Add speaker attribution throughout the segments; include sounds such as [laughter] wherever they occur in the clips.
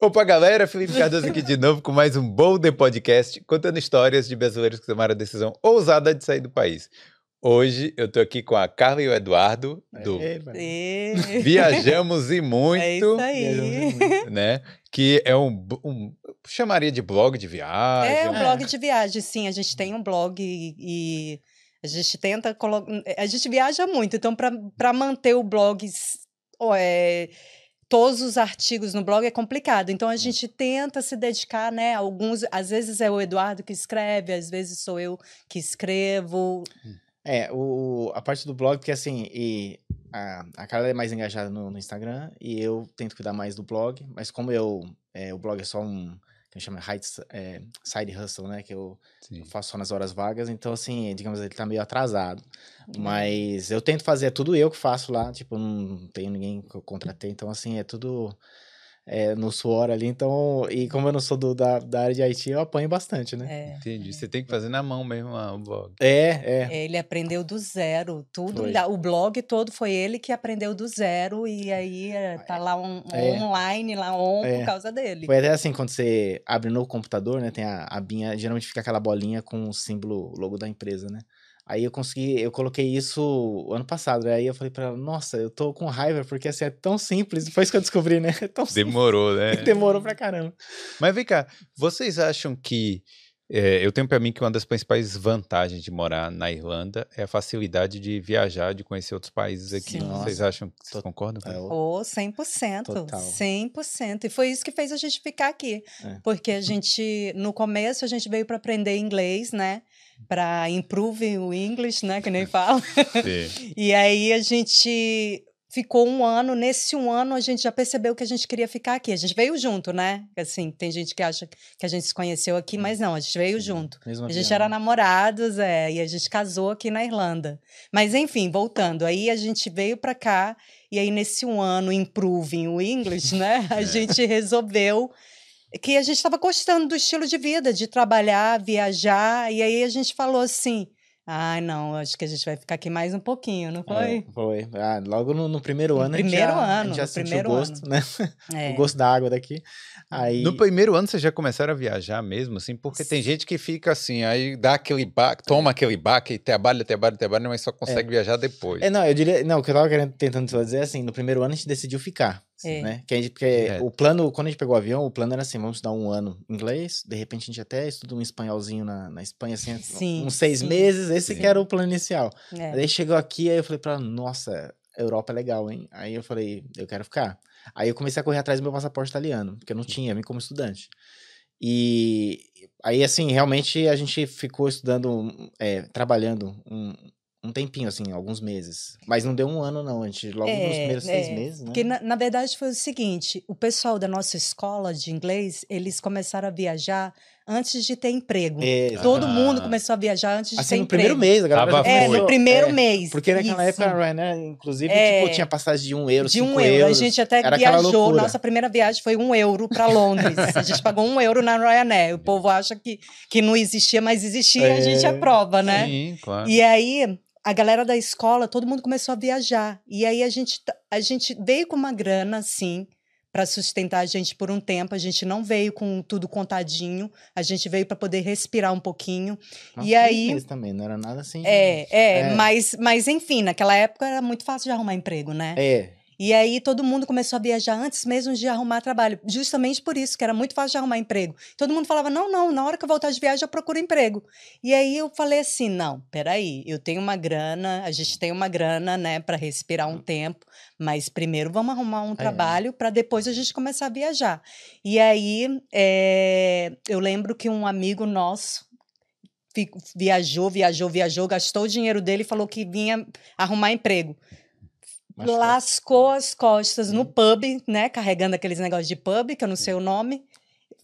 Speaker 1: Opa, galera, Felipe Cardoso aqui de novo com mais um Boulder Podcast, contando histórias de brasileiros que tomaram a decisão ousada de sair do país. Hoje eu tô aqui com a Carla e o Eduardo do
Speaker 2: E...
Speaker 1: Viajamos e [laughs]
Speaker 2: É
Speaker 1: Muito,
Speaker 2: isso aí.
Speaker 1: né? Que é um, um chamaria de blog de viagem.
Speaker 2: É um
Speaker 1: né?
Speaker 2: blog de viagem, sim. A gente tem um blog e, e a gente tenta colocar. A gente viaja muito, então, para manter o blog, é, todos os artigos no blog é complicado. Então, a gente tenta se dedicar, né? Alguns, às vezes é o Eduardo que escreve, às vezes sou eu que escrevo.
Speaker 3: É, o, a parte do blog, porque assim, e a, a Carla é mais engajada no, no Instagram e eu tento cuidar mais do blog, mas como eu, é, o blog é só um, que a gente chama heights, é, side hustle, né, que eu, eu faço só nas horas vagas, então assim, digamos, ele tá meio atrasado, mas eu tento fazer, é tudo eu que faço lá, tipo, não tenho ninguém que eu contratei, então assim, é tudo é, no suor ali, então, e como eu não sou do, da, da área de IT, eu apanho bastante, né?
Speaker 2: É.
Speaker 1: Entendi. Você tem que fazer na mão mesmo ah, o blog.
Speaker 3: É, é.
Speaker 2: É, Ele aprendeu do zero, tudo.
Speaker 3: Foi.
Speaker 2: O blog todo foi ele que aprendeu do zero e aí é, tá lá
Speaker 3: É.
Speaker 2: online, lá on
Speaker 3: É.
Speaker 2: por causa dele.
Speaker 3: Foi até assim, quando você abre no computador, né? Tem a abinha, geralmente fica aquela bolinha com o símbolo, o logo da empresa, né? Aí eu consegui, eu coloquei isso ano passado, né? Aí eu falei pra ela, nossa, eu tô com raiva, porque assim, é tão simples. Depois que eu descobri, né? [laughs] É tão simples.
Speaker 1: Demorou, né? [laughs]
Speaker 3: Demorou pra caramba.
Speaker 1: Mas vem cá, vocês acham que. é, eu tenho para mim que uma das principais vantagens de morar na Irlanda é a facilidade de viajar, de conhecer outros países aqui.
Speaker 2: Sim.
Speaker 1: Vocês
Speaker 3: Nossa.
Speaker 1: acham que vocês
Speaker 3: Tot-
Speaker 1: concordam? com
Speaker 3: É,
Speaker 1: isso?
Speaker 2: Oh, 100%.
Speaker 3: Total.
Speaker 2: 100%. E foi isso que fez a gente ficar aqui.
Speaker 3: É.
Speaker 2: Porque a gente, no começo, a gente veio para aprender inglês, né? Para improve o English, né? Que nem [laughs] fala. E aí a gente ficou um ano. Nesse um ano, a gente já percebeu que a gente queria ficar aqui. A gente veio junto, né? Assim, tem gente que acha que a gente se conheceu aqui, mas não, a gente veio junto.
Speaker 3: mesmo
Speaker 2: A gente era namorados, é, e a gente casou aqui na Irlanda. Mas enfim, voltando, aí a gente veio para cá e aí nesse um ano improving o English, né? A gente resolveu que a gente estava gostando do estilo de vida, de trabalhar, viajar, e aí a gente falou assim: "Ai, não, acho que a gente vai ficar aqui mais um pouquinho, não foi?"
Speaker 3: É, foi. Ah, logo no, no primeiro
Speaker 2: No
Speaker 3: ano, a gente
Speaker 2: primeiro
Speaker 3: já, a
Speaker 2: ano,
Speaker 3: gente já sentiu
Speaker 2: primeiro
Speaker 3: o gosto, né?
Speaker 2: É.
Speaker 3: O gosto da água daqui. Aí,
Speaker 1: No primeiro ano vocês já começaram a viajar mesmo, assim, porque tem gente que fica assim, aí dá aquele baque, toma aquele baque, e trabalha, trabalha, trabalha, mas só consegue viajar depois.
Speaker 3: É, não, eu diria. Não, o que eu tava querendo, tentando dizer é assim, no primeiro ano a gente decidiu ficar.
Speaker 2: É.
Speaker 3: Né? Que a gente, porque
Speaker 1: É.
Speaker 3: o plano, quando a gente pegou o avião, o plano era assim: vamos estudar um ano inglês, de repente a gente até estuda um espanholzinho na, na Espanha, assim,
Speaker 2: Sim,
Speaker 3: uns seis
Speaker 2: sim.
Speaker 3: meses, esse
Speaker 1: Sim.
Speaker 3: que era o plano inicial.
Speaker 2: É.
Speaker 3: Aí chegou aqui, aí eu falei pra ela, nossa, Europa é legal, hein? Aí eu falei, eu quero ficar. Aí eu comecei a correr atrás do meu passaporte italiano, porque eu não tinha, vim como estudante. E aí, assim, realmente a gente ficou estudando, é, trabalhando um, um tempinho, assim, alguns meses. Mas não deu um ano, não. A gente, logo nos
Speaker 2: É,
Speaker 3: primeiros seis
Speaker 2: é,
Speaker 3: meses, né?
Speaker 2: Porque, na, na verdade, foi o seguinte: o pessoal da nossa escola de inglês, eles começaram a viajar antes de ter emprego.
Speaker 3: É,
Speaker 2: Todo
Speaker 1: Ah.
Speaker 2: mundo começou a viajar antes de
Speaker 3: assim,
Speaker 2: ter
Speaker 3: no
Speaker 2: emprego.
Speaker 3: primeiro mês, a galera
Speaker 1: Tava
Speaker 3: já
Speaker 2: É, no primeiro
Speaker 3: é,
Speaker 2: mês.
Speaker 3: Porque naquela
Speaker 2: isso.
Speaker 3: época a Ryanair, inclusive,
Speaker 2: É.
Speaker 3: tipo, tinha passagem de um euro,
Speaker 2: De um
Speaker 3: cinco
Speaker 2: euro.
Speaker 3: euros.
Speaker 2: A gente até
Speaker 3: Era
Speaker 2: viajou. Nossa primeira viagem foi um euro para Londres. [laughs] a gente pagou um euro na Ryanair. O povo acha que, que não existia, mas existia. A gente
Speaker 3: É,
Speaker 2: aprova, né?
Speaker 1: Sim, claro.
Speaker 2: E aí, a galera da escola, todo mundo começou a viajar. E aí, a gente, a gente veio com uma grana, sim, para sustentar a gente por um tempo. A gente não veio com tudo contadinho. A gente veio para poder respirar um pouquinho.
Speaker 3: Nossa,
Speaker 2: E aí-
Speaker 3: também, não era nada assim.
Speaker 2: É, é,
Speaker 3: É.
Speaker 2: Mas, mas enfim, naquela época era muito fácil de arrumar emprego, né?
Speaker 3: É,
Speaker 2: E aí todo mundo começou a viajar antes mesmo de arrumar trabalho, justamente por isso, que era muito fácil de arrumar emprego. Todo mundo falava: não, não, na hora que eu voltar de viagem eu procuro emprego. E aí eu falei assim: não, peraí, eu tenho uma grana, a gente tem uma grana, né, para respirar um tempo, mas primeiro vamos arrumar um trabalho para depois a gente começar a viajar. E aí eh, eu lembro que um amigo nosso. Viajou, viajou, viajou, gastou o dinheiro dele e falou que vinha arrumar emprego
Speaker 3: Machucou.
Speaker 2: lascou as costas no pub, né? Carregando aqueles negócios de pub, que eu não sei o nome.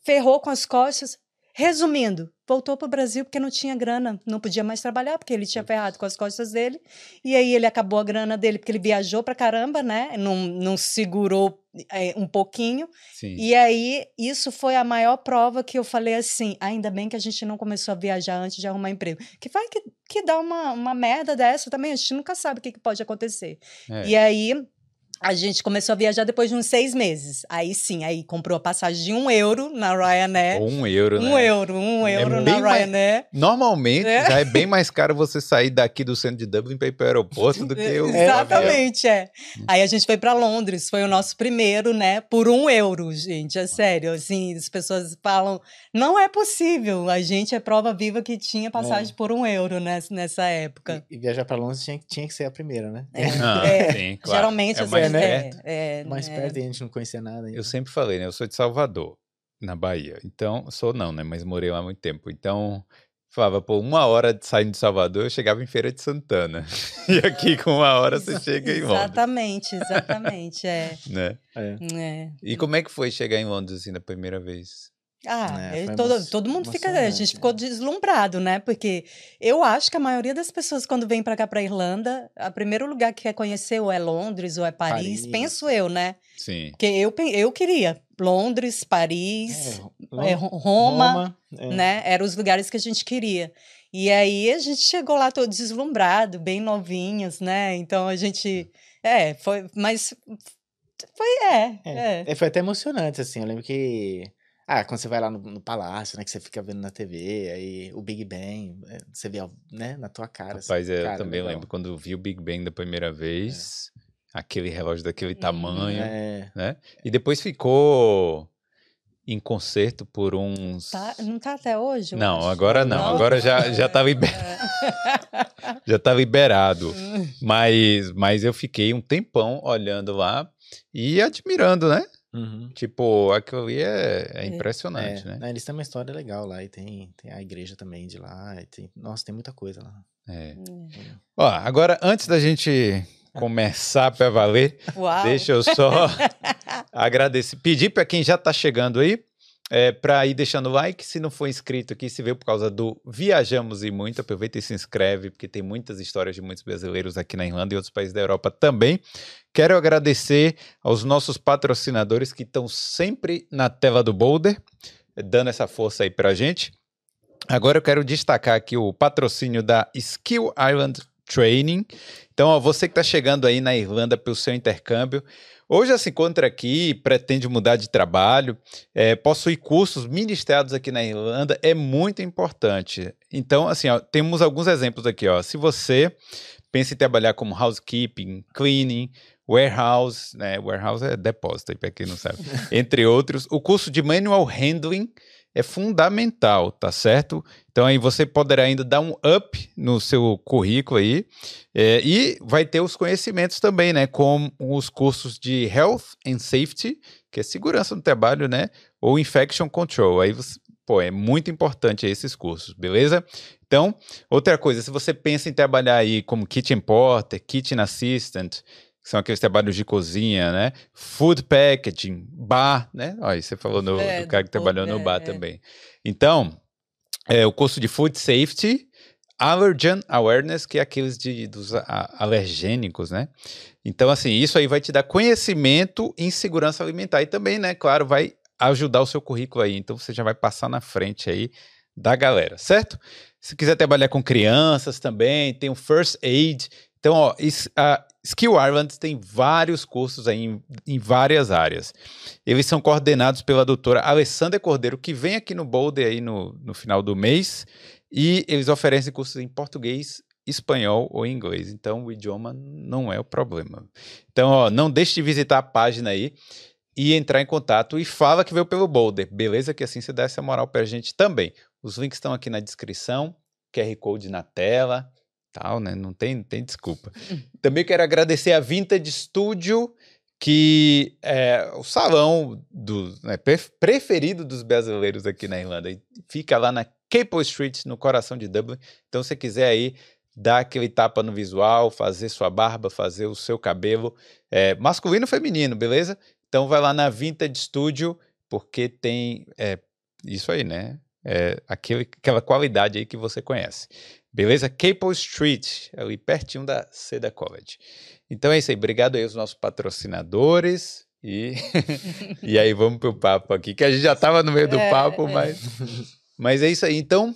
Speaker 2: Ferrou com as costas. Resumindo, voltou para o Brasil porque não tinha grana, não podia mais trabalhar, porque ele tinha ferrado com as costas dele. E aí ele acabou a grana dele, porque ele viajou para caramba, né? Não, não segurou é, um pouquinho.
Speaker 1: Sim.
Speaker 2: E aí, isso foi a maior prova que eu falei assim: ainda bem que a gente não começou a viajar antes de arrumar emprego. Que vai que, que dá uma, uma merda dessa também, a gente nunca sabe o que, que pode acontecer.
Speaker 1: É.
Speaker 2: E aí, A gente começou a viajar depois de uns seis meses. Aí sim, aí comprou a passagem de um euro na Ryanair.
Speaker 1: Ou um euro, né?
Speaker 2: Um euro, um
Speaker 1: É
Speaker 2: euro
Speaker 1: bem
Speaker 2: na
Speaker 1: mais-
Speaker 2: Ryanair.
Speaker 1: Normalmente,
Speaker 2: É.
Speaker 1: já é bem mais caro você sair daqui do centro de Dublin para ir para o aeroporto do [laughs] que o.
Speaker 2: Exatamente, é. Aí a gente foi pra Londres, foi o nosso primeiro, né? Por um euro, gente, é sério. Assim, as pessoas falam, não é possível. A gente é prova viva que tinha passagem por um euro nessa, nessa época.
Speaker 3: E, e viajar pra Londres tinha, que- tinha que ser a primeira, né?
Speaker 1: Ah,
Speaker 2: É,
Speaker 1: sim, claro.
Speaker 2: Geralmente,
Speaker 1: é
Speaker 2: assim,
Speaker 1: mais
Speaker 3: né?
Speaker 1: perto.
Speaker 2: é, é,
Speaker 3: Mais
Speaker 2: é.
Speaker 3: perto e a gente não conhecia nada ainda.
Speaker 1: Eu sempre falei, né? Eu sou de Salvador, na Bahia. Então, sou não, né? Mas morei lá há muito tempo. Então, falava, pô, uma hora de saindo de Salvador, eu chegava em Feira de Santana. [laughs] E aqui, com uma hora, você chega em Londres,
Speaker 2: Exatamente, exatamente, é. [laughs]
Speaker 1: né?
Speaker 3: É.
Speaker 2: é.
Speaker 1: E como é que foi chegar em Londres, assim, da primeira vez?
Speaker 2: Ah,
Speaker 3: É,
Speaker 2: todo, todo mundo fica, a gente
Speaker 3: né?
Speaker 2: ficou deslumbrado, né? Porque eu acho que a maioria das pessoas, quando vem pra cá, pra Irlanda, o primeiro lugar que quer conhecer ou é Londres ou é Paris,
Speaker 3: Paris.
Speaker 2: penso eu, né?
Speaker 1: Sim.
Speaker 2: Porque eu, eu queria Londres, Paris,
Speaker 3: É,
Speaker 2: é, Ro- Roma,
Speaker 3: é.
Speaker 2: né? Eram os lugares que a gente queria. E aí a gente chegou lá todo deslumbrado, bem novinhos, né? Então a gente. É, foi. Mas. Foi, é.
Speaker 3: É.
Speaker 2: é.
Speaker 3: É, foi até emocionante, assim. Eu lembro que. Ah, quando você vai lá no, no palácio, né? Que você fica vendo na TV, aí o Big Ben, é, você vê, né, na tua cara. assim,
Speaker 1: Rapaz, é, eu
Speaker 3: cara,
Speaker 1: também
Speaker 3: legal.
Speaker 1: lembro quando vi o Big Bang da primeira vez, aquele relógio daquele tamanho,
Speaker 3: É,
Speaker 1: né? E depois ficou em concerto por uns...
Speaker 2: Tá- não tá até hoje? eu
Speaker 1: Não,
Speaker 2: acho.
Speaker 1: agora não.
Speaker 2: Não?
Speaker 1: Agora já, já, tá liber... [laughs] já tá liberado. [laughs] Mas, mas eu fiquei um tempão olhando lá e admirando, né?
Speaker 3: Uhum.
Speaker 1: Tipo, aquilo ali é, é
Speaker 2: É.
Speaker 1: impressionante,
Speaker 3: É,
Speaker 1: né?
Speaker 3: eles têm uma história legal lá e tem, tem a igreja também de lá. tem- nossa, tem muita coisa lá.
Speaker 1: É.
Speaker 2: Hum.
Speaker 1: Ó, agora, antes da gente [laughs] começar pra valer,
Speaker 2: Uau.
Speaker 1: deixa eu só [laughs] agradecer, pedir para quem já tá chegando aí, é, para ir deixando o like, se não for inscrito aqui, se veio por causa do Viajamos e Muito, aproveita e se inscreve, porque tem muitas histórias de muitos brasileiros aqui na Irlanda e outros países da Europa também. Quero agradecer aos nossos patrocinadores que estão sempre na tela do Boulder, dando essa força aí pra gente. Agora eu quero destacar aqui o patrocínio da Skill Island Training. Então, ó, você que está chegando aí na Irlanda pelo seu intercâmbio, hoje já se encontra aqui, pretende mudar de trabalho, é, possui cursos ministrados aqui na Irlanda, é muito importante. Então, assim, ó, temos alguns exemplos aqui. Ó. Se você pensa em trabalhar como housekeeping, cleaning, warehouse, né? Warehouse é depósito, para quem não sabe, [laughs] entre outros, o curso de manual handling é fundamental, tá certo? Então aí você poderá ainda dar um up no seu currículo aí é, e vai ter os conhecimentos também, né? Como os cursos de Health and Safety, que é segurança no trabalho, né? Ou Infection Control. Aí você, pô, é muito importante esses cursos, beleza? Então, outra coisa, se você pensa em trabalhar aí como Kitchen Porter, Kitchen Assistant, que são aqueles trabalhos de cozinha, né? Food packaging, bar, né? Olha, você falou no,
Speaker 2: É,
Speaker 1: do cara que trabalhou no
Speaker 2: é,
Speaker 1: bar
Speaker 2: é.
Speaker 1: também. Então, é, o curso de Food Safety, Allergen Awareness, que é aqueles de, dos a- alergênicos, né? Então, assim, isso aí vai te dar conhecimento em segurança alimentar e também, né, claro, vai ajudar o seu currículo aí. Então, você já vai passar na frente aí da galera, certo? Se quiser trabalhar com crianças também, tem o First Aid. Então, ó, is- a Skill Ireland tem vários cursos aí em, em várias áreas. Eles são coordenados pela doutora Alessandra Cordeiro, que vem aqui no Boulder aí no, no final do mês, e eles oferecem cursos em português, espanhol ou inglês. Então, o idioma não é o problema. Então, ó, não deixe de visitar a página aí e entrar em contato e fala que veio pelo Boulder, beleza? Que assim você dá essa moral pra gente também. Os links estão aqui na descrição, QR Code na tela, tal, né? Não tem, tem desculpa. Também quero agradecer a Vintage Studio, que é o salão do, né, pre- preferido dos brasileiros aqui na Irlanda. E Fica lá na Capel Street, no coração de Dublin. Então, se você quiser aí dar aquele tapa no visual, fazer sua barba, fazer o seu cabelo, é, masculino ou feminino, beleza? Então, vai lá na Vintage Studio, porque tem é, isso aí, né? É, aquele, aquela qualidade aí que você conhece. Beleza? Capel Street, ali pertinho da Seda College. Então é isso aí. Obrigado aí aos nossos patrocinadores. E, [laughs] e aí vamos pro papo aqui, que a gente já estava no meio do
Speaker 2: É,
Speaker 1: papo,
Speaker 2: é.
Speaker 1: mas, mas é isso aí. Então,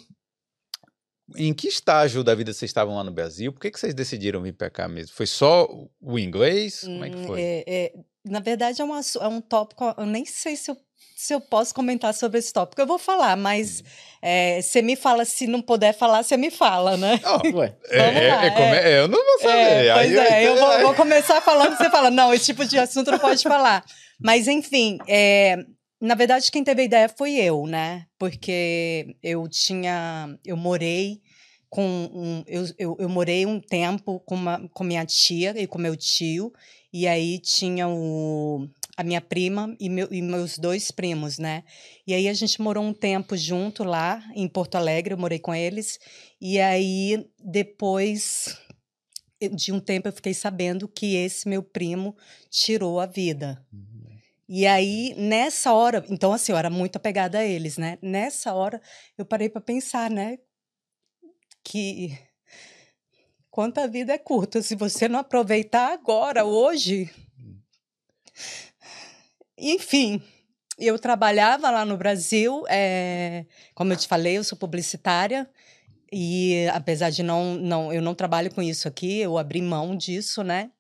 Speaker 1: em que estágio da vida vocês estavam lá no Brasil? Por que, que vocês decidiram vir para cá mesmo? Foi só o inglês? Como é que
Speaker 2: Hum,
Speaker 1: foi?
Speaker 2: é- é- na verdade, é um, assu- é um tópico. Eu nem sei se eu, se eu posso comentar sobre esse tópico. Eu vou falar, mas é, você me fala, se não puder falar, você me fala, né?
Speaker 1: Ó, [laughs]
Speaker 3: Ué,
Speaker 1: é-
Speaker 2: Vamos
Speaker 1: é-
Speaker 2: lá,
Speaker 1: é como é- eu não vou saber.
Speaker 2: É,
Speaker 1: Aí
Speaker 2: pois é, eu vou, [laughs] vou começar falando, você fala, não, esse tipo de assunto não pode falar. Mas, enfim, é, na verdade, quem teve a ideia foi eu, né? Porque eu tinha, eu morei com um, eu, eu, eu morei um tempo com, uma, com minha tia e com meu tio, e aí tinha o, a minha prima e, meu, e meus dois primos, né? E aí a gente morou um tempo junto lá em Porto Alegre, eu morei com eles, e aí depois de um tempo eu fiquei sabendo que esse meu primo tirou a vida. E aí, nessa hora, então assim, eu era muito apegada a eles, né? Nessa hora, eu parei para pensar, né? Que quanta vida é curta. Se você não aproveitar agora, hoje. Enfim, eu trabalhava lá no Brasil, eh, como eu te falei, eu sou publicitária. E apesar de não, não, eu não trabalho com isso aqui, eu abri mão disso, né?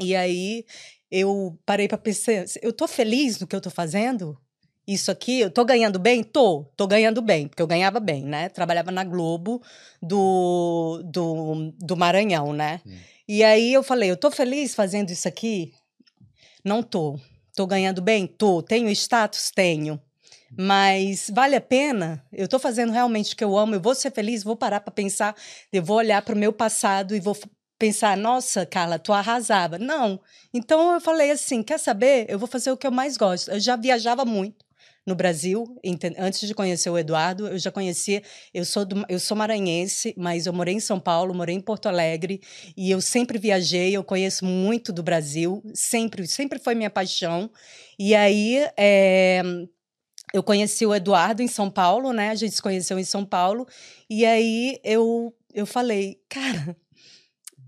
Speaker 2: E aí eu parei para pensar, eu tô feliz no que eu tô fazendo? Isso aqui, eu tô ganhando bem? Tô, tô ganhando bem, porque eu ganhava bem, né? Trabalhava na Globo do, do, do Maranhão, né?
Speaker 1: Hum.
Speaker 2: E aí eu falei, eu tô feliz fazendo isso aqui? Não tô. Tô ganhando bem? Tô. Tenho status? Tenho. Mas vale a pena? Eu tô fazendo realmente o que eu amo, eu vou ser feliz, vou parar para pensar, eu vou olhar para o meu passado e vou pensar, nossa, Carla, tu arrasava. Não. Então eu falei assim, quer saber? Eu vou fazer o que eu mais gosto. Eu já viajava muito no Brasil, antes de conhecer o Eduardo, eu já conhecia, eu sou do- eu sou maranhense, mas eu morei em São Paulo, morei em Porto Alegre, e eu sempre viajei, eu conheço muito do Brasil, sempre, sempre foi minha paixão. E aí, é, eu conheci o Eduardo em São Paulo, né? A gente se conheceu em São Paulo. E aí eu, eu falei, cara,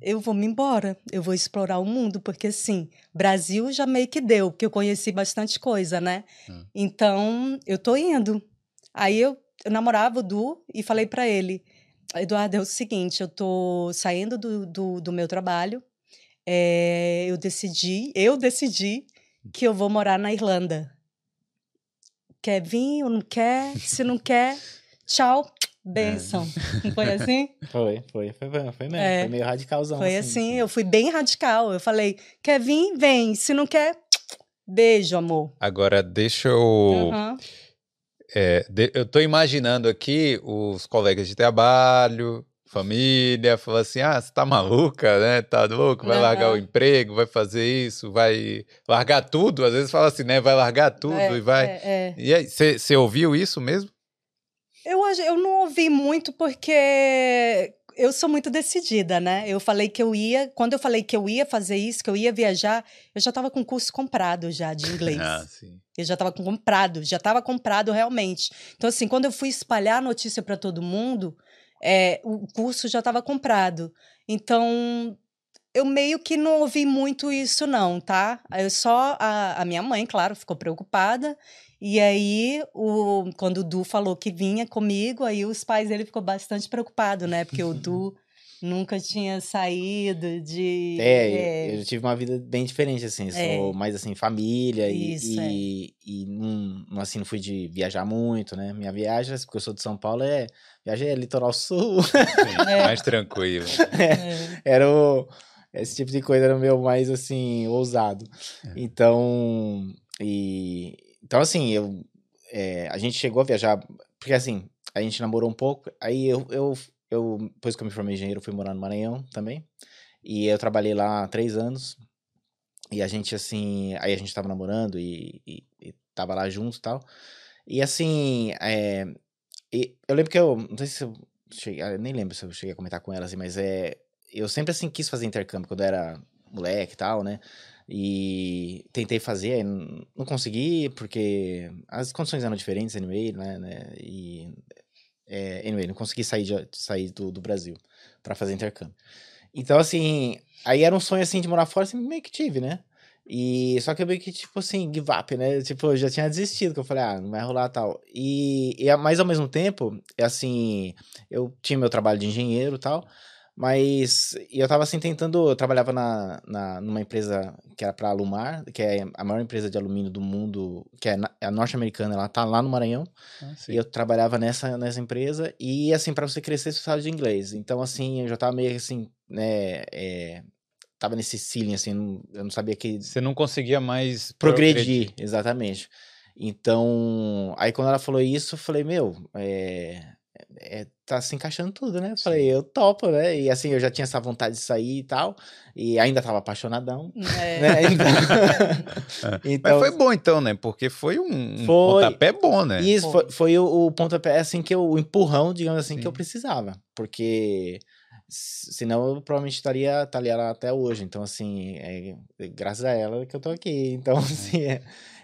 Speaker 2: eu vou me embora, eu vou explorar o mundo, porque assim, Brasil já meio que deu, porque eu conheci bastante coisa, né?
Speaker 1: Hum.
Speaker 2: Então, eu tô indo. Aí eu, eu namorava o Du e falei pra ele, Eduardo, é o seguinte, eu tô saindo do, do, do meu trabalho, é, eu decidi, eu decidi que eu vou morar na Irlanda. Quer vir ou não quer? Se não quer, tchau, benção. Não foi assim? [laughs]
Speaker 3: foi, foi, foi, foi, foi mesmo.
Speaker 2: É.
Speaker 3: Foi meio radicalzão.
Speaker 2: Foi assim, eu fui bem radical. Eu falei, quer vir? Vem. Se não quer, beijo, amor.
Speaker 1: Agora, deixa eu.
Speaker 2: Aham.
Speaker 1: é, de- eu tô imaginando aqui os colegas de trabalho, família, falando assim: ah, você tá maluca, né? Tá louco? Vai largar o emprego, vai fazer isso, vai largar tudo. Às vezes fala assim, né? Vai largar tudo
Speaker 2: É,
Speaker 1: e vai.
Speaker 2: é, é.
Speaker 1: E aí, você ouviu isso mesmo?
Speaker 2: Eu, eu não ouvi muito porque eu sou muito decidida, né? Eu falei que eu ia, quando eu falei que eu ia fazer isso, que eu ia viajar, eu já estava com curso comprado já de [laughs] inglês.
Speaker 1: Ah, sim.
Speaker 2: Eu já estava comprado, já estava comprado realmente. Então, assim, quando eu fui espalhar a notícia para todo mundo, é, o curso já estava comprado. Então, eu meio que não ouvi muito isso, não, tá? Eu só. A, a minha mãe, claro, ficou preocupada. E aí, o, quando o Du falou que vinha comigo, aí os pais dele ficou bastante preocupado, né? Porque o [laughs] Du nunca tinha saído de.
Speaker 3: É, eu- eu tive uma vida bem diferente, assim.
Speaker 2: É.
Speaker 3: Sou mais, assim, família e,
Speaker 2: Isso, é.
Speaker 3: e, e não, assim, não fui de viajar muito, né? Minha viagem, porque eu sou de São Paulo, é... Viagem é litoral sul.
Speaker 1: Sim, [laughs] Mais tranquilo. [laughs]
Speaker 2: é.
Speaker 3: era o... Esse tipo de coisa era o meu mais, assim, ousado.
Speaker 1: É.
Speaker 3: Então, e... Então, assim, eu... é, a gente chegou a viajar... Porque, assim, a gente namorou um pouco, aí eu... eu, eu depois que eu me formei engenheiro, eu fui morar no Maranhão também. E eu trabalhei lá três anos. E a gente, assim... Aí a gente tava namorando e, e, e tava lá junto e tal. E, assim, é, e eu lembro que eu... Não sei se eu cheguei... Eu nem lembro se eu cheguei a comentar com ela, assim, mas é eu sempre assim quis fazer intercâmbio quando eu era moleque e tal, né? E tentei fazer, não consegui, porque as condições eram diferentes, anyway, né? né? E, é, anyway, não consegui sair, de- sair do, do Brasil pra fazer intercâmbio. Então, assim, aí era um sonho, assim, de morar fora, assim, meio que tive, né? E só que eu meio que, tipo assim, give up, né? Tipo, eu já tinha desistido, que eu falei, ah, não vai rolar tal. E, e mas ao mesmo tempo, é assim, eu tinha meu trabalho de engenheiro e tal, mas eu tava assim tentando, eu trabalhava na, na, numa empresa que era pra Alumar, que é a maior empresa de alumínio do mundo, que é, na, é a norte-americana, ela tá lá no Maranhão.
Speaker 1: Ah.
Speaker 3: E eu trabalhava nessa, nessa empresa, e assim, para você crescer, você precisava de inglês. Então, assim, eu já tava meio assim, né, é, tava nesse ceiling, assim, não- eu não sabia que
Speaker 1: Você não conseguia mais
Speaker 3: progredir, exatamente. Então, aí quando ela falou isso, eu falei, meu, é, é, tá se encaixando tudo, né? Eu falei, eu topo, né? E assim, eu já tinha essa vontade de sair e tal, e ainda tava apaixonadão,
Speaker 2: É.
Speaker 3: né? [laughs] Então, [laughs]
Speaker 1: Mas
Speaker 3: então
Speaker 1: foi bom então, né? Porque foi um, um
Speaker 3: Foi.
Speaker 1: pontapé bom, né?
Speaker 3: Isso
Speaker 2: Foi.
Speaker 3: foi, o, o pontapé, assim, que eu, o empurrão, digamos assim, que eu
Speaker 1: Sim.
Speaker 3: precisava. Porque senão eu provavelmente estaria, estaria lá até hoje. Então, assim, é, é graças a ela que eu tô aqui. Então, [laughs] assim, é,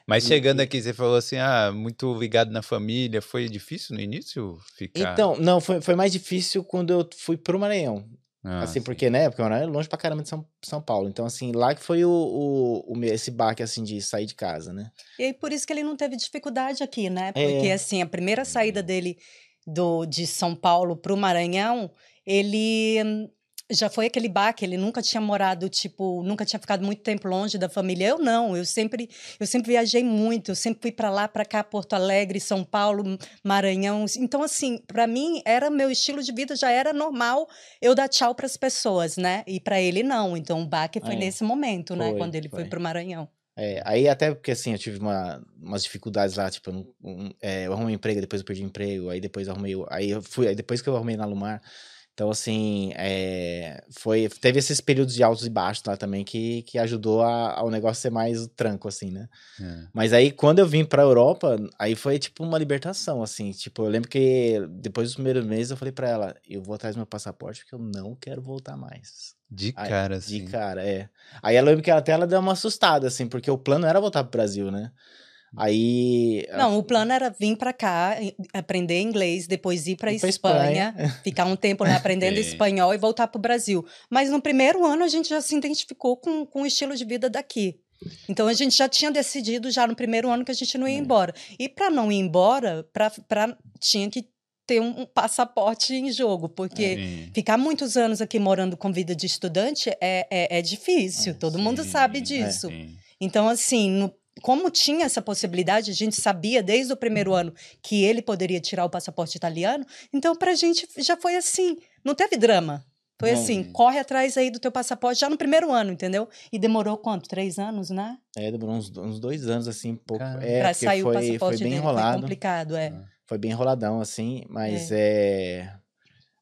Speaker 1: Mas chegando
Speaker 3: e-
Speaker 1: aqui, você falou assim, ah, muito ligado na família. Foi difícil no início ficar?
Speaker 3: Então, não, foi, foi mais difícil quando eu fui pro Maranhão.
Speaker 1: Ah,
Speaker 3: assim,
Speaker 1: sim.
Speaker 3: porque, né, porque o Maranhão é longe pra caramba de São, São Paulo. Então, assim, lá que foi o, o, o meu- esse baque, assim, de sair de casa, né?
Speaker 2: E aí, por isso que ele não teve dificuldade aqui, né?
Speaker 3: É.
Speaker 2: Porque, assim, a primeira saída dele do, de São Paulo para o Maranhão, ele já foi aquele baque, ele nunca tinha morado, tipo, nunca tinha ficado muito tempo longe da família. Eu não, eu sempre, eu sempre viajei muito, eu sempre fui para lá, para cá, Porto Alegre, São Paulo, Maranhão. Então, assim, para mim era meu estilo de vida, já era normal eu dar tchau para as pessoas, né? E para ele não. Então, o baque foi
Speaker 3: É.
Speaker 2: nesse momento, né?
Speaker 3: Foi,
Speaker 2: Quando ele foi
Speaker 3: foi.
Speaker 2: para o Maranhão.
Speaker 3: É, aí até porque assim, eu tive uma, umas dificuldades lá, tipo, eu, um, é, eu arrumei um emprego, depois eu perdi o emprego, aí depois eu arrumei, aí eu fui, aí depois que eu arrumei na Lumar, então assim, é, foi, teve esses períodos de altos e baixos lá também que, que ajudou a, ao negócio ser mais tranco, assim, né?
Speaker 1: É.
Speaker 3: Mas aí quando eu vim pra Europa, aí foi tipo uma libertação, assim, tipo, eu lembro que depois dos primeiros meses eu falei pra ela, eu vou atrás do meu passaporte porque eu não quero voltar mais.
Speaker 1: De
Speaker 3: Aí,
Speaker 1: cara,
Speaker 3: De
Speaker 1: assim.
Speaker 3: cara, é. Aí ela lembra que até ela deu uma assustada, assim, porque o plano era voltar pro Brasil, né? Aí.
Speaker 2: Não, o plano era vir para cá, aprender inglês, depois ir para
Speaker 3: pra
Speaker 2: Espanha, [laughs] ficar um tempo lá aprendendo
Speaker 1: Sim.
Speaker 2: espanhol e voltar para o Brasil. Mas no primeiro ano a gente já se identificou com, com o estilo de vida daqui. Então a gente já tinha decidido já no primeiro ano que a gente não ia
Speaker 3: É.
Speaker 2: embora. E para não ir embora, pra, pra, tinha que ter um, um passaporte em jogo, porque
Speaker 1: Sim.
Speaker 2: ficar muitos anos aqui morando com vida de estudante é, é, é difícil.
Speaker 3: É,
Speaker 2: Todo mundo
Speaker 1: Sim,
Speaker 2: sabe
Speaker 1: é,
Speaker 2: disso. Então, assim, no- como tinha essa possibilidade, a gente sabia desde o primeiro ano que ele poderia tirar o passaporte italiano, então pra gente já foi assim, não teve drama. Foi
Speaker 3: Não.
Speaker 2: assim, corre atrás aí do teu passaporte já no primeiro ano, entendeu? E demorou quanto? Três anos, né?
Speaker 3: É, demorou uns, uns dois anos, assim, um pouco.
Speaker 1: Caramba.
Speaker 3: É,
Speaker 2: pra sair o
Speaker 3: foi,
Speaker 2: passaporte
Speaker 3: foi bem
Speaker 2: dele. Foi
Speaker 3: enrolado.
Speaker 2: complicado, é.
Speaker 3: Foi bem enroladão, assim, mas é.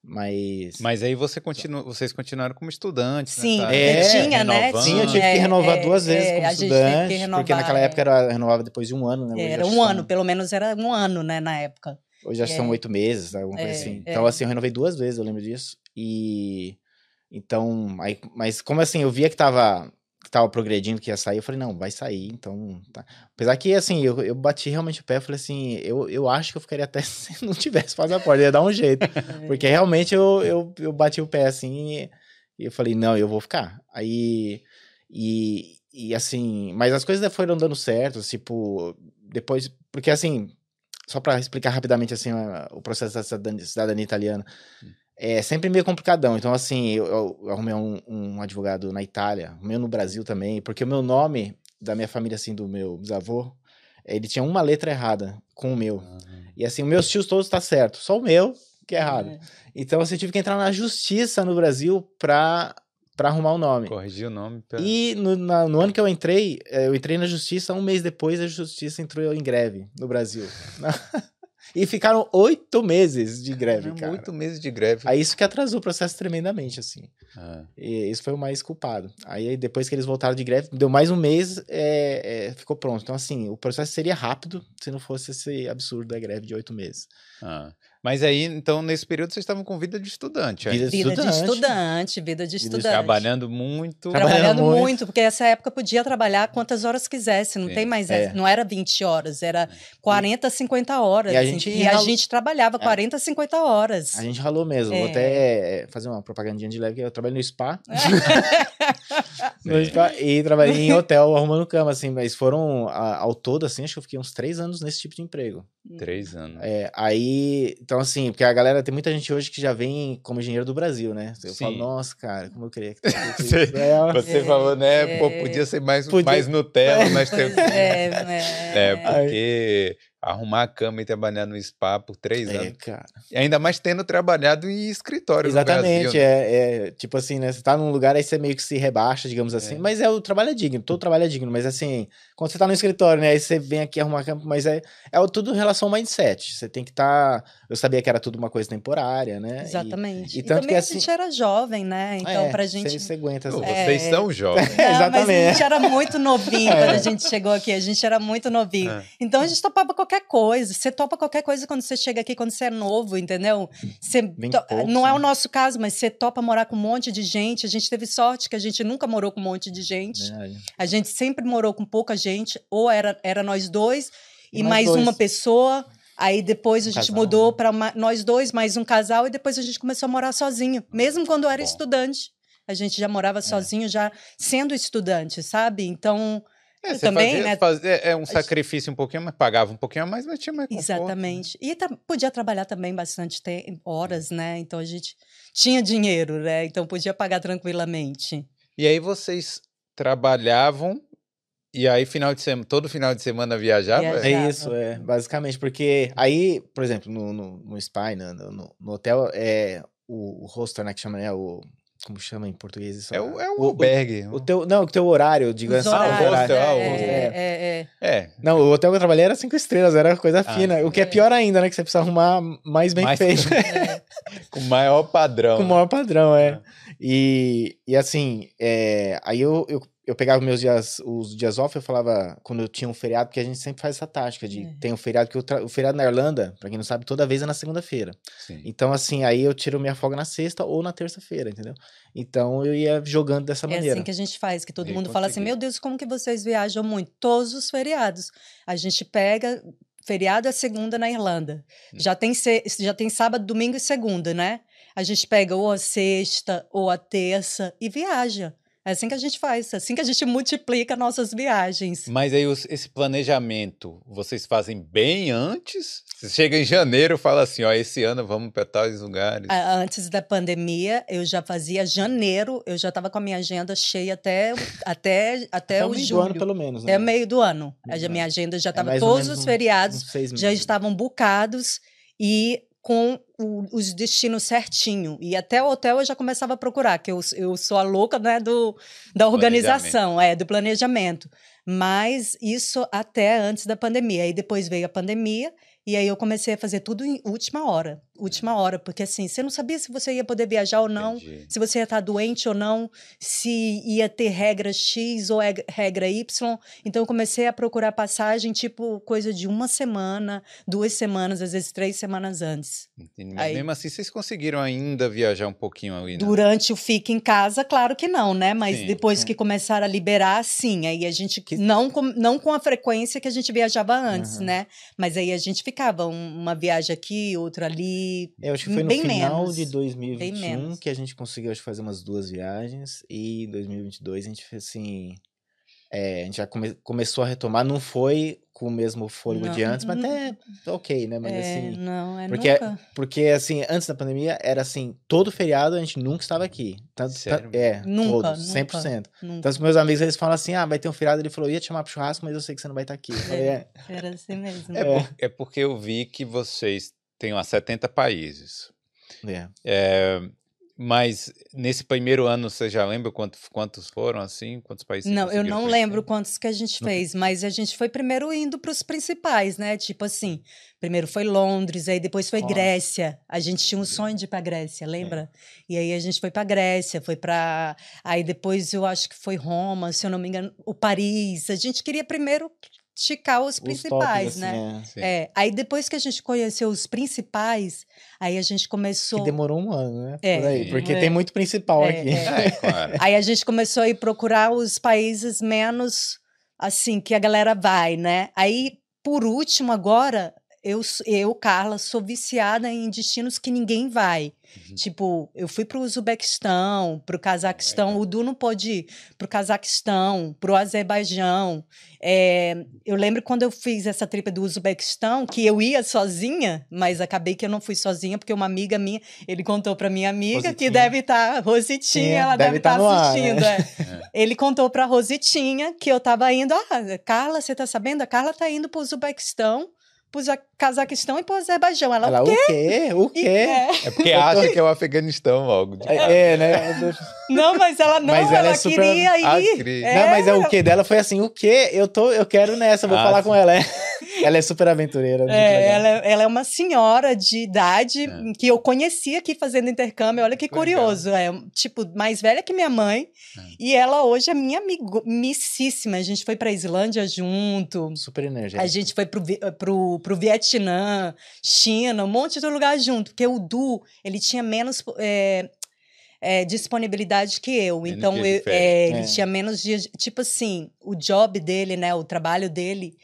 Speaker 3: Mas.
Speaker 1: Mas aí você continua, vocês continuaram como estudantes,
Speaker 2: Sim,
Speaker 1: né? Tá
Speaker 3: É,
Speaker 2: tinha, né?
Speaker 3: Sim, eu tive que
Speaker 2: É,
Speaker 3: renovar
Speaker 2: é,
Speaker 3: duas vezes
Speaker 2: é,
Speaker 3: como
Speaker 2: teve que
Speaker 3: estudante, porque
Speaker 2: renovar,
Speaker 3: naquela
Speaker 2: é.
Speaker 3: época era renovava depois de um ano, né?
Speaker 2: Era um
Speaker 3: que
Speaker 2: ano,
Speaker 3: são-
Speaker 2: pelo menos era um ano, né, na época.
Speaker 3: Hoje que são
Speaker 2: É.
Speaker 3: oito meses, alguma coisa
Speaker 2: É,
Speaker 3: assim.
Speaker 2: é.
Speaker 3: Então, assim, eu renovei duas vezes, eu lembro disso. E. Então, aí, mas como assim, eu via que tava, tava progredindo, que ia sair, eu falei, não, vai sair, então. Tá. Apesar que, assim, eu, eu bati realmente o pé, falei assim, eu, eu acho que eu ficaria até [laughs] se não tivesse passaporte, ia dar um jeito. [laughs] Porque realmente eu, eu, eu bati o pé assim e, eu falei, não, eu vou ficar. Aí. E, e assim, mas as coisas foram dando certo, tipo, depois. Porque assim, só pra explicar rapidamente assim, o processo da cidadania, cidadania italiana. É sempre meio complicadão. Então, assim, eu, eu arrumei um, um advogado na Itália, arrumei um no Brasil também, porque o meu nome da minha família, assim, do meu bisavô, ele tinha uma letra errada com o meu. E assim, os meus tios todos tá certo, só o meu que é errado.
Speaker 2: É.
Speaker 3: Então você tive que entrar na justiça no Brasil pra, pra arrumar o nome.
Speaker 1: Corrigir o nome. pra-
Speaker 3: E no, na- no ano que eu entrei, eh, eu entrei na justiça, um mês depois a justiça entrou em greve no Brasil. [laughs] e ficaram oito meses de greve,
Speaker 1: Caramba,
Speaker 3: cara.
Speaker 1: Oito meses de greve.
Speaker 3: Aí isso que atrasou o processo tremendamente, assim.
Speaker 1: Ah,
Speaker 3: E isso foi o mais culpado. Aí depois que eles voltaram de greve, deu mais um mês, é, é, ficou pronto. Então, assim, o processo seria rápido se não fosse esse absurdo da greve de oito meses.
Speaker 1: ah. Mas aí, então, nesse período, vocês estavam com vida de estudante.
Speaker 3: Vida
Speaker 1: aí.
Speaker 3: de
Speaker 2: Vida de
Speaker 3: estudante.
Speaker 2: estudante, vida de estudante.
Speaker 1: Trabalhando muito.
Speaker 3: Trabalhando
Speaker 2: Trabalhando
Speaker 3: muito.
Speaker 2: muito. porque essa época podia trabalhar quantas horas quisesse, não
Speaker 1: Sim.
Speaker 2: tem mais,
Speaker 3: É.
Speaker 2: não era 20 horas, era 40, 50 horas.
Speaker 3: E a
Speaker 2: assim,
Speaker 3: gente
Speaker 2: e a gente trabalhava 40, 50 horas.
Speaker 3: A gente ralou mesmo. Vou
Speaker 2: É.
Speaker 3: até é, fazer uma propagandinha de leve, que eu trabalho no spa. [laughs] No spa e trabalhei em hotel arrumando cama, assim, mas foram, ao todo, assim, acho que eu fiquei uns três anos nesse tipo de emprego.
Speaker 1: Três anos.
Speaker 3: É, aí, então assim, porque a galera, tem muita gente hoje que já vem como engenheiro do Brasil, né? Eu falo,
Speaker 1: Sim.
Speaker 3: nossa, cara, como eu queria que [laughs]
Speaker 1: Você- Você
Speaker 2: É,
Speaker 1: falou, né? Pô,
Speaker 2: é.
Speaker 1: podia ser mais,
Speaker 3: Podia-
Speaker 1: mais Nutella, [laughs] tempo.
Speaker 2: Pois é,
Speaker 1: É,
Speaker 2: é.
Speaker 1: porque arrumar a cama e trabalhar no spa por três
Speaker 3: é,
Speaker 1: anos.
Speaker 3: cara.
Speaker 1: E ainda mais tendo trabalhado em escritório
Speaker 3: Exatamente,
Speaker 1: no Brasil. né?
Speaker 3: é, é tipo assim, né? Você tá num lugar aí você meio que se rebaixa, digamos assim.
Speaker 1: É.
Speaker 3: Mas é o trabalho é digno, todo trabalho é digno. Mas assim, quando você tá no escritório, né? Aí você vem aqui arrumar campo, mas é, é tudo em relação ao mindset. Você tem que estar. eu sabia que era tudo uma coisa temporária, né?
Speaker 2: Exatamente.
Speaker 3: e
Speaker 2: E,
Speaker 3: tanto
Speaker 2: também
Speaker 3: que
Speaker 2: a
Speaker 3: assim-
Speaker 2: gente era jovem, né? Então,
Speaker 3: é,
Speaker 2: pra gente.
Speaker 3: Você aguenta. Assim.
Speaker 2: É.
Speaker 1: Vocês são jovens.
Speaker 2: Não, [laughs] Mas a
Speaker 3: Exatamente.
Speaker 2: gente era muito novinho [laughs]
Speaker 3: É.
Speaker 2: quando a gente chegou aqui. A gente era muito novinho.
Speaker 1: É.
Speaker 2: Então a gente topava qualquer coisa. Você topa qualquer coisa quando você chega aqui, quando você é novo, entendeu? Você Não é
Speaker 3: né?
Speaker 2: o nosso caso, mas você topa morar com um monte de gente. A gente teve sorte que a gente nunca morou com um monte de gente.
Speaker 3: Verdade.
Speaker 2: A gente sempre morou com pouca gente, ou era, era nós dois e,
Speaker 3: E nós
Speaker 2: mais
Speaker 3: dois.
Speaker 2: uma pessoa. Aí depois a
Speaker 3: Um
Speaker 2: gente
Speaker 3: casal,
Speaker 2: mudou
Speaker 3: né?
Speaker 2: para nós dois, mais um casal, e depois a gente começou a morar sozinho, mesmo quando eu era
Speaker 1: Bom.
Speaker 2: estudante. A gente já
Speaker 3: É.
Speaker 2: morava sozinho, já sendo estudante, sabe? Então,
Speaker 1: É, você
Speaker 2: Também,
Speaker 1: fazia,
Speaker 2: né?
Speaker 1: fazia- é um sacrifício um pouquinho, mas pagava um pouquinho a mais, mas tinha mais conforto, né?
Speaker 2: exatamente. E tra- podia trabalhar também bastante te- horas, né? Então a gente tinha dinheiro, né? Então podia pagar tranquilamente.
Speaker 1: E aí vocês trabalhavam e aí final de semana, todo final de semana viajava?
Speaker 2: Viajava.
Speaker 3: É isso, é, basicamente, porque aí, por exemplo, no, no, no spa, no, no, no hotel, é o, o hostel, né, que chama, né, o, como chama em português isso?
Speaker 1: É o, é o,
Speaker 3: o,
Speaker 1: albergue.
Speaker 3: o teu, não, o teu horário, eu digo assim,
Speaker 1: Ah, o hostel, ah, o
Speaker 2: é,
Speaker 1: hostel.
Speaker 2: é, é, é.
Speaker 1: É,
Speaker 3: Não, o hotel que eu trabalhei era cinco estrelas, era coisa
Speaker 1: Ah,
Speaker 3: fina. O que é pior ainda, né? Que você precisa arrumar mais bem
Speaker 1: Mais-
Speaker 3: feito. [laughs]
Speaker 1: com o maior padrão.
Speaker 3: com o maior padrão, é. E, e assim, é, aí eu, eu, eu pegava meus dias, os dias off, eu falava, quando eu tinha um feriado, porque a gente sempre faz essa tática de
Speaker 2: É.
Speaker 3: tem um feriado que eu tra- o feriado na Irlanda, pra quem não sabe, toda vez é na segunda-feira. Então, assim, aí eu tiro minha folga na sexta ou na terça-feira, entendeu? Então eu ia jogando dessa
Speaker 2: É
Speaker 3: maneira.
Speaker 2: assim que a gente faz, que todo
Speaker 1: E
Speaker 2: mundo fala assim:
Speaker 1: consegui.
Speaker 2: meu Deus, como que vocês viajam muito? Todos os feriados. A gente pega. Feriado é segunda na Irlanda.
Speaker 1: Hum.
Speaker 2: Já tem, se- já tem sábado, domingo e segunda, né? A gente pega ou a sexta ou a terça e viaja. É assim que a gente faz, é assim que a gente multiplica nossas viagens.
Speaker 1: Mas aí os- esse planejamento, vocês fazem bem antes? Você chega em janeiro e fala assim, ó, esse ano vamos para tais lugares.
Speaker 2: Antes da pandemia, eu já fazia janeiro, eu já estava com a minha agenda cheia até, até, até,
Speaker 3: Até o meio do
Speaker 2: julho.
Speaker 3: ano, pelo menos. né?
Speaker 2: Até meio do ano.
Speaker 3: Meio
Speaker 2: A
Speaker 3: do
Speaker 2: minha
Speaker 3: ano.
Speaker 2: agenda já
Speaker 3: É
Speaker 2: estava,
Speaker 3: ou
Speaker 2: todos os feriados já estavam bucados e com o- os destinos certinho. E até o hotel eu já começava a procurar, que eu, eu sou a louca né, do, da organização, é, do planejamento. Mas isso até antes da pandemia. Aí depois veio a pandemia e aí eu comecei a fazer tudo em última hora. Última hora, porque assim, você não sabia se você ia poder viajar ou não,
Speaker 1: Entendi.
Speaker 2: se você ia estar doente ou não, se ia ter regra X ou eg- regra Y. Então eu comecei a procurar passagem, tipo, coisa de uma semana, duas semanas, às vezes três semanas antes.
Speaker 1: Entendi. Mas
Speaker 2: Aí-
Speaker 1: mesmo assim, vocês conseguiram ainda viajar um pouquinho ali, né?
Speaker 2: Durante o fique em casa, claro que não, né? Mas
Speaker 1: Sim,
Speaker 2: depois
Speaker 3: sim.
Speaker 2: que começaram a liberar, sim. Aí a gente,
Speaker 3: Que-
Speaker 2: não, com, não com a frequência que a gente viajava antes,
Speaker 3: Aham.
Speaker 2: né? Mas aí a gente ficava um- uma viagem aqui, outra ali.
Speaker 3: Eu acho que foi no final
Speaker 2: menos,
Speaker 3: de
Speaker 2: bem
Speaker 3: 2021
Speaker 2: menos.
Speaker 3: que a gente conseguiu acho, fazer umas duas viagens. E em 2022 a gente fez assim. é, a gente já come- começou a retomar. Não foi com o mesmo fôlego de
Speaker 2: Não,
Speaker 3: antes, mas até ok, né? Mas
Speaker 2: é,
Speaker 3: assim.
Speaker 2: não, é
Speaker 3: Porque,
Speaker 2: nunca.
Speaker 3: porque, assim, antes da pandemia, era assim, todo feriado a gente nunca estava aqui. Tanto,
Speaker 1: Sério?
Speaker 3: é,
Speaker 2: Nunca,
Speaker 3: todos,
Speaker 2: nunca.
Speaker 3: 100%.
Speaker 2: nunca.
Speaker 3: Então, os meus amigos, eles falam assim, ah, vai ter um feriado. Ele falou, ia te chamar pro churrasco, mas eu sei que você não vai estar aqui. Eu falei, é.
Speaker 2: Era assim mesmo.
Speaker 1: É, por- é porque eu vi que vocês têm umas 70 países.
Speaker 3: é.
Speaker 1: É, mas nesse primeiro ano, você já lembra quanto- quantos foram, assim? Quantos países
Speaker 2: Não, eu não lembro quantos que a gente
Speaker 3: Não.
Speaker 2: fez, mas a gente foi primeiro indo para os principais, né? Tipo assim, primeiro foi Londres, aí depois foi
Speaker 3: Nossa.
Speaker 2: Grécia. A gente tinha um sonho de ir para Grécia, lembra? E aí a gente foi para Grécia, foi para aí depois eu acho que foi Roma, se eu não me engano, o Paris. A gente queria primeiro ticar os
Speaker 3: Os
Speaker 2: principais,
Speaker 3: tops,
Speaker 2: né?
Speaker 3: assim, é.
Speaker 2: É, aí depois que a gente conheceu os principais, aí a gente começou.
Speaker 3: Que demorou um ano, né?
Speaker 2: É.
Speaker 3: Por aí, porque
Speaker 2: É.
Speaker 3: tem muito principal
Speaker 2: É,
Speaker 3: aqui.
Speaker 2: é.
Speaker 1: É, claro. [laughs]
Speaker 2: Aí a gente começou a ir procurar os países menos assim que a galera vai, né? Aí, por último, agora eu, eu Carla, sou viciada em destinos que ninguém vai.
Speaker 1: Uhum.
Speaker 2: Tipo, eu fui pro Uzbequistão, pro Cazaquistão, o Du não pôde ir pro Cazaquistão, pro Azerbaijão. É, eu lembro quando eu fiz essa tripa do Uzbequistão, que eu ia sozinha, mas acabei que eu não fui sozinha, porque uma amiga minha, ele contou pra minha amiga, que
Speaker 3: Rositinha.
Speaker 2: deve estar, Rositinha,
Speaker 3: Sim,
Speaker 2: ela
Speaker 3: deve
Speaker 2: estar
Speaker 3: tá ar,
Speaker 2: assistindo.
Speaker 3: né?
Speaker 2: é. Ele contou pra Rositinha que eu tava indo, ah, Carla, você tá sabendo? A Carla tá indo pro Uzbequistão, pro Za- Cazaquistão e pro Azerbaijão. Ela,
Speaker 3: Ela,
Speaker 2: o
Speaker 3: o
Speaker 2: quê?
Speaker 3: quê? O
Speaker 2: E-
Speaker 3: quê?
Speaker 2: é.
Speaker 1: É porque acha que é o Afeganistão logo. de.
Speaker 3: É, é, né?
Speaker 2: Não, mas ela não,
Speaker 3: Mas ela
Speaker 2: ela,
Speaker 3: é super-
Speaker 2: queria ir.
Speaker 1: Ah.
Speaker 2: É,
Speaker 3: Não, mas é o quê dela foi assim, o quê? Eu tô, eu quero nessa, vou
Speaker 1: Ah,
Speaker 3: falar
Speaker 1: sim.
Speaker 3: com ela. É. ela é super aventureira.
Speaker 2: É, ela, é- ela é uma senhora de idade
Speaker 1: É.
Speaker 2: que eu conheci aqui fazendo intercâmbio. Olha que
Speaker 1: legal.
Speaker 2: curioso. É, tipo, mais velha que minha mãe.
Speaker 1: É.
Speaker 2: E ela hoje é minha amigo, amicíssima. A gente foi pra Islândia junto.
Speaker 3: Super energética.
Speaker 2: A gente foi pro, pro, pro Vietnã, China, um monte de lugar junto. Porque o Du, ele tinha menos é, é, disponibilidade que eu.
Speaker 1: Menos
Speaker 2: então, eu- é, ele
Speaker 3: É.
Speaker 2: tinha menos dias. de- Tipo assim, o job dele, né? O trabalho dele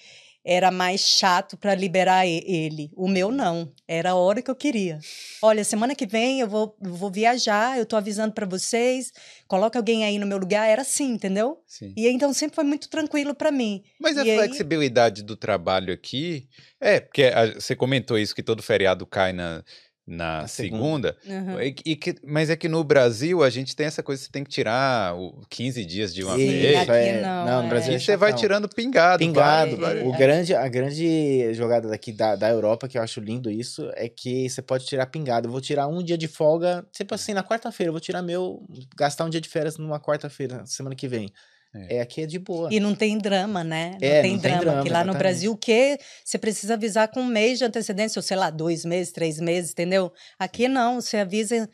Speaker 2: era mais chato para liberar ele. O meu não. Era a hora que eu queria. Olha, semana que vem eu vou, vou viajar, eu tô avisando para vocês. Coloca alguém aí no meu lugar. Era assim, entendeu?
Speaker 1: Sim.
Speaker 2: E então sempre foi muito tranquilo para mim.
Speaker 1: Mas a
Speaker 2: E aí-
Speaker 1: flexibilidade do trabalho aqui. É, porque a- você comentou isso que todo feriado cai na, na segunda.
Speaker 3: segunda.
Speaker 2: Uhum.
Speaker 1: E que- e que- mas é que no Brasil a gente tem essa coisa, você tem que tirar o 15 dias de uma
Speaker 2: Sim,
Speaker 1: vez.
Speaker 2: aqui
Speaker 3: é-
Speaker 2: não,
Speaker 3: não, no
Speaker 2: é.
Speaker 3: Brasil
Speaker 1: E
Speaker 3: é
Speaker 1: você vai tirando pingado.
Speaker 3: Pingado.
Speaker 1: vários-
Speaker 3: O grande, a grande jogada daqui da, da Europa, que eu acho lindo isso, é que você pode tirar pingado. Eu vou tirar um dia de folga, tipo assim, na quarta-feira. Eu vou tirar meu, gastar um dia de férias numa quarta-feira, semana que vem.
Speaker 1: É.
Speaker 3: É, aqui é de boa.
Speaker 2: E não tem drama, né? Não
Speaker 3: É,
Speaker 2: tem
Speaker 3: não tem
Speaker 2: drama.
Speaker 3: drama,
Speaker 2: que lá no. Brasil, o quê? Você precisa avisar com um mês de antecedência, ou sei lá, dois meses, três meses, entendeu? Aqui não, você avisa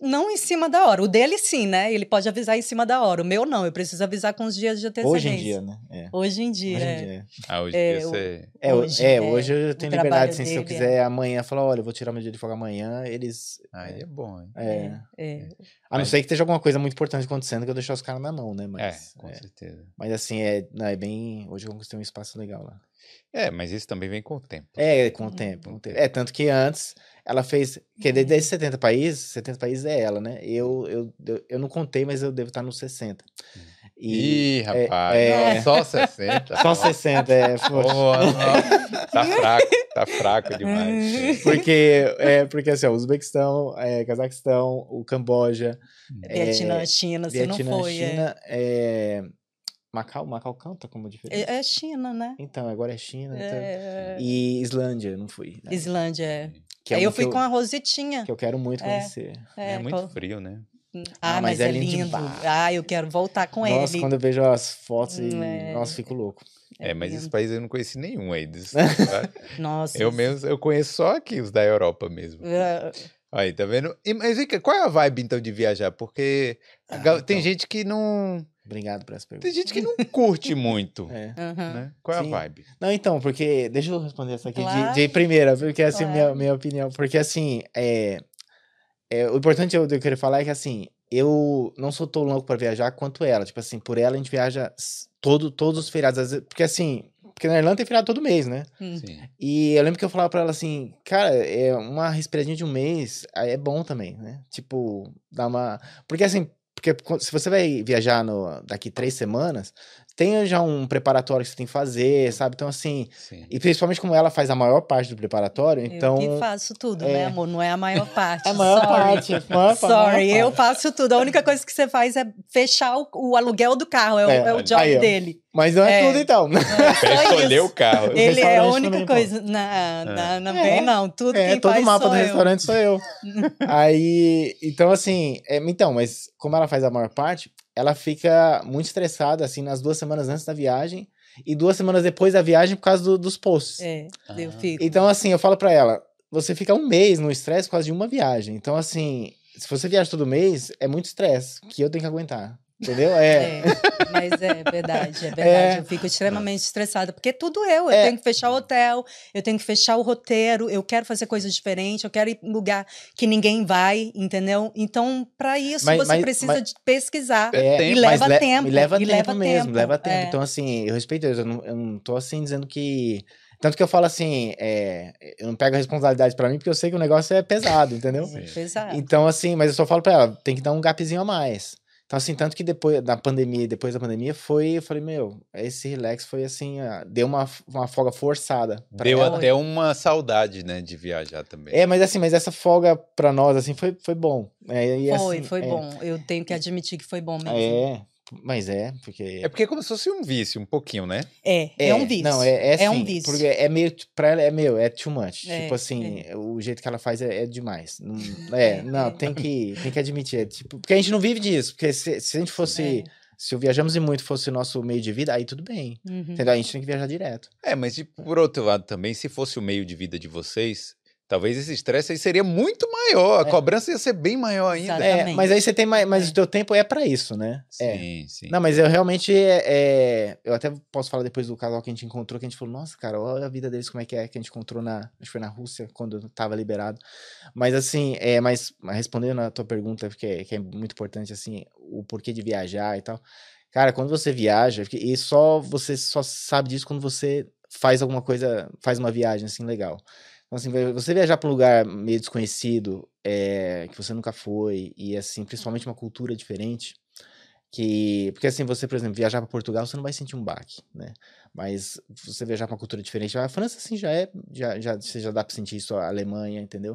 Speaker 2: não em cima da hora. O dele sim, né? Ele pode avisar em cima da hora. O meu não, eu preciso avisar com os dias de antecedência.
Speaker 3: Hoje em dia, né? É.
Speaker 2: Hoje em dia.
Speaker 3: Hoje em
Speaker 2: é.
Speaker 3: dia.
Speaker 1: Ah, hoje em
Speaker 2: É,
Speaker 1: você.
Speaker 3: É,
Speaker 2: Hoje,
Speaker 3: é,
Speaker 2: é,
Speaker 3: hoje eu tenho liberdade, assim, se eu
Speaker 2: dele, é.
Speaker 3: quiser amanhã falar, olha, eu vou tirar meu dia de folga amanhã, eles...
Speaker 1: Aí é bom, hein?
Speaker 3: É,
Speaker 2: É.
Speaker 3: A não
Speaker 1: Mas-
Speaker 3: ser que esteja alguma coisa muito importante acontecendo que eu deixar os caras na mão, né?
Speaker 1: É,
Speaker 3: Mas,
Speaker 1: com
Speaker 3: é.
Speaker 1: certeza.
Speaker 3: Mas assim, é, não, é bem. Hoje eu conquistei um espaço legal lá.
Speaker 1: É, mas isso também vem com o tempo.
Speaker 3: É, com o
Speaker 2: Uhum.
Speaker 3: tempo. com o tempo. É, tanto que antes ela fez. Que de- desses 70 países, 70 países é ela, né? Eu, eu, eu, eu não contei, mas eu devo estar nos 60. E.
Speaker 1: Ih, rapaz,
Speaker 3: é-
Speaker 1: não, só 60.
Speaker 3: Só 60, é.
Speaker 1: Pô,
Speaker 3: poxa.
Speaker 1: não, tá fraco, tá fraco demais. [laughs]
Speaker 3: Porque, é, porque assim, o Uzbequistão, é, Cazaquistão, o Camboja,
Speaker 2: Vietnã, China, você
Speaker 3: Vietnã,
Speaker 2: não foi. é.
Speaker 3: China, é... Macau, Macau conta como diferente?
Speaker 2: É, é China, né?
Speaker 3: Então, agora é China. então-
Speaker 2: É,
Speaker 3: E Islândia, eu não fui. né?
Speaker 2: Islândia, é.
Speaker 3: Que é
Speaker 2: Aí
Speaker 3: um
Speaker 2: eu fui
Speaker 3: que
Speaker 2: com a Rositinha.
Speaker 3: Que eu quero muito
Speaker 2: É.
Speaker 3: conhecer.
Speaker 1: É, muito
Speaker 2: qual-
Speaker 1: frio, né?
Speaker 2: Ah,
Speaker 3: Ah,
Speaker 2: mas,
Speaker 3: mas é
Speaker 2: é
Speaker 3: lindo
Speaker 2: lindo. Ah, eu quero voltar com
Speaker 3: Nossa,
Speaker 2: ele.
Speaker 3: quando eu vejo as fotos, e...
Speaker 2: Hum, é.
Speaker 3: nossa, fico louco.
Speaker 1: É, mas esses países eu não conheci nenhum aí. desses, [laughs] tá?
Speaker 2: Nossa.
Speaker 1: eu mesmo, eu conheço só aqui, os da Europa mesmo.
Speaker 2: É,
Speaker 1: Aí, tá vendo? E, mas qual é a vibe então de viajar? Porque a
Speaker 3: Ah,
Speaker 1: tem
Speaker 3: então.
Speaker 1: gente que não.
Speaker 3: Obrigado por essa
Speaker 1: Tem
Speaker 3: pergunta.
Speaker 1: gente que não curte muito. [laughs]
Speaker 3: É.
Speaker 1: Né? Qual é
Speaker 3: Sim.
Speaker 1: a vibe?
Speaker 3: Não, então, porque. Deixa eu responder essa aqui de-
Speaker 2: Claro.
Speaker 3: de, primeira, porque é a minha,
Speaker 2: Claro.
Speaker 3: minha opinião. Porque assim, é, é, o importante eu, eu querer falar é que assim, eu não sou tão louco pra viajar quanto ela. Tipo assim, por ela a gente viaja todo, todos os feriados. Porque assim, porque na Irlanda tem feriado todo mês, né?
Speaker 1: Sim.
Speaker 3: E eu lembro que eu falava pra ela assim, cara, é uma respiradinha de um mês é bom também, né? Tipo, dá uma. Porque assim, porque qu- se você vai viajar no, daqui três semanas, tem já um preparatório que você tem que fazer, sabe? Então, assim,
Speaker 1: Sim.
Speaker 3: e principalmente como ela faz a maior parte do preparatório, então.
Speaker 2: eu que faço tudo,
Speaker 3: é.
Speaker 2: né, amor? Não é a maior [laughs] parte.
Speaker 3: É a maior
Speaker 2: sorry.
Speaker 3: parte. a maior pa- maior
Speaker 2: Sorry, eu
Speaker 3: parte.
Speaker 2: faço tudo. A única coisa que você faz é fechar o, o aluguel do carro. É, o-
Speaker 3: É,
Speaker 2: é o job
Speaker 3: aí,
Speaker 2: dele.
Speaker 3: Mas não é,
Speaker 2: É.
Speaker 3: tudo, então.
Speaker 2: É
Speaker 1: escolher o carro.
Speaker 3: O
Speaker 2: Ele é a única coisa. Não, não, não
Speaker 3: É.
Speaker 2: vem, não. Tudo
Speaker 3: É,
Speaker 2: quem
Speaker 3: todo
Speaker 2: faz
Speaker 3: o mapa
Speaker 2: sou
Speaker 3: do
Speaker 2: eu.
Speaker 3: restaurante sou eu. [laughs] Aí, então assim, é, então, mas como ela faz a maior parte, ela fica muito estressada, assim, nas duas semanas antes da viagem e duas semanas depois da viagem por causa do- dos posts.
Speaker 2: É, eu
Speaker 1: Ah.
Speaker 2: fico.
Speaker 3: Então, assim, eu falo pra ela, você fica um mês no estresse por causa de uma viagem. Então, assim, se você viaja todo mês, é muito estresse que eu tenho que aguentar. Entendeu? É.
Speaker 2: É, mas é verdade, é verdade. Eu fico extremamente estressada, porque tudo eu. Eu
Speaker 3: É.
Speaker 2: tenho que fechar o hotel, eu tenho que fechar o roteiro, eu quero fazer coisas diferentes, eu quero ir em lugar que ninguém vai, entendeu? Então, para isso,
Speaker 3: Mas-
Speaker 2: você
Speaker 3: mas-
Speaker 2: precisa
Speaker 3: mas-
Speaker 2: de pesquisar.
Speaker 3: É,
Speaker 2: E leva
Speaker 3: le-
Speaker 2: tempo,
Speaker 3: E leva
Speaker 2: e
Speaker 3: tempo
Speaker 2: leva
Speaker 3: mesmo,
Speaker 2: tempo,
Speaker 3: leva tempo.
Speaker 2: é.
Speaker 3: Então, assim, eu respeito isso. Eu não, eu não tô assim dizendo que. Tanto que eu falo assim, é, eu não pego a responsabilidade pra mim, porque eu sei que o negócio é pesado, entendeu?
Speaker 2: É pesado.
Speaker 3: Então, assim, mas eu só falo pra ela, tem que dar um gapzinho a mais. Então, assim, tanto que depois da pandemia, depois da pandemia, foi, eu falei, meu, esse relax foi assim, deu uma, uma folga forçada. pra
Speaker 1: Deu
Speaker 3: ela.
Speaker 1: até uma saudade, né, de viajar também.
Speaker 3: É, mas assim, mas essa folga pra nós, assim, foi, foi bom. É, e,
Speaker 2: Foi,
Speaker 3: assim,
Speaker 2: foi
Speaker 3: é,
Speaker 2: bom. Eu tenho que admitir que foi bom mesmo.
Speaker 3: É, mas é, porque...
Speaker 1: É porque é como se fosse um vício, um pouquinho, né?
Speaker 2: É, é, um vício.
Speaker 3: Não, é, é,
Speaker 2: É um
Speaker 3: assim,
Speaker 2: vício.
Speaker 3: Porque é meio, pra ela é meu, é too much.
Speaker 2: É,
Speaker 3: tipo assim, o jeito que ela faz é, é demais. Não- é, [laughs]
Speaker 2: É,
Speaker 3: não,
Speaker 2: é.
Speaker 3: tem que, tem que admitir. é tipo, porque a gente não vive disso. Porque se, se a gente fosse,
Speaker 2: É.
Speaker 3: se o Viajamos e Muito fosse o nosso meio de vida, aí tudo bem.
Speaker 2: Uhum.
Speaker 3: Entendeu? A gente tem que viajar direto.
Speaker 1: É, mas por outro lado também, se fosse o meio de vida de vocês, talvez esse estresse aí seria muito maior, a
Speaker 3: É.
Speaker 1: cobrança ia ser bem maior ainda.
Speaker 3: É, mas aí você tem mais, mas
Speaker 2: É.
Speaker 3: o teu tempo é pra isso, né? É.
Speaker 1: Sim, sim.
Speaker 3: Não, mas eu realmente, é, é, eu até posso falar depois do casal que a gente encontrou, que a gente falou, nossa, cara, olha a vida deles como é que é, que a gente encontrou na, acho que foi na Rússia, quando tava liberado. Mas assim, é, mas respondendo a tua pergunta, que é, que é muito importante, assim, o porquê de viajar e tal. Cara, quando você viaja, e só você só sabe disso quando você faz alguma coisa, faz uma viagem assim legal. Então, assim, você viajar para um lugar meio desconhecido, é, que você nunca foi, e assim, principalmente uma cultura diferente, que. Porque assim, você, por exemplo, viajar para Portugal, você não vai sentir um baque, né? Mas você viajar para uma cultura diferente, a França, assim, já é. Já, já, você já dá para sentir isso, a Alemanha, entendeu?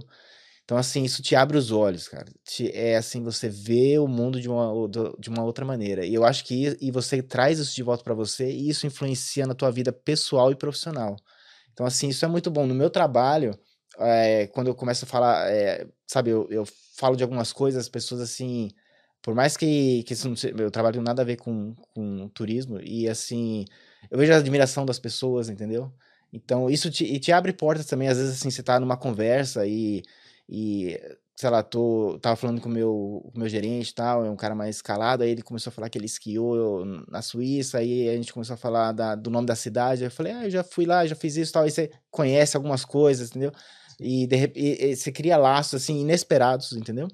Speaker 3: Então, assim, isso te abre os olhos, cara. Te- é assim, você vê o mundo de uma, de uma outra maneira. E eu acho que e você traz isso de volta para você e isso influencia na tua vida pessoal e profissional. Então, assim, isso é muito bom. No meu trabalho, é, quando eu começo a falar, é, sabe, eu, eu falo de algumas coisas, as pessoas, assim, por mais que, que isso não seja, eu trabalho nada a ver com, com turismo, e assim, eu vejo a admiração das pessoas, entendeu? Então, isso te, te abre portas também, às vezes, assim, você tá numa conversa e, e sei lá, tô, tava falando com o meu, o meu gerente e tal, é um cara mais calado, aí ele começou a falar que ele esquiou na Suíça, aí a gente começou a falar da- do nome da cidade, aí eu falei, ah, eu já fui lá, já fiz isso e tal, aí você conhece algumas coisas, entendeu? E, de e- e você cria laços, assim, inesperados, entendeu?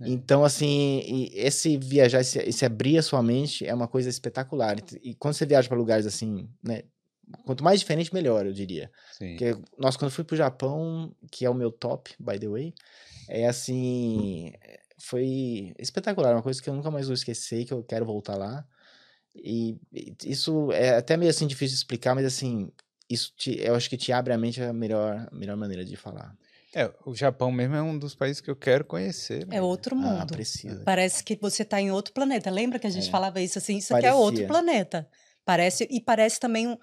Speaker 1: É.
Speaker 3: Então, assim, esse viajar, esse, esse abrir a sua mente é uma coisa espetacular. E, e quando você viaja para lugares assim, né? Quanto mais diferente, melhor, eu diria.
Speaker 1: sim.
Speaker 3: Porque, nossa, quando eu fui pro Japão, que é o meu top, by the way, é assim. Foi espetacular, uma coisa que eu nunca mais vou esquecer, que eu quero voltar lá. E isso é até meio assim difícil de explicar, mas assim, isso te, eu acho que te abre a mente é a melhor, a melhor maneira de falar.
Speaker 1: É, o Japão mesmo é um dos países que eu quero conhecer.
Speaker 2: É outro
Speaker 3: Ah,
Speaker 2: mundo.
Speaker 3: precisa.
Speaker 2: Parece que você está em outro planeta. Lembra que a gente
Speaker 3: É.
Speaker 2: falava isso assim? Isso aqui é outro
Speaker 3: Parecia.
Speaker 2: planeta. Parece e parece também um,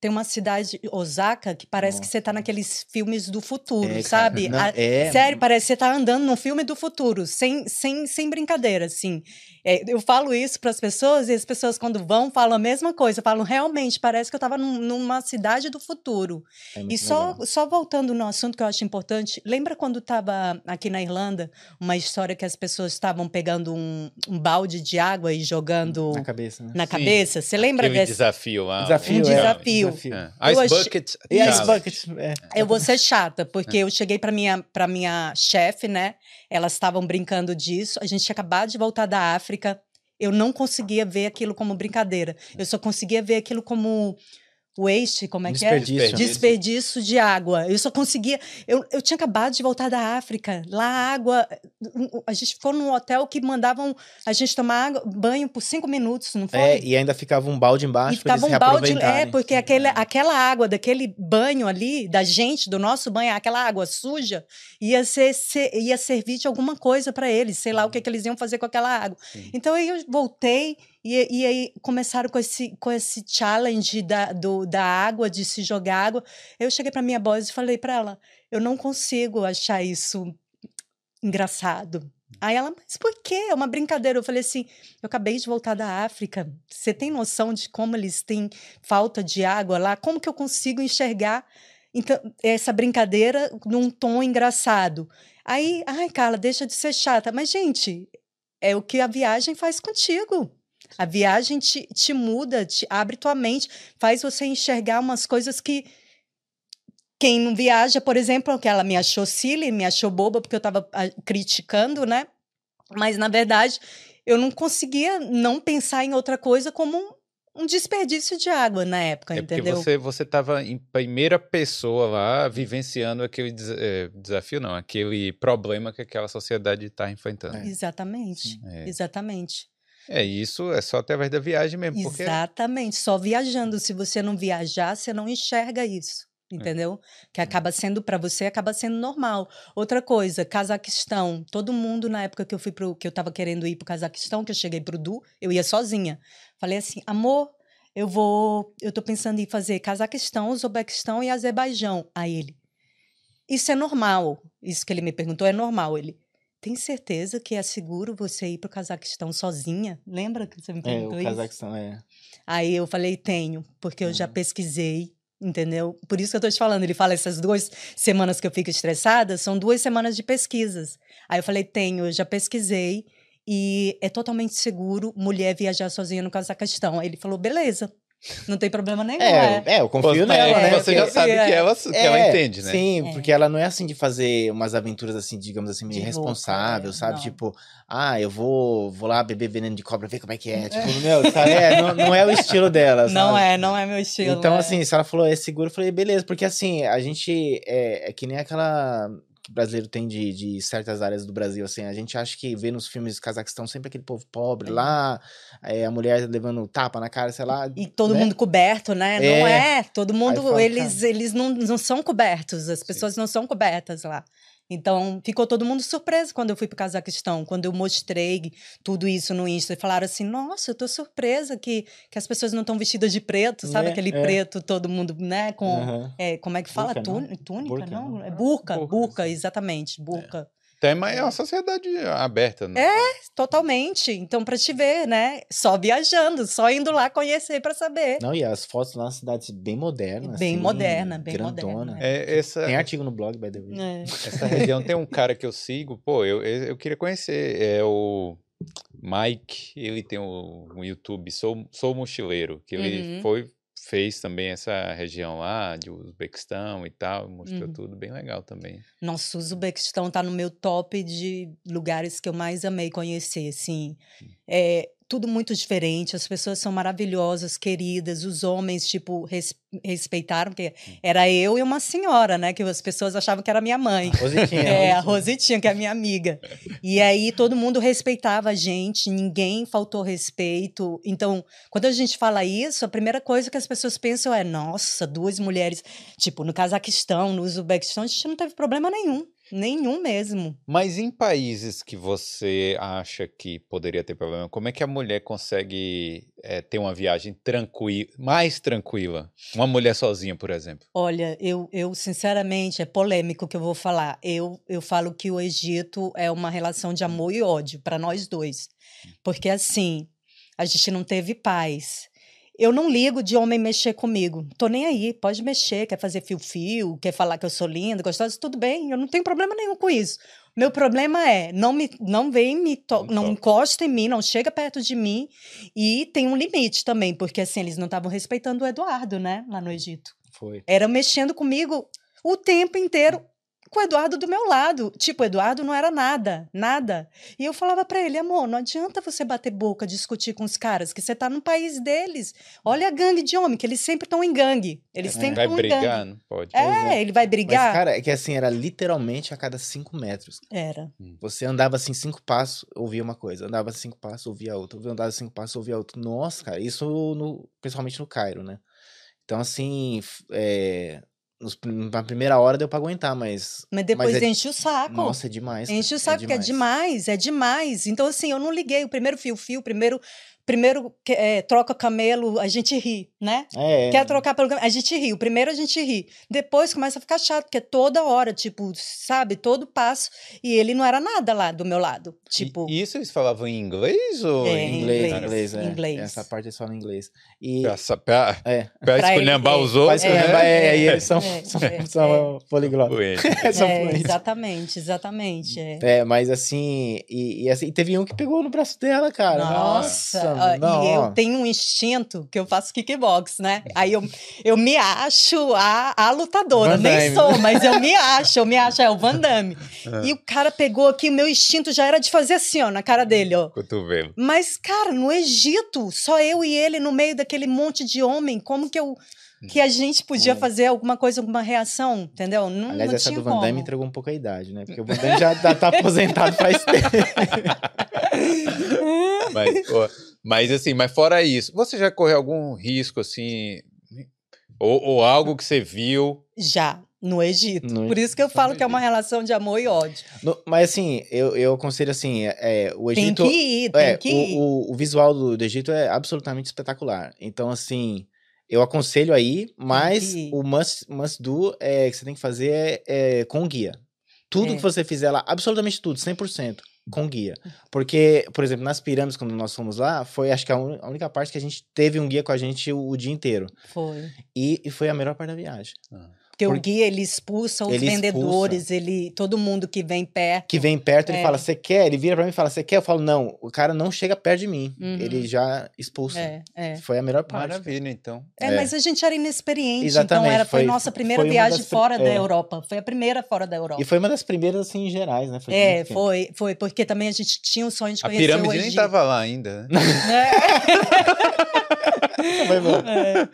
Speaker 2: tem uma cidade Osaka que parece que
Speaker 3: Nossa.
Speaker 2: você está naqueles filmes do futuro,
Speaker 3: É,
Speaker 2: sabe?
Speaker 3: não,
Speaker 2: A-
Speaker 3: é,
Speaker 2: Sério, parece que você tá andando num filme do futuro, sem, sem, sem brincadeira, assim. É, eu falo isso para as pessoas e as pessoas, quando vão, falam a mesma coisa. Falam, realmente, parece que eu estava numa cidade do futuro.
Speaker 3: é
Speaker 2: E só,
Speaker 3: legal.
Speaker 2: só voltando no assunto que eu acho importante, lembra quando estava aqui na Irlanda, uma história que as pessoas estavam pegando um, um balde de água e jogando
Speaker 3: na cabeça, né?
Speaker 2: na
Speaker 1: Sim.
Speaker 2: cabeça? Você lembra
Speaker 1: Aquele
Speaker 2: desse?
Speaker 1: desafio lá.
Speaker 3: Desafio,
Speaker 2: Um
Speaker 3: é,
Speaker 2: desafio.
Speaker 1: É.
Speaker 2: Eu
Speaker 1: Ice Bucket
Speaker 3: E Ice. Bucket, é.
Speaker 2: Eu vou ser chata, porque eu cheguei para minha, pra minha chefe, né? Elas estavam brincando disso. A gente tinha acabado de voltar da África. Eu não conseguia ver aquilo como brincadeira. Eu só conseguia ver aquilo como waste, como é que é?
Speaker 3: Desperdício.
Speaker 2: Desperdício de água. Eu só conseguia. Eu, eu tinha acabado de voltar da África. Lá a água. A gente ficou num hotel que mandavam a gente tomar água, banho por cinco minutos, não foi?
Speaker 3: É, e ainda ficava um balde
Speaker 2: E
Speaker 3: embaixo pra
Speaker 2: ficava um balde. É, porque aquele, aquela água daquele banho ali, da gente, do nosso banho, aquela água suja, ia, ser, ser- ia servir de alguma coisa para eles, sei lá o que, que eles iam fazer com aquela água.
Speaker 1: Sim.
Speaker 2: Então aí eu voltei e, e aí começaram com esse, com esse challenge da, do, da água, de se jogar água. Eu cheguei para minha boss e falei para ela: eu não consigo achar isso engraçado. Aí ela, mas por quê? É uma brincadeira. Eu falei assim: eu acabei de voltar da África. Você tem noção de como eles têm falta de água lá? Como que eu consigo enxergar então, essa brincadeira num tom engraçado? Aí, ai, Carla, deixa de ser chata. Mas, gente, é o que a viagem faz contigo. A viagem te, te muda, te abre tua mente, faz você enxergar umas coisas que quem não viaja, por exemplo, que ela me achou silly, me achou boba porque eu estava criticando, né? Mas na verdade, eu não conseguia não pensar em outra coisa como um, um desperdício de água na época,
Speaker 1: é
Speaker 2: entendeu?
Speaker 1: Porque você você estava em primeira pessoa lá vivenciando aquele des é, desafio, não, aquele problema que aquela sociedade está enfrentando.
Speaker 2: É. Exatamente, é. exatamente.
Speaker 1: É isso, é só através da viagem mesmo.
Speaker 2: Porque... Exatamente, só viajando. Se você não viajar, você não enxerga isso. É. entendeu? Que acaba sendo para você acaba sendo normal. Outra coisa, Cazaquistão, todo mundo na época que eu fui pro que eu tava querendo ir pro Cazaquistão, que eu cheguei pro Du, eu ia sozinha. Falei assim: "Amor, eu vou, eu tô pensando em fazer Cazaquistão, Uzbequistão e Azerbaijão". Aí ele: "Isso é normal". Isso que ele me perguntou é normal, ele tem certeza que é seguro você ir para o Cazaquistão sozinha? Lembra que você me perguntou
Speaker 3: é, o
Speaker 2: isso?
Speaker 3: Cazaquistão, é.
Speaker 2: Aí eu falei, tenho, porque eu já pesquisei entendeu? Por isso que eu tô te falando, ele fala essas duas semanas que eu fico estressada, são duas semanas de pesquisas. Aí eu falei, tenho, eu já pesquisei e é totalmente seguro mulher viajar sozinha no Cazaquistão. Aí ele falou, beleza. Não tem problema nenhum.
Speaker 3: É, é, é eu confio nela,
Speaker 1: é,
Speaker 3: né?
Speaker 1: Você já sabe que, ela, que ela é, entende, né?
Speaker 3: Sim, é. porque ela não é assim de fazer umas aventuras assim, digamos assim, meio irresponsável, sabe? Não. Tipo, ah, eu vou, vou lá beber veneno de cobra, ver como é que é. Tipo, meu, sabe? É, não, não, é o estilo dela, [laughs] sabe?
Speaker 2: Não é, não é meu estilo.
Speaker 3: Então, assim, se ela falou é seguro, eu falei, beleza, porque assim, a gente é, é que nem aquela que o brasileiro tem de, de certas áreas do Brasil, assim, a gente acha que vê nos filmes do Cazaquistão sempre aquele povo pobre é. lá, é, a mulher levando tapa na cara, sei lá.
Speaker 2: E todo né? mundo coberto, né? É. Não é, todo mundo, eles, eles não, não são cobertos, as pessoas Sim. não são cobertas lá. Então, ficou todo mundo surpreso quando eu fui para o Cazaquistão, quando eu mostrei tudo isso no Insta. E falaram assim: nossa, eu tô surpresa que, que as pessoas não estão vestidas de preto, sabe? É, Aquele é. preto, todo mundo, né? Com. Uhum. É, como é que fala? Burca, Tún, túnica, burca, não? não? É burca, burca, burca exatamente, burca.
Speaker 1: Tema é uma sociedade aberta, né?
Speaker 2: É, totalmente. Então, para te ver, né? Só viajando, só indo lá conhecer para saber.
Speaker 3: Não, e as fotos lá na cidade bem moderna.
Speaker 2: Bem
Speaker 3: assim,
Speaker 2: moderna, bem grandona. moderna.
Speaker 1: É, essa...
Speaker 3: Tem artigo no blog, by the way.
Speaker 1: É. Essa região tem um cara que eu sigo, pô, eu, eu queria conhecer. É o Mike, ele tem um, um YouTube, Sou, Sou Mochileiro, que ele uhum. foi fez também essa região lá de Uzbequistão e tal, mostrou uhum. tudo bem legal também.
Speaker 2: Nossa, o Uzbequistão tá no meu top de lugares que eu mais amei conhecer, assim. É, tudo muito diferente, as pessoas são maravilhosas, queridas, os homens, tipo, res, respeitaram, porque era eu e uma senhora, né, que as pessoas achavam que era minha mãe.
Speaker 3: Rositinha.
Speaker 2: É, a Rositinha, que é minha amiga. E aí todo mundo respeitava a gente, ninguém faltou respeito. Então, quando a gente fala isso, a primeira coisa que as pessoas pensam é, nossa, duas mulheres, tipo, no Cazaquistão, no Uzbequistão, a gente não teve problema nenhum. Nenhum mesmo.
Speaker 1: Mas em países que você acha que poderia ter problema, como é que a mulher consegue é, ter uma viagem tranquila, mais tranquila? Uma mulher sozinha, por exemplo.
Speaker 2: Olha, eu, eu sinceramente, é polêmico o que eu vou falar. Eu, eu falo que o Egito é uma relação de amor e ódio para nós dois. Hum. Porque assim, a gente não teve paz. Eu não ligo de homem mexer comigo. Tô nem aí, pode mexer, quer fazer fio-fio, quer falar que eu sou linda, gostosa, tudo bem, eu não tenho problema nenhum com isso. Meu problema é, não me não vem me to não, não encosta em mim, não chega perto de mim e tem um limite também, porque assim eles não estavam respeitando o Eduardo, né, lá no Egito.
Speaker 3: Foi.
Speaker 2: Era mexendo comigo o tempo inteiro com o Eduardo do meu lado. Tipo, o Eduardo não era nada, nada. E eu falava para ele, amor, não adianta você bater boca, discutir com os caras, que você tá no país deles. Olha a gangue de homem, que eles sempre estão em gangue. Eles é, sempre estão em gangue. Vai brigar, não
Speaker 1: pode.
Speaker 2: É, ele vai brigar.
Speaker 3: Mas, cara, é que assim, era literalmente a cada cinco metros.
Speaker 2: Era.
Speaker 3: Hum. Você andava assim cinco passos, ouvia uma coisa. Andava cinco passos, ouvia outra. Andava cinco passos, ouvia outra. Nossa, cara, isso no, principalmente no Cairo, né? Então, assim, é, nos, na primeira hora deu pra aguentar, mas.
Speaker 2: Mas depois mas é, enche o saco.
Speaker 3: Nossa, é demais.
Speaker 2: Enche o saco, é porque é demais, é demais. Então, assim, eu não liguei. O primeiro fio-fio, o primeiro primeiro é, troca camelo, a gente ri, né?
Speaker 3: É.
Speaker 2: Quer trocar pelo a gente ri. O primeiro a gente ri. Depois começa a ficar chato, porque é toda hora, tipo, sabe, todo passo. E ele não era nada lá do meu lado. Tipo.
Speaker 1: E isso eles falavam em inglês ou
Speaker 2: é,
Speaker 1: em
Speaker 3: inglês? Inglês, inglês,
Speaker 2: é. inglês.
Speaker 3: Essa parte eles falam em inglês. E...
Speaker 1: Pra, pra, é. pra esculhambar os outros.
Speaker 3: Pra esculhambar, é, é, e eles são, é, [laughs] são, é, [laughs] são poliglotas.
Speaker 2: é, [laughs] exatamente, exatamente.
Speaker 3: É. mas assim e, e, assim, teve um que pegou no braço dela, cara.
Speaker 2: Nossa,
Speaker 3: Nossa
Speaker 2: Ah,
Speaker 3: Não,
Speaker 2: e eu tenho um instinto que eu faço kickbox, né? Aí eu, eu me acho a, a lutadora. Nem sou, mas eu me acho, eu me acho, é o Van Damme. [laughs]
Speaker 1: É.
Speaker 2: E o cara pegou aqui, o meu instinto já era de fazer assim, ó, na cara dele, ó.
Speaker 1: Cotovelo.
Speaker 2: Mas, cara, no Egito, só eu e ele no meio daquele monte de homem, como que eu. Que a gente podia
Speaker 3: Hum.
Speaker 2: fazer alguma coisa, alguma reação, entendeu? Não,
Speaker 3: Aliás,
Speaker 2: não
Speaker 3: essa
Speaker 2: tinha
Speaker 3: do Van Damme entregou um pouco a idade, né? Porque o Van Damme já tá, aposentado faz [laughs] tempo. [laughs]
Speaker 1: Mas, ó, mas assim, mas fora isso, você já correu algum risco assim? Ou, ou algo que você viu?
Speaker 2: Já, no Egito.
Speaker 3: No
Speaker 2: Por isso que eu falo que é uma relação de amor e ódio.
Speaker 3: No- mas assim, eu, eu aconselho assim, é, é, o
Speaker 2: Tem
Speaker 3: Egito.
Speaker 2: que ir, tem
Speaker 3: é,
Speaker 2: que ir.
Speaker 3: o, o, o visual do, do Egito é absolutamente espetacular. Então, assim, eu aconselho aí, mas o must, must do é, que você tem que fazer é, é com guia. Tudo
Speaker 2: É.
Speaker 3: que você fizer lá, absolutamente tudo, 100%, com guia. Porque, por exemplo, nas pirâmides, quando nós fomos lá, foi acho que a, un- a única parte que a gente teve um guia com a gente o, o dia inteiro.
Speaker 2: Foi.
Speaker 3: E, e foi a melhor parte da viagem.
Speaker 2: Porque
Speaker 3: Por-
Speaker 2: o guia, ele expulsa os
Speaker 3: Ele expulsa.
Speaker 2: vendedores, ele, todo mundo que vem perto.
Speaker 3: Que vem perto, ele
Speaker 2: É.
Speaker 3: fala, você quer? Ele vira pra mim e fala, você quer? Eu falo, não, o cara não chega perto de mim.
Speaker 2: Uhum.
Speaker 3: Ele já expulsa.
Speaker 2: É, é.
Speaker 3: Foi a melhor parte.
Speaker 1: Maravilha, então.
Speaker 2: É,
Speaker 3: É.
Speaker 2: mas a gente era inexperiente,
Speaker 3: Exatamente,
Speaker 2: então era, foi,
Speaker 3: foi-
Speaker 2: nossa primeira
Speaker 3: foi
Speaker 2: viagem
Speaker 3: das
Speaker 2: fora da
Speaker 3: é.
Speaker 2: Europa. Foi a primeira fora da Europa.
Speaker 3: E foi uma das primeiras, assim, em gerais, né? Foi
Speaker 2: É, foi, foi, porque também a gente tinha o sonho de
Speaker 1: A
Speaker 2: conhecer o
Speaker 1: pirâmide nem tava lá ainda, né? [laughs] [laughs]
Speaker 3: Bom.
Speaker 2: É.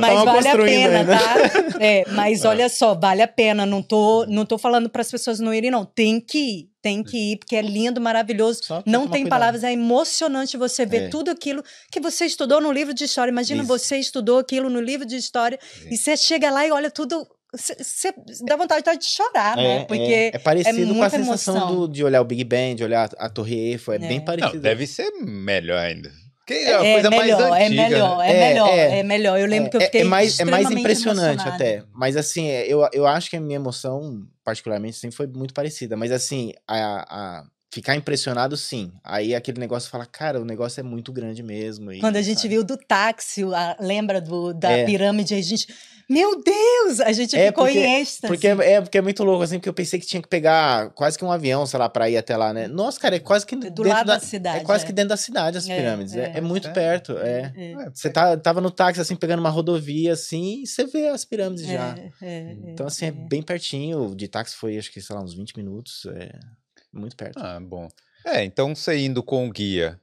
Speaker 2: Mas vale a pena,
Speaker 3: ainda.
Speaker 2: tá? É, mas olha só, vale a pena. Não tô, não tô falando para as pessoas não irem, não. Tem que ir, tem que ir, porque é lindo, maravilhoso. Não tem
Speaker 3: cuidado.
Speaker 2: palavras, é emocionante você ver
Speaker 3: É.
Speaker 2: tudo aquilo que você estudou no livro de história. Imagina
Speaker 3: Isso.
Speaker 2: você estudou aquilo no livro de história e você chega lá e olha tudo. Você dá vontade de chorar, né?
Speaker 3: É,
Speaker 2: Porque
Speaker 3: é, é parecido com a sensação do- de olhar o Big Ben, de olhar a Torre Eiffel, é, bem
Speaker 2: É.
Speaker 3: parecido.
Speaker 1: Não, deve ser melhor ainda. Que é
Speaker 2: é
Speaker 1: coisa mais
Speaker 2: melhor,
Speaker 1: antiga.
Speaker 2: é melhor, é,
Speaker 3: É,
Speaker 2: melhor,
Speaker 3: é.
Speaker 2: é, melhor. Eu lembro que eu
Speaker 3: É-
Speaker 2: fiquei
Speaker 3: é, mais, é mais impressionante
Speaker 2: emocionada.
Speaker 3: até. Mas assim, é, eu, eu acho que a minha emoção, particularmente, sempre foi muito parecida. Mas assim, a, a ficar impressionado, sim. Aí aquele negócio fala, cara, o negócio é muito grande mesmo. e,
Speaker 2: Quando a gente
Speaker 3: sabe?
Speaker 2: viu do táxi, a- lembra do, da
Speaker 3: É.
Speaker 2: pirâmide, a gente. Meu Deus! A gente
Speaker 3: É,
Speaker 2: ficou
Speaker 3: porque-
Speaker 2: em êxtase.
Speaker 3: Porque é, é- porque é muito louco, assim, porque eu pensei que tinha que pegar quase que um avião, sei lá, pra ir até lá, né? Nossa, cara, é quase que
Speaker 2: do
Speaker 3: dentro
Speaker 2: lado da,
Speaker 3: da,
Speaker 2: cidade.
Speaker 3: É quase
Speaker 2: é.
Speaker 3: que dentro da cidade as
Speaker 2: É,
Speaker 3: pirâmides. É,
Speaker 2: é.
Speaker 3: é muito
Speaker 1: É.
Speaker 3: perto, é. Você tá, tava no táxi, assim, pegando uma rodovia, assim, e você vê as pirâmides já. Então, assim, é, bem pertinho. De táxi foi, acho que, sei lá, uns 20 minutos. É muito perto.
Speaker 1: Ah, bom. É, então você indo com o guia,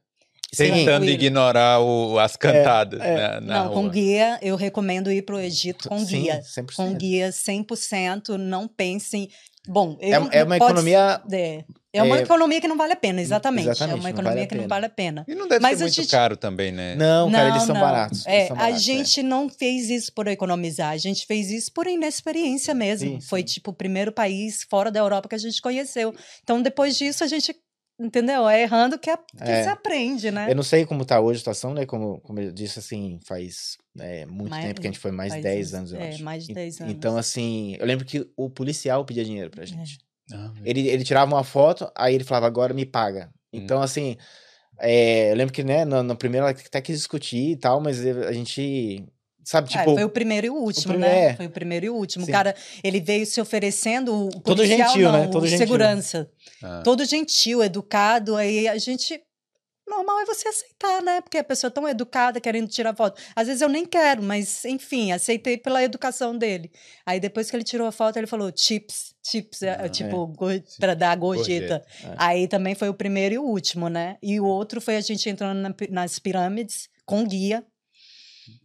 Speaker 1: tentando
Speaker 2: Tranquilo.
Speaker 1: ignorar o- as cantadas
Speaker 3: é.
Speaker 1: né, na
Speaker 2: Não, com
Speaker 1: rua.
Speaker 2: guia, eu recomendo ir pro Egito com
Speaker 3: sim,
Speaker 2: guia.
Speaker 3: 100%.
Speaker 2: Com guia 100%, não pensem. Bom,
Speaker 3: É,
Speaker 2: eu,
Speaker 3: é uma
Speaker 2: pode-
Speaker 3: economia.
Speaker 2: É, é uma
Speaker 3: é-
Speaker 2: economia que não vale a pena, exatamente.
Speaker 3: Exatamente,
Speaker 2: é uma
Speaker 3: não
Speaker 2: economia
Speaker 3: vale a
Speaker 2: que não vale a pena.
Speaker 1: E não deve
Speaker 2: Mas
Speaker 1: ser
Speaker 2: a
Speaker 1: muito
Speaker 2: gente-
Speaker 1: caro também, né?
Speaker 3: Não, cara, eles são
Speaker 2: não.
Speaker 3: baratos. eles
Speaker 2: É,
Speaker 3: são
Speaker 2: a
Speaker 3: baratos, é.
Speaker 2: gente não fez isso por economizar, a gente fez isso por inexperiência mesmo.
Speaker 3: Sim,
Speaker 2: Foi
Speaker 3: sim.
Speaker 2: tipo o primeiro país fora da Europa que a gente conheceu. Então depois disso a gente, entendeu? É errando que, a- que
Speaker 3: É.
Speaker 2: se aprende, né?
Speaker 3: Eu não sei como tá hoje a situação, né? Como, como eu disse, assim, faz é, muito
Speaker 2: Mais-
Speaker 3: tempo que a gente foi, mais
Speaker 2: faz
Speaker 3: 10
Speaker 2: uns-
Speaker 3: anos, eu
Speaker 2: é,
Speaker 3: acho.
Speaker 2: mais de
Speaker 3: E-
Speaker 2: 10 anos.
Speaker 3: Então, assim, eu lembro que o policial pedia dinheiro
Speaker 2: É.
Speaker 3: pra gente.
Speaker 1: Ah,
Speaker 3: Ele, ele tirava uma foto, aí ele falava, agora me paga.
Speaker 1: Hum.
Speaker 3: Então, assim, é, eu lembro que, né, no, no primeiro até quis discutir e tal, mas a gente, sabe,
Speaker 2: Ah,
Speaker 3: tipo,
Speaker 2: foi o primeiro e o último,
Speaker 3: primeiro-
Speaker 2: né?
Speaker 3: é.
Speaker 2: Foi o primeiro e o último. O cara, ele veio se oferecendo, o
Speaker 3: Todo gentil, né?
Speaker 2: não,
Speaker 3: Todo
Speaker 2: o
Speaker 3: gentil.
Speaker 2: segurança.
Speaker 1: ah.
Speaker 2: Todo gentil, educado, aí a gente... Normal é você aceitar, né? Porque a pessoa é tão educada, querendo tirar foto. Às vezes eu nem quero, mas enfim, aceitei pela educação dele. Aí depois que ele tirou a foto, ele falou chips, chips, é,
Speaker 1: Ah,
Speaker 2: tipo, go- pra dar gorjeta.
Speaker 3: É.
Speaker 2: Aí também foi o primeiro e o último, né? E o outro foi a gente entrando na nas pirâmides com guia.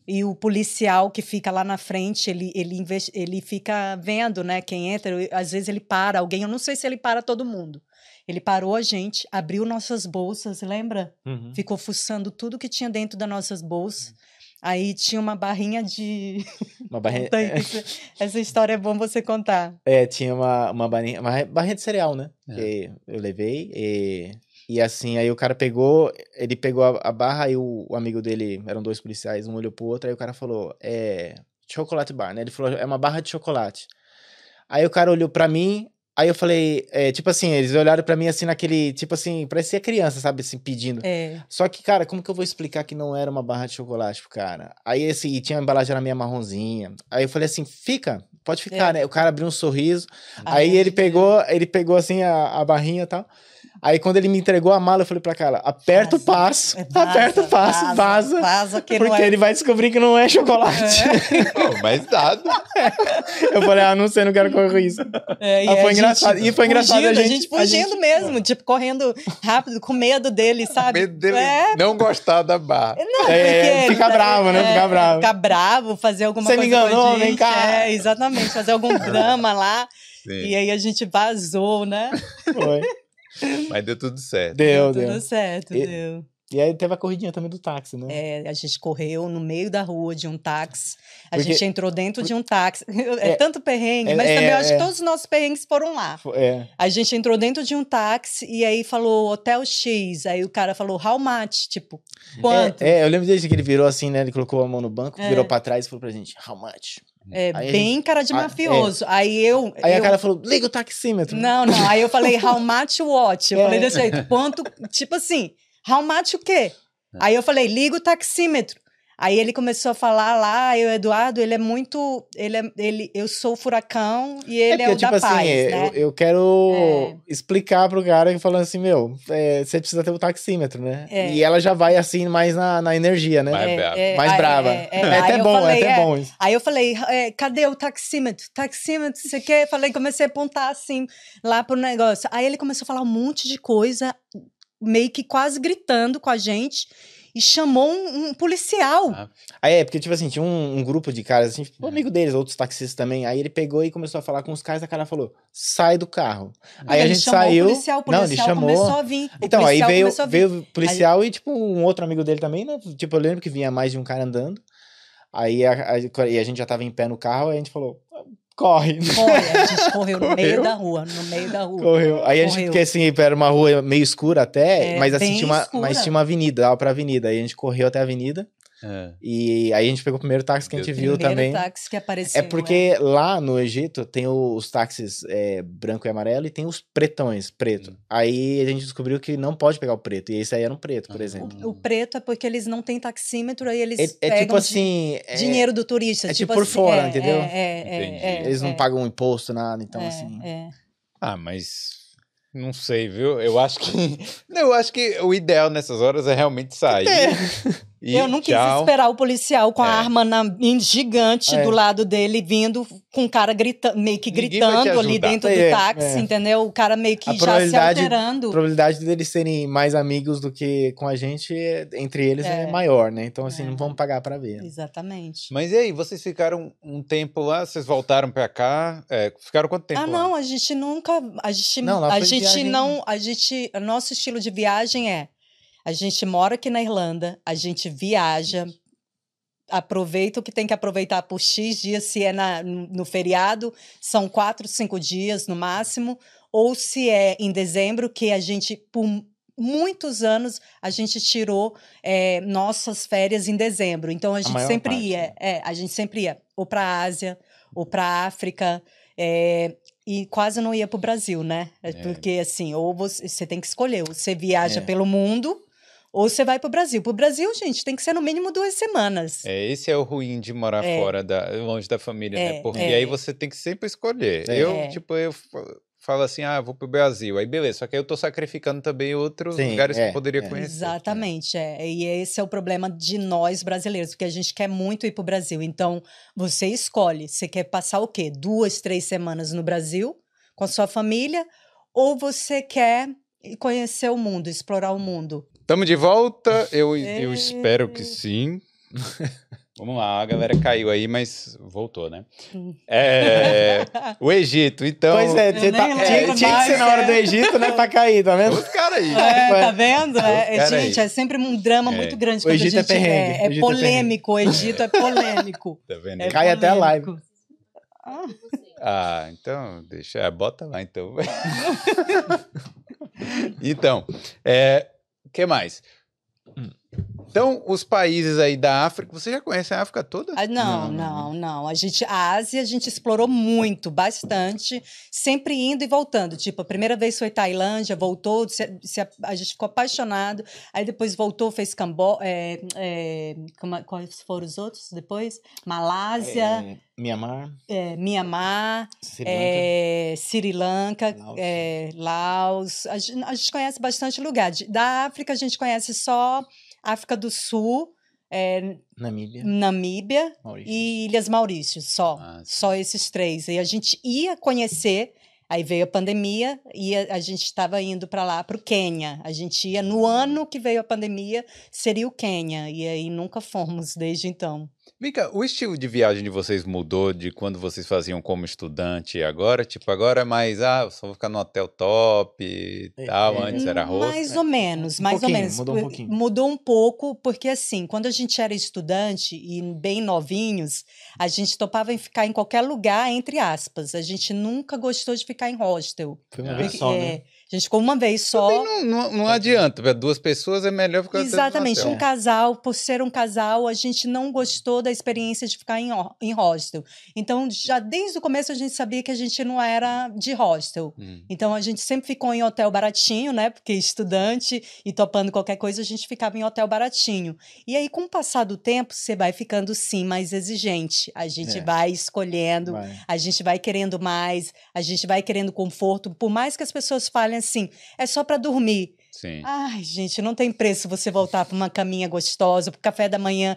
Speaker 2: E o policial que fica lá na frente, ele, ele, ele fica vendo, né, quem entra. Às vezes ele para alguém, eu não sei se ele para todo mundo. Ele parou a gente, abriu nossas bolsas, lembra?
Speaker 3: Uhum.
Speaker 2: Ficou fuçando tudo que tinha dentro das nossas bolsas. Aí tinha uma barrinha de. [laughs]
Speaker 3: uma barrinha,
Speaker 2: aí, essa- Essa história é bom você contar.
Speaker 3: é, tinha uma, uma barrinha, uma barrinha de cereal, né?
Speaker 1: É.
Speaker 3: Que eu levei e, e assim, aí o cara pegou, ele pegou a, a barra e o, o amigo dele, eram dois policiais, um olhou pro outro, aí o cara falou, é, chocolate bar, né? Ele falou, é uma barra de chocolate. Aí o cara olhou pra mim, aí eu falei, é, tipo assim, eles olharam pra mim assim naquele, tipo assim, parecia criança, sabe, assim, pedindo.
Speaker 2: É.
Speaker 3: Só que, cara, como que eu vou explicar que não era uma barra de chocolate pro cara? Aí, esse, e tinha a embalagem era meio marronzinha. Aí eu falei assim, fica, pode ficar,
Speaker 2: É.
Speaker 3: né? O cara abriu um sorriso. Aí
Speaker 2: é.
Speaker 3: ele pegou, ele pegou assim a, a barrinha e tal. Aí quando ele me entregou a mala, eu falei pra Carla, aperta o
Speaker 2: Vaza.
Speaker 3: passo,
Speaker 2: É, vaza,
Speaker 3: aperta o passo, vaza.
Speaker 2: Vaza que
Speaker 3: porque
Speaker 2: não é.
Speaker 3: ele vai descobrir que não é chocolate. [laughs]
Speaker 1: Pô, mas nada. [laughs]
Speaker 3: Eu falei, ah, não sei, não quero correr com isso.
Speaker 2: É, e
Speaker 3: Ah, foi
Speaker 2: a gente
Speaker 3: engraçado. E foi engraçado a
Speaker 2: fugindo,
Speaker 3: gente- a
Speaker 2: fugindo
Speaker 3: gente-
Speaker 2: mesmo, tipo, correndo rápido, com medo dele, sabe?
Speaker 1: Medo dele
Speaker 2: É,
Speaker 1: não gostar da barra.
Speaker 2: não,
Speaker 3: É,
Speaker 2: porque-
Speaker 3: fica bravo, né? Fica bravo.
Speaker 2: Ficar bravo, fazer alguma
Speaker 3: Você me
Speaker 2: coisa com a
Speaker 3: enganou,
Speaker 2: gente,
Speaker 3: vem cá.
Speaker 2: É, exatamente, fazer algum [laughs] drama lá.
Speaker 1: Sim,
Speaker 2: E aí a gente vazou, né?
Speaker 3: Foi. [laughs]
Speaker 1: Mas deu tudo certo.
Speaker 3: Deu,
Speaker 2: Tudo
Speaker 3: deu.
Speaker 2: certo,
Speaker 3: E-
Speaker 2: deu.
Speaker 3: E aí teve a corridinha também do táxi, né?
Speaker 2: É, a gente correu no meio da rua de um táxi. A
Speaker 3: Porque-
Speaker 2: gente entrou dentro de um táxi. [laughs] É,
Speaker 3: É,
Speaker 2: tanto perrengue,
Speaker 3: é,
Speaker 2: mas também
Speaker 3: é,
Speaker 2: eu acho
Speaker 3: é.
Speaker 2: que todos os nossos perrengues foram lá.
Speaker 3: É.
Speaker 2: A gente entrou dentro de um táxi e aí falou Hotel X. Aí o cara falou How much? Tipo, quanto?
Speaker 3: É, é, eu lembro desde que ele virou assim, né? Ele colocou a mão no banco,
Speaker 2: É.
Speaker 3: virou pra trás e falou pra gente, how much?
Speaker 2: É,
Speaker 3: Aí a
Speaker 2: bem cara de
Speaker 3: Ah, é.
Speaker 2: mafioso. Aí eu.
Speaker 3: Aí a
Speaker 2: eu-
Speaker 3: cara falou, liga o taxímetro.
Speaker 2: Não, não. Aí eu falei, how much what? Eu
Speaker 3: É.
Speaker 2: falei desse jeito. Quanto, tipo assim, how much o quê? Aí eu falei, liga o taxímetro. Aí ele começou a falar lá, eu, Eduardo, ele é muito. Ele é, ele, eu sou o furacão e ele é,
Speaker 3: porque,
Speaker 2: o
Speaker 3: tipo
Speaker 2: da
Speaker 3: assim,
Speaker 2: paz,
Speaker 3: é,
Speaker 2: né?
Speaker 3: eu, eu quero
Speaker 2: É.
Speaker 3: explicar pro cara falando assim, meu, é, você precisa ter o taxímetro, né?
Speaker 2: É.
Speaker 3: E ela já vai assim, mais na, na energia, né?
Speaker 1: Mais brava.
Speaker 3: mais
Speaker 2: aí-
Speaker 3: brava.
Speaker 2: é,
Speaker 3: É, [laughs]
Speaker 2: é,
Speaker 3: até bom,
Speaker 2: falei,
Speaker 3: é até
Speaker 2: é.
Speaker 3: bom isso.
Speaker 2: Aí eu falei, é, cadê o taxímetro? Taxímetro, você quer? Falei, comecei a apontar assim lá pro negócio. Aí ele começou a falar um monte de coisa, meio que quase gritando com a gente, e chamou um, um policial.
Speaker 1: Ah,
Speaker 3: Aí é, porque, tipo assim, tinha um, um grupo de caras, assim, tipo, amigo deles, outros taxistas também. Aí ele pegou e começou a falar com os caras, a cara falou, sai do carro. Aí a gente saiu.
Speaker 2: o policial, o
Speaker 3: não,
Speaker 2: policial
Speaker 3: ele chamou.
Speaker 2: começou a vir.
Speaker 3: Então, aí veio, veio o policial e, tipo, um outro amigo dele também, né? Tipo, eu lembro que vinha mais de um cara andando. Aí a, a- e a gente já tava em pé no carro, aí a gente falou, corre.
Speaker 2: Corre, a gente [laughs] correu no meio
Speaker 3: Correu.
Speaker 2: da rua, no meio da rua.
Speaker 3: Correu. Aí a gente,
Speaker 2: Correu.
Speaker 3: porque assim, era uma rua meio escura até,
Speaker 2: É,
Speaker 3: mas assim, tinha uma, mas tinha uma avenida, dava pra avenida. Aí a gente correu até a avenida
Speaker 1: é.
Speaker 3: e aí a gente pegou o primeiro táxi que a gente
Speaker 1: Deus.
Speaker 3: viu
Speaker 2: Primeiro
Speaker 3: também.
Speaker 2: táxi que apareceu.
Speaker 3: É porque lá no Egito tem os táxis é, branco e amarelo e tem os pretões, preto.
Speaker 1: Hum.
Speaker 3: Aí a gente descobriu que não pode pegar o preto. E esse aí era um preto, por
Speaker 1: Ah.
Speaker 3: exemplo.
Speaker 2: O, o preto é porque eles não têm taxímetro, aí eles
Speaker 3: É, é
Speaker 2: pegam
Speaker 3: tipo assim. é-
Speaker 2: dinheiro do turista.
Speaker 3: é
Speaker 2: tipo
Speaker 3: tipo por
Speaker 2: assim,
Speaker 3: fora,
Speaker 2: é,
Speaker 3: entendeu?
Speaker 2: É, é, é, é,
Speaker 3: Eles não
Speaker 2: é,
Speaker 3: pagam imposto, nada. Então,
Speaker 2: é,
Speaker 3: assim.
Speaker 2: é.
Speaker 1: Ah, mas não sei, viu? Eu acho que não, [laughs] eu acho que o ideal nessas horas é realmente sair. [laughs] E
Speaker 2: Eu não quis
Speaker 1: tchau.
Speaker 2: esperar o policial com a
Speaker 1: É.
Speaker 2: arma na, em gigante
Speaker 3: É.
Speaker 2: do lado dele, vindo com o cara gritando, meio que gritando ali dentro
Speaker 3: É,
Speaker 2: do táxi,
Speaker 3: é.
Speaker 2: entendeu? O cara meio que
Speaker 3: A
Speaker 2: já se alterando.
Speaker 3: A probabilidade deles serem mais amigos do que com a gente, entre eles, é,
Speaker 2: É.
Speaker 3: maior, né? Então, assim,
Speaker 2: É.
Speaker 3: não vamos pagar pra ver.
Speaker 2: Exatamente.
Speaker 1: Mas e aí, vocês ficaram um tempo lá, vocês voltaram pra cá? É, ficaram quanto tempo
Speaker 2: Ah,
Speaker 1: lá?
Speaker 2: não, a gente nunca. A gente,
Speaker 3: Não,
Speaker 2: a gente
Speaker 3: viagem-
Speaker 2: não. A gente. O nosso estilo de viagem é. A gente mora aqui na Irlanda, a gente viaja, aproveita o que tem que aproveitar por X dias, se é na, no feriado, são quatro, cinco dias no máximo, ou se é em dezembro, que a gente, por muitos anos, a gente tirou eh, nossas férias em dezembro. Então a gente
Speaker 3: maior
Speaker 2: sempre
Speaker 3: parte,
Speaker 2: ia,
Speaker 3: né?
Speaker 2: é, a gente sempre ia ou para a Ásia, ou para a África, é, e quase não ia para o Brasil, né? É
Speaker 1: É.
Speaker 2: Porque assim, ou você, você tem que escolher, ou você viaja
Speaker 3: É.
Speaker 2: pelo mundo, ou você vai para o Brasil. Para o Brasil, gente, tem que ser no mínimo duas semanas.
Speaker 1: É, esse é o ruim de morar
Speaker 2: É.
Speaker 1: fora da, longe da família, né?
Speaker 2: É,
Speaker 1: Porque
Speaker 2: é.
Speaker 1: aí você tem que sempre escolher.
Speaker 3: É.
Speaker 1: Eu,
Speaker 2: É.
Speaker 1: tipo, eu fa- falo assim, ah, vou pro Brasil. Aí beleza, só que aí eu tô sacrificando também outros
Speaker 3: Sim,
Speaker 1: lugares que
Speaker 3: é,
Speaker 1: eu poderia
Speaker 3: é.
Speaker 1: conhecer.
Speaker 2: Exatamente, é. E esse é o problema de nós brasileiros, porque a gente quer muito ir para o Brasil. Então, você escolhe, você quer passar o quê? Duas, três semanas no Brasil com a sua família, ou você quer ir conhecer o mundo, explorar o mundo?
Speaker 1: Tamo de volta, eu, eu
Speaker 2: É.
Speaker 1: espero que sim. [laughs] Vamos lá, a galera caiu aí, mas voltou, né? É, o Egito, então.
Speaker 3: Pois é, você
Speaker 2: Eu
Speaker 3: tá- tinha,
Speaker 2: lembro
Speaker 3: tinha que ser na hora
Speaker 2: é.
Speaker 3: do Egito, né? Pra cair, tá vendo?
Speaker 1: Os caras aí.
Speaker 2: É, tá vendo? É, é,
Speaker 1: Pera aí.
Speaker 2: gente, é sempre um drama
Speaker 1: É.
Speaker 2: muito grande.
Speaker 3: O
Speaker 2: quando a
Speaker 3: Egito é
Speaker 2: gente-
Speaker 3: perrengue,
Speaker 2: É,
Speaker 3: o
Speaker 2: é
Speaker 3: Egito é
Speaker 2: polêmico, o Egito é polêmico. [laughs]
Speaker 1: Tá vendo?
Speaker 2: É
Speaker 3: Cai até a live.
Speaker 2: polêmico.
Speaker 1: Ah, então, deixa, é, bota lá então. [laughs] então, é, que mais? Então, os países aí da África, você já conhece a África toda?
Speaker 2: Ah, não,
Speaker 3: Não,
Speaker 2: não, não, A gente, a Ásia, a gente explorou muito, bastante, sempre indo e voltando. Tipo, a primeira vez foi Tailândia, voltou, se, se a, a gente ficou apaixonado. Aí depois voltou, fez Cambó, é, é, como- quais foram os outros depois? Malásia,
Speaker 3: É, Mianmar,
Speaker 2: é, Mianmar,
Speaker 3: Sri Lanka.
Speaker 2: é, Sri Lanka,
Speaker 3: Laos.
Speaker 2: é, Laos. A gente, a gente conhece bastante lugar. De- Da África, a gente conhece só África do Sul, é,
Speaker 3: Namíbia,
Speaker 2: Namíbia
Speaker 3: Maurício.
Speaker 2: e Ilhas Maurícios, só.
Speaker 1: Ah,
Speaker 2: só esses três. E a gente ia conhecer, aí veio a pandemia e a, a gente estava indo para lá, para o Quênia. A gente ia no ano que veio a pandemia, seria o Quênia. E aí nunca fomos desde então.
Speaker 1: Mica, o estilo de viagem de vocês mudou de quando vocês faziam como estudante e agora? Tipo, agora é mais, ah, só vou ficar no hotel top e
Speaker 3: É,
Speaker 1: tal,
Speaker 3: é.
Speaker 1: antes era rosto.
Speaker 2: Mais ou menos,
Speaker 3: Um
Speaker 2: mais ou
Speaker 3: pouquinho,
Speaker 2: menos.
Speaker 3: mudou um pouquinho.
Speaker 2: Mudou um pouco, porque assim, quando a gente era estudante e bem novinhos, a gente topava em ficar em qualquer lugar, entre aspas. A gente nunca gostou de ficar em hostel.
Speaker 3: Foi uma
Speaker 1: Ah.
Speaker 3: vez só,
Speaker 2: É,
Speaker 3: né?
Speaker 2: A gente ficou uma vez só.
Speaker 1: Não, não, não adianta, para duas pessoas é melhor ficar
Speaker 2: Exatamente, um casal, por ser um casal, a gente não gostou da experiência de ficar em, em hostel. Então, já desde o começo a gente sabia que a gente não era de hostel.
Speaker 1: Hum.
Speaker 2: Então, a gente sempre ficou em hotel baratinho, né? Porque estudante e topando qualquer coisa, a gente ficava em hotel baratinho. E aí, com o passar do tempo, você vai ficando, sim, mais exigente. A gente
Speaker 3: É.
Speaker 2: vai escolhendo,
Speaker 3: Vai.
Speaker 2: a gente vai querendo mais, a gente vai querendo conforto. Por mais que as pessoas falem assim, é só para dormir.
Speaker 1: Sim.
Speaker 2: Ai, gente, não tem preço você voltar para uma caminha gostosa, para café da manhã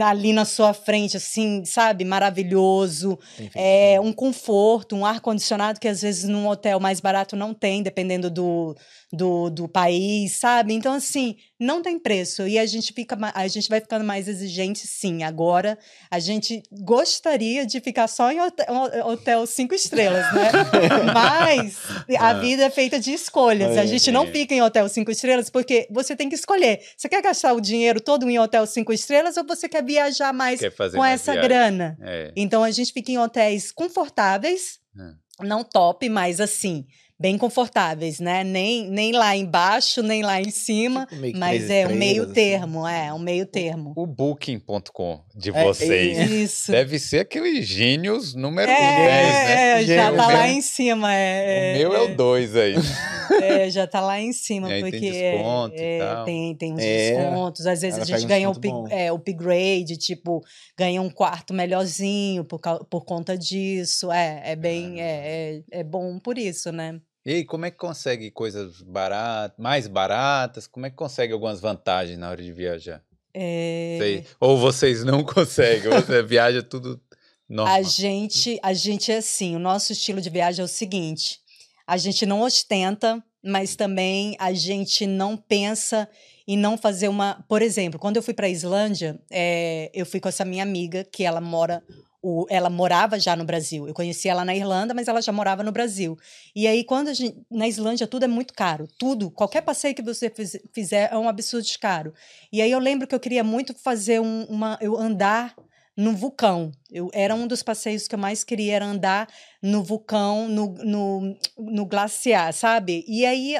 Speaker 2: ali na sua frente, assim, sabe? Maravilhoso. É um conforto, um ar-condicionado que às vezes num hotel mais barato não tem, dependendo do, do, do país, sabe? Então, assim, não tem preço. E a gente, fica, a gente vai ficando mais exigente, sim. Agora, a gente gostaria de ficar só em hotel, hotel cinco estrelas, né? [laughs] Mas a
Speaker 1: Ah.
Speaker 2: vida é feita de escolhas. A
Speaker 3: É,
Speaker 2: gente não
Speaker 1: é.
Speaker 2: fica em hotel cinco estrelas porque você tem que escolher. Você quer gastar o dinheiro todo em hotel cinco estrelas ou você quer viajar mais
Speaker 1: Quer
Speaker 2: com
Speaker 1: mais
Speaker 2: essa
Speaker 1: viagem.
Speaker 2: grana?
Speaker 1: É.
Speaker 2: Então a gente fica em hotéis confortáveis,
Speaker 1: É.
Speaker 2: não top, mas assim, bem confortáveis, né? Nem, nem lá embaixo, nem lá em cima,
Speaker 3: Tipo,
Speaker 2: mas é um meio
Speaker 3: assim.
Speaker 2: termo, é, um meio termo.
Speaker 1: O booking.com de
Speaker 3: É,
Speaker 1: vocês
Speaker 3: é.
Speaker 2: Isso.
Speaker 1: deve ser aquele gênios número
Speaker 2: É,
Speaker 1: 10, né?
Speaker 2: é, já
Speaker 3: O
Speaker 2: tá
Speaker 1: meu-
Speaker 2: lá em cima.
Speaker 1: O
Speaker 2: É,
Speaker 1: meu é o 2 aí. [laughs]
Speaker 2: é, já tá lá em cima,
Speaker 1: E aí tem
Speaker 2: porque
Speaker 1: desconto e
Speaker 2: é,
Speaker 1: tal.
Speaker 2: tem, tem uns
Speaker 3: É,
Speaker 2: descontos. Às vezes
Speaker 3: ela
Speaker 2: a gente
Speaker 3: um
Speaker 2: ganha
Speaker 3: bom.
Speaker 2: é, upgrade, tipo, ganha um quarto melhorzinho por, por conta disso. É, é bem, é, é, é bom por isso, né?
Speaker 1: E aí, como é que consegue coisas baratas, mais baratas? Como é que consegue algumas vantagens na hora de viajar?
Speaker 2: É.
Speaker 1: Ou vocês não conseguem, você [laughs] viaja tudo normal.
Speaker 2: A gente, a gente é assim, o nosso estilo de viagem é o seguinte: a gente não ostenta, mas também a gente não pensa em não fazer uma. Por exemplo, quando eu fui para a Islândia, eh, eu fui com essa minha amiga que ela mora. O- ela morava já no Brasil. Eu conheci ela na Irlanda, mas ela já morava no Brasil. E aí, quando a gente. Na Islândia, tudo é muito caro. Tudo. Qualquer passeio que você fiz- fizer é um absurdo de caro. E aí eu lembro que eu queria muito fazer um- uma. Eu andar no vulcão. Eu, era um dos passeios que eu mais queria, era andar no vulcão, no, no, no glaciar, sabe? E aí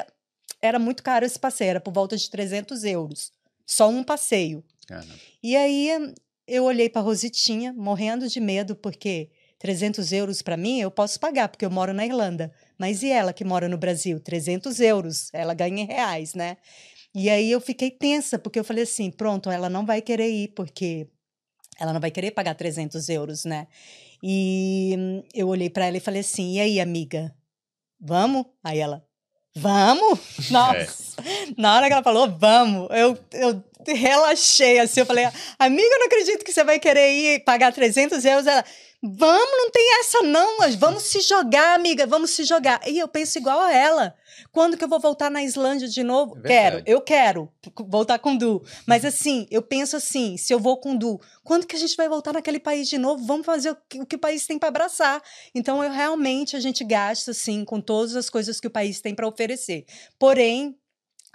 Speaker 2: era muito caro esse passeio, era por volta de 300 euros. Só um passeio. E aí eu olhei para Rositinha, morrendo de medo, porque 300 euros para mim eu posso pagar, porque eu moro na Irlanda. Mas e ela que mora no Brasil? 300 euros. Ela ganha em reais, né? E aí eu fiquei tensa, porque eu falei assim: pronto, ela não vai querer ir, porque ela não vai querer pagar 300 euros, né? E eu olhei para ela e falei assim: e aí, amiga? Vamos? Aí ela. Vamos? [laughs] Nossa! Na hora que ela falou, vamos, eu, eu relaxei assim. Eu falei, amiga, eu não acredito que você vai querer ir pagar 300 euros. Ela, vamos, não tem essa não, mas vamos se jogar, amiga, vamos se jogar. E eu penso igual a ela. Quando que eu vou voltar na Islândia de novo?
Speaker 1: É
Speaker 2: quero, eu quero voltar com o Du. Mas assim, eu penso assim, se eu vou com o Du, quando que a gente vai voltar naquele país de novo? Vamos fazer o que o, que o país tem para abraçar. Então, eu realmente, a gente gasta, assim, com todas as coisas que o país tem para oferecer. Porém,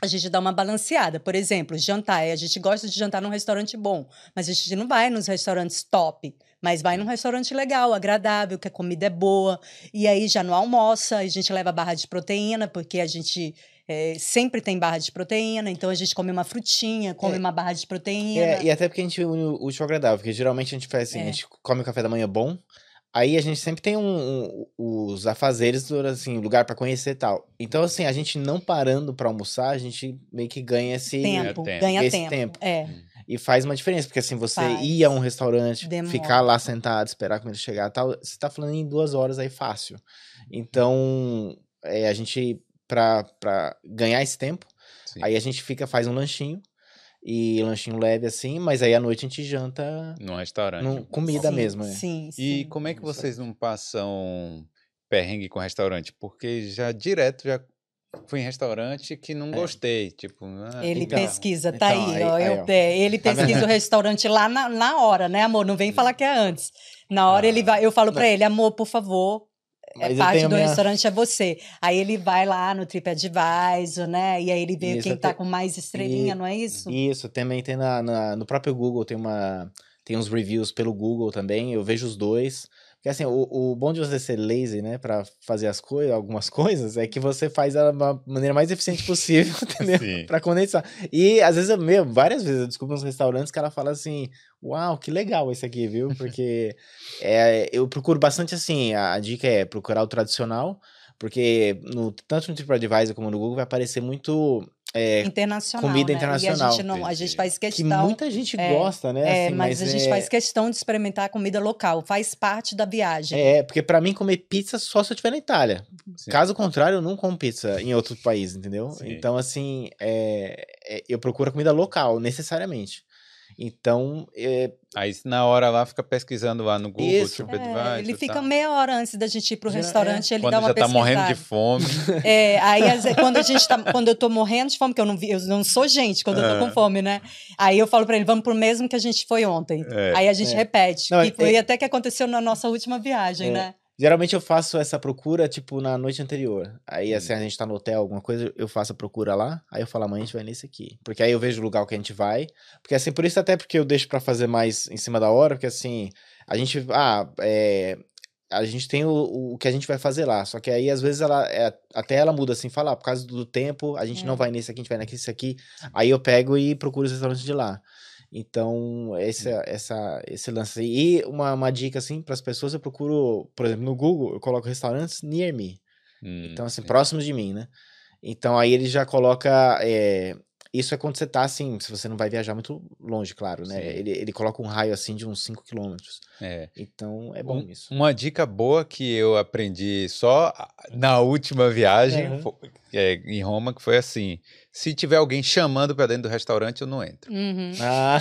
Speaker 2: a gente dá uma balanceada. Por exemplo, jantar. A gente gosta de jantar num restaurante bom, mas a gente não vai nos restaurantes top. Mas vai num restaurante legal, agradável, que a comida é boa. E aí já não almoça, a gente leva barra de proteína, porque a gente é, sempre tem barra de proteína, então a gente come uma frutinha, come
Speaker 3: É.
Speaker 2: uma barra de proteína.
Speaker 3: É, e até porque a gente une o útil ao agradável, porque geralmente a gente faz assim,
Speaker 2: É.
Speaker 3: a gente come o café da manhã bom, aí a gente sempre tem um, um- os afazeres, assim, lugar pra conhecer e tal. Então, assim, a gente não parando pra almoçar, a gente meio que ganha esse...
Speaker 2: tempo,
Speaker 1: tempo.
Speaker 2: ganha
Speaker 3: Esse
Speaker 2: tempo.
Speaker 3: tempo.
Speaker 2: É.
Speaker 3: E faz uma diferença, porque assim, você
Speaker 2: Faz.
Speaker 3: ir a um restaurante,
Speaker 2: Demora.
Speaker 3: ficar lá sentado, esperar a comida chegar e tal, você tá falando em duas horas aí fácil. Então, é, a gente, pra, pra ganhar esse tempo,
Speaker 1: Sim.
Speaker 3: aí a gente fica, faz um lanchinho, e lanchinho leve assim, mas aí à noite a gente janta
Speaker 1: Num restaurante.
Speaker 3: num, comida
Speaker 2: sim,
Speaker 3: mesmo, né?
Speaker 2: Sim,
Speaker 1: E
Speaker 2: sim.
Speaker 1: como é que vocês não passam perrengue com restaurante? Porque já direto já fui em restaurante que não
Speaker 3: É.
Speaker 1: gostei. Tipo, ah,
Speaker 2: Ele
Speaker 3: Então,
Speaker 2: pesquisa, tá
Speaker 3: então,
Speaker 2: aí,
Speaker 3: aí-
Speaker 2: ó,
Speaker 3: aí,
Speaker 2: eu-
Speaker 3: ó.
Speaker 2: é, ele
Speaker 3: Tá
Speaker 2: pesquisa o restaurante lá na, na hora, né, amor? Não vem falar que é antes. Na hora
Speaker 1: Ah.
Speaker 2: ele vai, eu falo pra ele, amor, por favor, é parte do
Speaker 3: minha-
Speaker 2: restaurante é você. Aí ele vai lá no TripAdvisor, né? E aí ele vê
Speaker 3: Isso,
Speaker 2: quem tá
Speaker 3: te-
Speaker 2: com mais estrelinha,
Speaker 3: E-
Speaker 2: não é isso?
Speaker 3: Isso, também tem na, na- no próprio Google, tem uma tem uns reviews pelo Google também, eu vejo os dois. Porque assim, o, o bom de você ser lazy, né, pra fazer as coisas, algumas coisas, é que você faz da ma- maneira mais eficiente possível, [laughs] entendeu?
Speaker 1: Sim.
Speaker 3: Pra condensar. E às vezes, eu, meu, várias vezes eu descubro nos restaurantes que ela fala assim: Uau, que legal esse aqui, viu? [laughs] Porque é, eu procuro bastante assim. A, a dica é procurar o tradicional, porque no, tanto no TripAdvisor como no Google vai aparecer muito. É,
Speaker 2: internacional.
Speaker 3: comida
Speaker 2: né?
Speaker 3: internacional.
Speaker 2: E a gente não, a gente faz
Speaker 3: que
Speaker 2: questão.
Speaker 3: muita gente
Speaker 2: é,
Speaker 3: gosta, né?
Speaker 2: É,
Speaker 3: assim,
Speaker 2: mas, a gente
Speaker 3: é,
Speaker 2: faz questão de experimentar a comida local, faz parte da viagem.
Speaker 3: É, porque pra mim comer pizza só se eu estiver na Itália.
Speaker 1: Sim.
Speaker 3: Caso contrário, eu não como pizza em outro país, entendeu?
Speaker 1: Sim.
Speaker 3: Então, assim, é, é, eu procuro a comida local, necessariamente. Então, é,
Speaker 1: Aí na hora lá fica pesquisando lá no Google,
Speaker 3: Isso.
Speaker 1: TripAdvisor.
Speaker 2: É, ele fica
Speaker 1: tal.
Speaker 2: meia hora antes da gente ir pro
Speaker 3: Geral-
Speaker 2: restaurante, ele
Speaker 1: Quando
Speaker 2: dá uma
Speaker 1: já tá morrendo de
Speaker 2: pesquisada.
Speaker 1: fome. [laughs]
Speaker 2: É, aí quando a gente tá, quando eu tô morrendo de fome, que eu não eu não sou gente quando eu tô
Speaker 1: É.
Speaker 2: com fome, né? Aí eu falo pra ele, vamos pro mesmo que a gente foi ontem.
Speaker 1: É.
Speaker 2: Aí a gente
Speaker 3: É.
Speaker 2: repete,
Speaker 3: Não,
Speaker 2: que
Speaker 3: é-
Speaker 2: foi até que aconteceu na nossa última viagem,
Speaker 3: É.
Speaker 2: né?
Speaker 3: Geralmente eu faço essa procura, tipo, na noite anterior. Aí, assim, a gente tá no hotel, alguma coisa, eu faço a procura lá. Aí eu falo, amanhã a gente vai nesse aqui. Porque aí eu vejo o lugar que a gente vai. Porque, assim, por isso até porque eu deixo pra fazer mais em cima da hora, porque, assim, a gente. Ah, é. A gente tem o, o que a gente vai fazer lá. Só que aí, às vezes, ela é, até ela muda assim, fala, ah, por causa do tempo, a gente
Speaker 2: É.
Speaker 3: não vai nesse aqui, a gente vai nesse aqui. Aí eu pego e procuro os restaurantes de lá. Então, esse, essa, esse lance aí. E uma, uma dica, assim, para as pessoas, eu procuro, por exemplo, no Google, eu coloco restaurantes near me.
Speaker 1: Hum,
Speaker 3: Então, assim,
Speaker 1: sim.
Speaker 3: próximos de mim, né? Então, aí ele já coloca. é, isso é quando você tá assim, se você não vai viajar muito longe, claro, né?
Speaker 1: Sim.
Speaker 3: Ele, ele coloca um raio assim de uns 5 quilômetros.
Speaker 1: É.
Speaker 3: Então, é bom
Speaker 1: Um-
Speaker 3: isso.
Speaker 1: Uma dica boa que eu aprendi só na última viagem fo- é, em Roma, que foi assim: se tiver alguém chamando pra dentro do restaurante, eu não entro.
Speaker 2: Uhum. [laughs]
Speaker 3: Ah,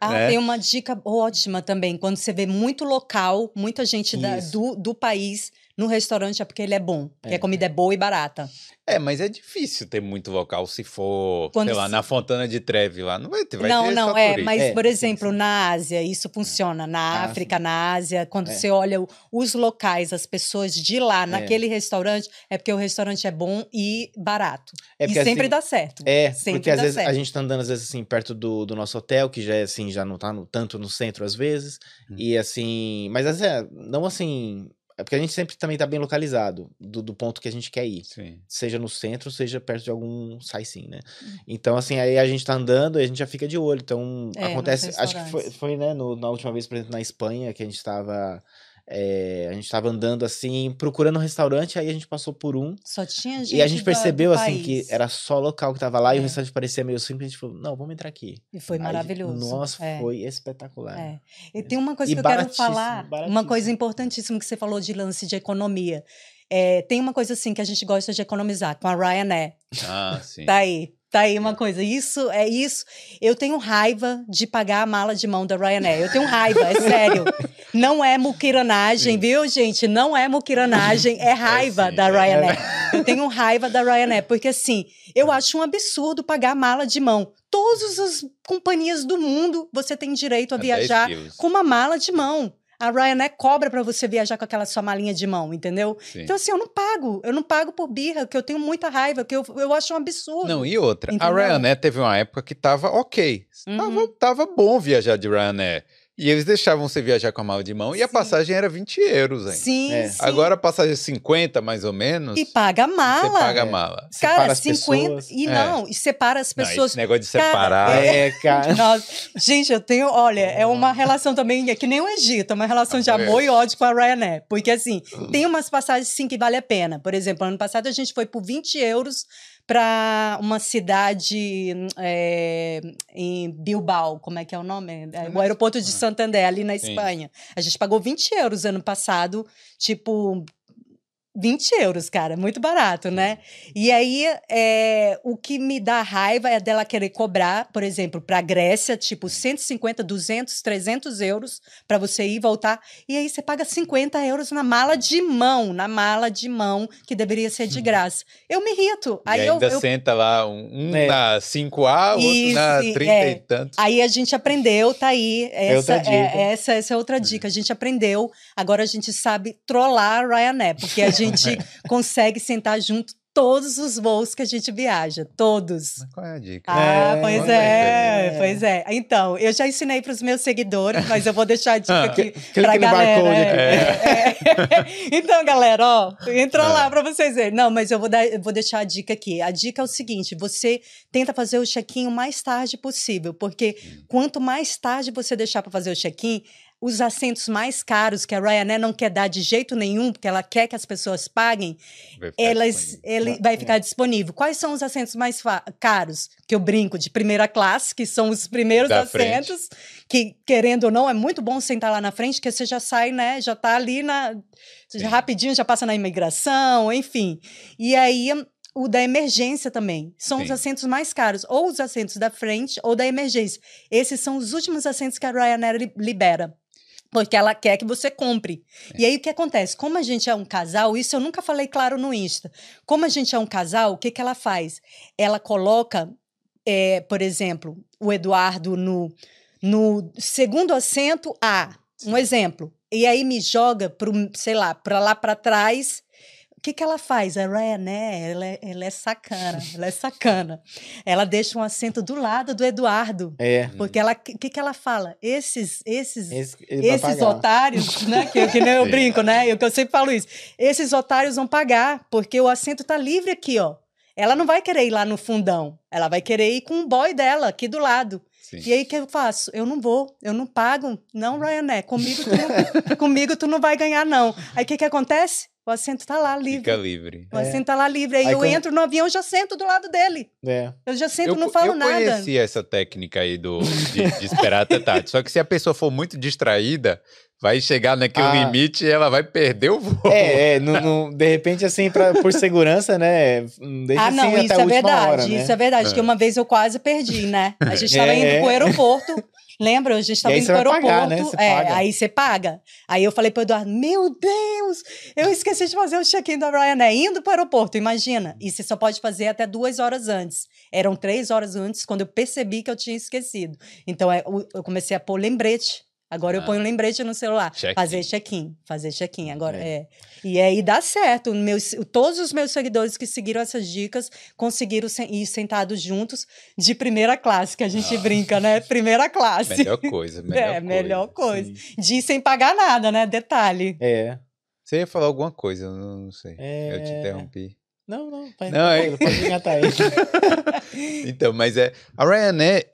Speaker 2: Ah,
Speaker 1: né?
Speaker 2: tem uma dica ótima também. Quando você vê muito local, muita gente da- do, do país no restaurante é porque ele é bom. Porque
Speaker 3: É.
Speaker 2: a comida é boa e barata.
Speaker 1: É, mas é difícil ter muito local se for,
Speaker 2: Quando
Speaker 1: sei lá,
Speaker 2: se-
Speaker 1: na Fontana de Trevi lá. Não vai ter, vai
Speaker 2: não,
Speaker 1: ter
Speaker 2: não, é. Mas,
Speaker 3: É,
Speaker 2: por
Speaker 3: sim,
Speaker 2: exemplo,
Speaker 3: sim.
Speaker 2: na Ásia, isso funciona. Na
Speaker 3: Ah,
Speaker 2: África, na Ásia, quando
Speaker 3: É.
Speaker 2: você olha os locais, as pessoas de lá, naquele restaurante, é porque o restaurante é bom e barato.
Speaker 3: é
Speaker 2: e
Speaker 3: porque,
Speaker 2: sempre
Speaker 3: assim,
Speaker 2: dá certo.
Speaker 3: É,
Speaker 2: Sempre
Speaker 3: porque às vezes a
Speaker 2: certo.
Speaker 3: gente tá andando, às vezes, assim, perto do, do nosso hotel, que já é assim, já não tá no- tanto no centro às vezes.
Speaker 1: Hum.
Speaker 3: E assim. Mas assim, é, não assim. É porque a gente sempre também tá bem localizado do, do ponto que a gente quer ir.
Speaker 1: Sim.
Speaker 3: Seja no centro, seja perto de algum sightseeing, né?
Speaker 2: Hum.
Speaker 3: Então, assim, aí a gente tá andando e a gente já fica de olho. Então,
Speaker 2: É,
Speaker 3: acontece. Acho que foi, foi né, no- na última vez, por exemplo, na Espanha, que a gente tava. É, a gente tava andando assim, procurando um restaurante, aí a gente passou por um.
Speaker 2: Só tinha gente.
Speaker 3: E a gente percebeu,
Speaker 2: do
Speaker 3: assim, que
Speaker 2: país.
Speaker 3: era só local que tava lá e
Speaker 2: É.
Speaker 3: o restaurante parecia meio simples. A gente falou, não, vamos entrar aqui.
Speaker 2: E foi
Speaker 3: Aí,
Speaker 2: maravilhoso.
Speaker 3: Nossa,
Speaker 2: é.
Speaker 3: foi espetacular.
Speaker 2: É. E tem uma coisa
Speaker 3: E
Speaker 2: que eu quero falar, uma coisa importantíssima que você falou de lance de economia. É, tem uma coisa assim que a gente gosta de economizar, com a Ryanair.
Speaker 1: Ah, sim.
Speaker 2: Tá aí. Tá aí uma coisa. Isso é isso. Eu tenho raiva de pagar a mala de mão da Ryanair. Eu tenho raiva, é sério. Não é muquiranagem, viu, gente? Não é muquiranagem, é raiva
Speaker 1: sim,
Speaker 2: da
Speaker 1: é.
Speaker 2: Ryanair. Eu tenho raiva da Ryanair, porque assim, eu acho um absurdo pagar a mala de mão. Todas as companhias do mundo você tem direito a
Speaker 1: É 10
Speaker 2: viajar com uma mala de mão. A Ryanair cobra pra você viajar com aquela sua malinha de mão, entendeu?
Speaker 1: Sim.
Speaker 2: Então, assim, eu não pago. Eu não pago por birra, que eu tenho muita raiva, que eu, eu acho um absurdo.
Speaker 1: Não, e outra,
Speaker 2: Entendeu?
Speaker 1: a Ryanair teve uma época que tava ok.
Speaker 2: Uhum.
Speaker 1: Tava, tava bom viajar de Ryanair. E eles deixavam você viajar com a mala de mão e a
Speaker 2: Sim.
Speaker 1: passagem era 20 euros ainda.
Speaker 2: Sim,
Speaker 3: É.
Speaker 2: sim.
Speaker 1: Agora a passagem é 50, mais ou menos.
Speaker 2: E paga a mala.
Speaker 1: Você paga a
Speaker 3: É.
Speaker 1: mala.
Speaker 3: Separa
Speaker 2: Cara,
Speaker 3: as
Speaker 2: 50.
Speaker 3: pessoas.
Speaker 2: E
Speaker 1: É.
Speaker 2: não, e separa as
Speaker 1: Não,
Speaker 2: pessoas.
Speaker 1: esse negócio de
Speaker 2: Cara,
Speaker 1: separar.
Speaker 3: É, cara. [laughs]
Speaker 2: Nossa, gente, eu tenho, olha, é uma relação também, é que nem o Egito, é uma relação de
Speaker 1: Amor e
Speaker 2: amor e ódio com a Ryanair. Porque, assim, tem umas passagens, sim, que vale a pena. Por exemplo, ano passado a gente foi por 20 euros para uma cidade é, em Bilbao, como é que é o nome? É, o aeroporto de Santander, ali na
Speaker 1: Sim.
Speaker 2: Espanha. A gente pagou 20 euros ano passado, tipo, 20 euros, cara, muito barato, né? E aí, é, o que me dá raiva é dela querer cobrar, por exemplo, para a Grécia, tipo 150, 200, 300 euros para você ir e voltar. E aí você paga 50 euros na mala de mão, na mala de mão, que deveria ser de graça. Eu me irrito.
Speaker 1: E
Speaker 2: Aí eu,
Speaker 1: ainda
Speaker 2: eu-
Speaker 1: senta lá, um, um
Speaker 3: É.
Speaker 1: na 5A, outro
Speaker 2: Isso,
Speaker 1: na
Speaker 2: e-
Speaker 1: 30
Speaker 2: é.
Speaker 1: e tantos.
Speaker 2: Aí a gente aprendeu, tá aí. Essa
Speaker 3: outra dica.
Speaker 2: é, essa, essa é outra dica. A gente aprendeu, agora a gente sabe trollar a Ryanair, porque a gente [laughs] consegue sentar junto todos os voos que a gente viaja, todos.
Speaker 1: Mas qual é a dica?
Speaker 2: Ah,
Speaker 3: É,
Speaker 2: pois é,
Speaker 3: aí.
Speaker 2: pois é. Então, eu já ensinei para os meus seguidores, mas eu vou deixar a dica aqui
Speaker 3: Clique
Speaker 2: pra
Speaker 3: no
Speaker 2: galera. é, é. [laughs] então, galera, ó, entra
Speaker 1: Ah.
Speaker 2: lá para vocês verem. Não, mas eu vou, dar, eu vou deixar a dica aqui. A dica é o seguinte: você tenta fazer o check-in o mais tarde possível, porque quanto mais tarde você deixar para fazer o check-in, os assentos mais caros que a Ryanair não quer dar de jeito nenhum, porque ela quer que as pessoas paguem,
Speaker 1: Vai ficar
Speaker 2: elas,
Speaker 1: disponível.
Speaker 2: ele vai ficar disponível. Quais são os assentos mais caros? Que eu brinco de primeira classe, que são os primeiros
Speaker 1: Da frente.
Speaker 2: assentos, que querendo ou não, é muito bom sentar lá na frente, que você já sai, né? Já tá ali na. Já rapidinho, já passa na imigração, enfim. E aí. O da emergência também. São os
Speaker 1: Sim.
Speaker 2: assentos mais caros. Ou os assentos da frente ou da emergência. Esses são os últimos assentos que a Ryanair li- libera. Porque ela quer que você compre. E aí o que acontece? Como a gente é um casal, isso eu nunca falei claro no Insta. Como a gente é um casal, o que, que ela faz? Ela coloca, eh, por exemplo, o Eduardo no, no segundo assento A. Um exemplo. E aí me joga pro, sei lá, para lá para trás. O que, que ela faz? A Ryanair, ela é, ela é sacana, ela é sacana. Ela deixa um assento do lado do Eduardo.
Speaker 3: É.
Speaker 2: Porque ela, o que, que ela fala? Esses, esses
Speaker 3: Esse,
Speaker 2: esses otários, né? Que, que nem eu brinco, né? Eu, que eu sempre falo isso. Esses otários vão pagar, porque o assento tá livre aqui, ó. Ela não vai querer ir lá no fundão. Ela vai querer ir com o boy dela aqui do lado.
Speaker 1: Sim.
Speaker 2: E aí o que eu faço? Eu não vou, eu não pago. Não, Ryanair, comigo tu não, comigo tu não vai ganhar, não. Aí o que, que acontece? O assento tá lá livre.
Speaker 1: Fica livre.
Speaker 2: O
Speaker 3: É.
Speaker 2: assento tá lá livre. Aí,
Speaker 3: Aí
Speaker 2: eu
Speaker 3: quando-
Speaker 2: entro no avião, já sento do lado dele.
Speaker 3: É.
Speaker 2: Eu já sento,
Speaker 1: eu,
Speaker 2: não falo
Speaker 1: eu
Speaker 2: nada.
Speaker 1: conheci essa técnica aí do, de, de esperar até tarde. Só que se a pessoa for muito distraída, vai chegar naquele
Speaker 3: Ah.
Speaker 1: limite e ela vai perder o voo.
Speaker 3: É, é, no, no- de repente, assim, pra, por segurança, né? não Deixa
Speaker 2: Ah, não,
Speaker 3: assim
Speaker 2: isso é verdade,
Speaker 3: hora, né?
Speaker 2: isso é verdade,
Speaker 1: É.
Speaker 2: que uma vez eu quase perdi, né? A gente estava
Speaker 3: É,
Speaker 2: indo
Speaker 3: é.
Speaker 2: pro aeroporto, lembra? A gente estava indo pro
Speaker 3: vai
Speaker 2: aeroporto,
Speaker 3: pagar, né?
Speaker 2: É,
Speaker 3: paga.
Speaker 2: aí você paga. Aí eu falei pro Eduardo, meu Deus, eu esqueci de fazer o check-in da Ryanair, indo pro aeroporto, imagina. E você só pode fazer até duas horas antes. Eram três horas antes, quando eu percebi que eu tinha esquecido. Então é, eu comecei a pôr lembrete. Agora eu
Speaker 1: Ah.
Speaker 2: ponho lembrete no celular.
Speaker 1: Check-in.
Speaker 2: Fazer check-in, fazer check-in. Agora
Speaker 3: É.
Speaker 2: é. E aí dá certo. Meus, todos os meus seguidores que seguiram essas dicas conseguiram se- ir sentados juntos de primeira classe, que a gente
Speaker 1: Ah.
Speaker 2: brinca, né? Primeira classe.
Speaker 1: Melhor coisa, [laughs] melhor
Speaker 2: é,
Speaker 1: coisa.
Speaker 2: melhor coisa.
Speaker 3: Sim.
Speaker 2: De ir sem pagar nada, né? Detalhe.
Speaker 3: É.
Speaker 1: Você ia falar alguma coisa, eu não, não sei.
Speaker 3: É.
Speaker 1: Eu te interrompi.
Speaker 3: Não, não, vai,
Speaker 1: Não, é-
Speaker 3: tranquilo, pode engatar aí. [laughs]
Speaker 1: Então, mas é. A Ryanair.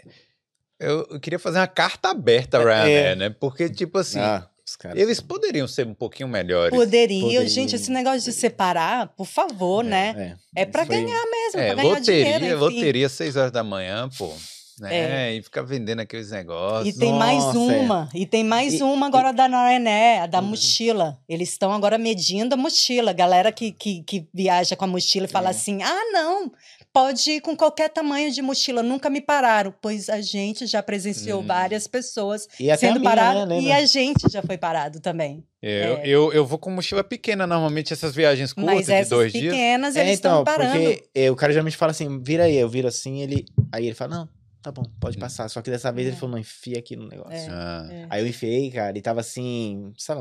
Speaker 1: Eu, eu queria fazer uma carta aberta à Ryanair,
Speaker 3: É.
Speaker 1: né? Porque, tipo assim,
Speaker 3: Ah,
Speaker 1: eles poderiam ser um pouquinho melhores.
Speaker 2: Poderiam.
Speaker 3: Poderiam.
Speaker 2: Gente, esse negócio de separar, por favor, né?
Speaker 3: É,
Speaker 2: É pra
Speaker 3: Foi-
Speaker 2: ganhar mesmo,
Speaker 1: É,
Speaker 2: pra ganhar
Speaker 1: loteria,
Speaker 2: dinheiro, enfim.
Speaker 1: loteria, 6 horas da manhã, pô. Né? E ficar vendendo aqueles negócios.
Speaker 2: E tem mais
Speaker 3: Nossa,
Speaker 2: uma, e tem mais
Speaker 3: E-
Speaker 2: uma agora da Ryanair, a da
Speaker 3: Uhum.
Speaker 2: mochila. Eles estão agora medindo a mochila. Galera que, que, que viaja com a mochila e fala
Speaker 3: É.
Speaker 2: assim: ah, não, pode ir com qualquer tamanho de mochila, nunca me pararam. Pois a gente já presenciou
Speaker 1: Hum.
Speaker 2: várias pessoas
Speaker 3: E
Speaker 2: sendo parado
Speaker 3: né?
Speaker 2: e
Speaker 3: Lembra?
Speaker 2: a gente já foi parado também.
Speaker 1: Eu,
Speaker 2: É.
Speaker 1: eu, eu vou com mochila pequena, normalmente essas viagens curtas
Speaker 2: Mas
Speaker 1: de
Speaker 2: essas
Speaker 1: dois dias.
Speaker 2: pequenas,
Speaker 3: É,
Speaker 2: eles estão
Speaker 3: então,
Speaker 2: parando.
Speaker 3: porque é, o cara geralmente fala assim, vira aí, eu viro assim, ele. Aí ele fala, não, tá bom, pode
Speaker 1: Hum.
Speaker 3: passar. Só que dessa vez ele
Speaker 2: É.
Speaker 3: falou, não, enfia aqui no negócio.
Speaker 2: É.
Speaker 1: Ah,
Speaker 2: É.
Speaker 3: Aí eu enfiei, cara, e tava assim, sabe,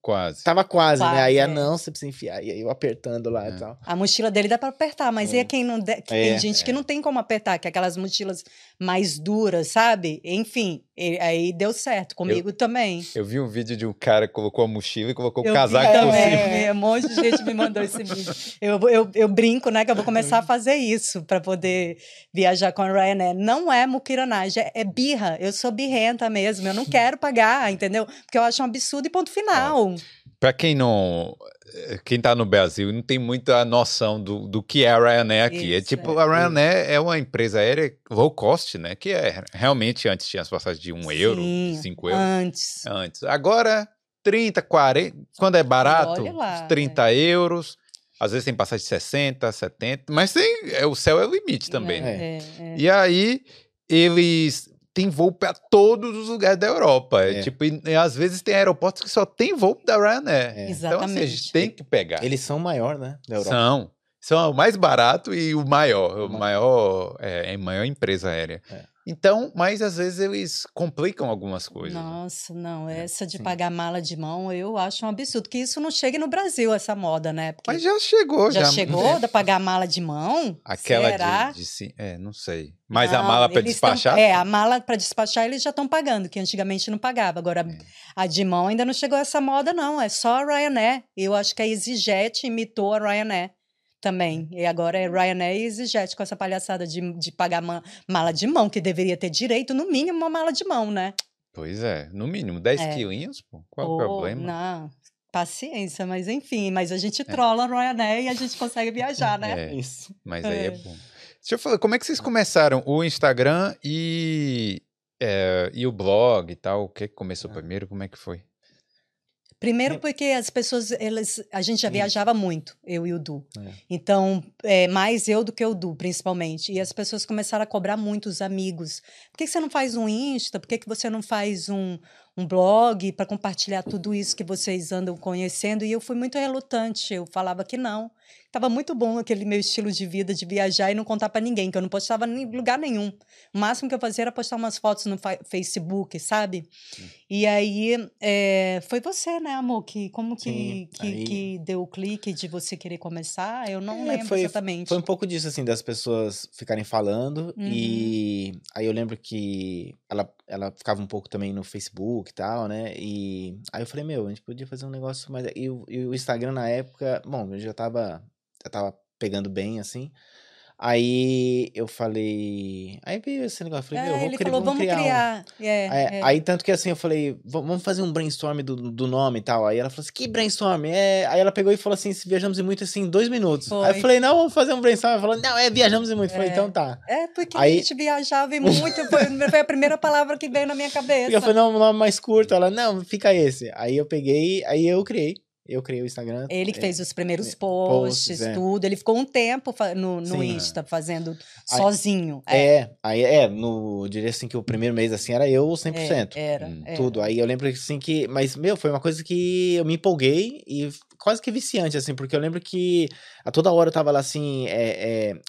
Speaker 1: quase.
Speaker 3: tava quase, né?
Speaker 2: Quase,
Speaker 3: Aí,
Speaker 2: é.
Speaker 3: ah, não, você precisa enfiar. E aí eu apertando lá
Speaker 1: É.
Speaker 3: e tal.
Speaker 2: A mochila dele dá pra apertar, mas
Speaker 3: É.
Speaker 2: é quem não de-
Speaker 3: É,
Speaker 2: tem gente que não tem como apertar, que é aquelas mochilas mais duras, sabe? Enfim, e- aí deu certo comigo também.
Speaker 1: Eu vi um vídeo de um cara que colocou a mochila e colocou o
Speaker 2: Eu
Speaker 1: casaco por cima.
Speaker 2: é, [laughs] Um monte de gente me mandou esse vídeo. Eu, eu, eu brinco, né, que eu vou começar a fazer isso para poder viajar com a Ryanair. Não é muquiranagem, é, é birra. Eu sou birrenta mesmo. Eu não quero pagar, entendeu? Porque eu acho um absurdo e ponto final.
Speaker 1: Pra quem não. Eh, Quem tá no Brasil não tem muita noção do, do que é a Ryanair aqui. é
Speaker 2: Isso,
Speaker 1: tipo,
Speaker 2: é.
Speaker 1: a Ryanair é uma empresa aérea low cost, né? Que é realmente antes tinha as passagens de 1 euro,
Speaker 2: Sim,
Speaker 1: 5 euros.
Speaker 2: Antes.
Speaker 1: Antes. Agora, 30, 40. Quando é barato,
Speaker 2: lá,
Speaker 1: uns 30 euros. Às vezes tem passagem de 60, 70. Mas tem, é, o céu é o limite também. né?
Speaker 2: É, é, é.
Speaker 1: E aí, eles têm voo para todos os lugares da Europa. É.
Speaker 3: É.
Speaker 1: Tipo, e, e às vezes tem aeroportos que só tem voo da Ryanair.
Speaker 3: É.
Speaker 1: Então, assim, a gente
Speaker 2: Exatamente.
Speaker 1: tem que pegar.
Speaker 3: Eles são maior, né? Da Europa.
Speaker 1: São. São o mais barato e o maior. O
Speaker 3: Ma-
Speaker 1: maior, é, é a maior empresa aérea.
Speaker 3: É.
Speaker 1: Então, mas às vezes eles complicam algumas coisas. né?
Speaker 2: Nossa, não, essa de pagar mala de mão, eu acho um absurdo. Que isso não chegue no Brasil, essa moda, né? Porque
Speaker 1: Mas já chegou, já.
Speaker 2: já chegou de pagar mala de mão?
Speaker 1: Aquela
Speaker 2: Será?
Speaker 1: de, de sim- É, não sei. Mas a
Speaker 2: Não,
Speaker 1: mala para
Speaker 2: eles tão-
Speaker 1: despachar?
Speaker 2: é, a mala para despachar eles já estão pagando, que antigamente não pagava. Agora,
Speaker 1: É.
Speaker 2: a de mão ainda não chegou essa moda, não. É só a Ryanair. Eu acho que a EasyJet imitou a Ryanair também. E agora é Ryanair e EasyJet com essa palhaçada de, de pagar ma- mala de mão, que deveria ter direito, no mínimo, uma mala de mão, né?
Speaker 1: Pois é, no mínimo 10
Speaker 2: É.
Speaker 1: quilinhos, pô. Qual o
Speaker 2: Pô,
Speaker 1: problema?
Speaker 2: Não, paciência, mas enfim. Mas a gente trola a Ryanair e a gente consegue viajar, né? [laughs]
Speaker 1: É, [laughs]
Speaker 3: Isso.
Speaker 1: mas aí é
Speaker 2: É.
Speaker 1: bom. Deixa eu falar, como é que vocês começaram o Instagram e, é, e o blog e tal? O que começou
Speaker 3: Ah.
Speaker 1: primeiro? Como é que foi?
Speaker 2: Primeiro porque as pessoas, elas, a gente já viajava muito, eu e o Du.
Speaker 3: É.
Speaker 2: Então, é, mais eu do que o Du, principalmente. E as pessoas começaram a cobrar muito os amigos. Por que, que você não faz um Insta? Por que, que você não faz um, um blog para compartilhar tudo isso que vocês andam conhecendo? E eu fui muito relutante. Eu falava que não. Tava muito bom aquele meu estilo de vida de viajar e não contar para ninguém, que eu não postava em lugar nenhum. O máximo que eu fazia era postar umas fotos no fa- Facebook, sabe? E aí é, foi você, né, amor? Que como que,
Speaker 3: Sim,
Speaker 2: que,
Speaker 3: aí-
Speaker 2: que deu o clique de você querer começar? Eu não
Speaker 3: É,
Speaker 2: lembro
Speaker 3: foi-
Speaker 2: exatamente.
Speaker 3: Foi um pouco disso, assim, das pessoas ficarem falando.
Speaker 2: Uhum.
Speaker 3: E aí eu lembro que ela, ela ficava um pouco também no Facebook e tal, né? E aí eu falei, meu, a gente podia fazer um negócio mais. E, o- e o Instagram na época, bom, eu já tava, já tava pegando bem, assim. Aí eu falei. Aí veio esse negócio, eu falei, meu,
Speaker 2: É,
Speaker 3: vou
Speaker 2: ele
Speaker 3: criar,
Speaker 2: falou, vamos
Speaker 3: criar. um."
Speaker 2: criar. É,
Speaker 3: É,
Speaker 2: é.
Speaker 3: Aí, tanto que assim, eu falei, "Va- vamos fazer um brainstorm do, do nome e tal. Aí ela falou assim, que brainstorm? É... Aí ela pegou e falou assim, se viajamos em muito, assim, em dois minutos. Aí eu
Speaker 2: Foi.
Speaker 3: falei, não, vamos fazer um brainstorm. Ela falou, não, é, viajamos em muito. Eu falei,
Speaker 2: É.
Speaker 3: então tá.
Speaker 2: É, porque
Speaker 3: Aí-
Speaker 2: a gente viajava e muito, foi, foi a primeira palavra que veio na minha [laughs]
Speaker 3: E
Speaker 2: cabeça.
Speaker 3: eu falei, não, um nome mais curto. Ela, não, fica esse. Aí eu peguei, aí eu criei. Eu criei o Instagram.
Speaker 2: Ele que
Speaker 3: é,
Speaker 2: fez os primeiros
Speaker 3: é,
Speaker 2: posts,
Speaker 3: posts, é.
Speaker 2: tudo. Ele ficou um tempo no, no
Speaker 3: Sim.
Speaker 2: Insta fazendo
Speaker 3: Aí-
Speaker 2: sozinho.
Speaker 3: É, aí é, no, eu diria assim que o primeiro mês assim era eu 100%.
Speaker 2: É, era,
Speaker 1: Hum,
Speaker 2: era.
Speaker 3: tudo. Aí eu lembro assim que. Mas, meu, foi uma coisa que eu me empolguei e quase que viciante, assim, porque eu lembro que a toda hora eu tava lá assim, é, é, é,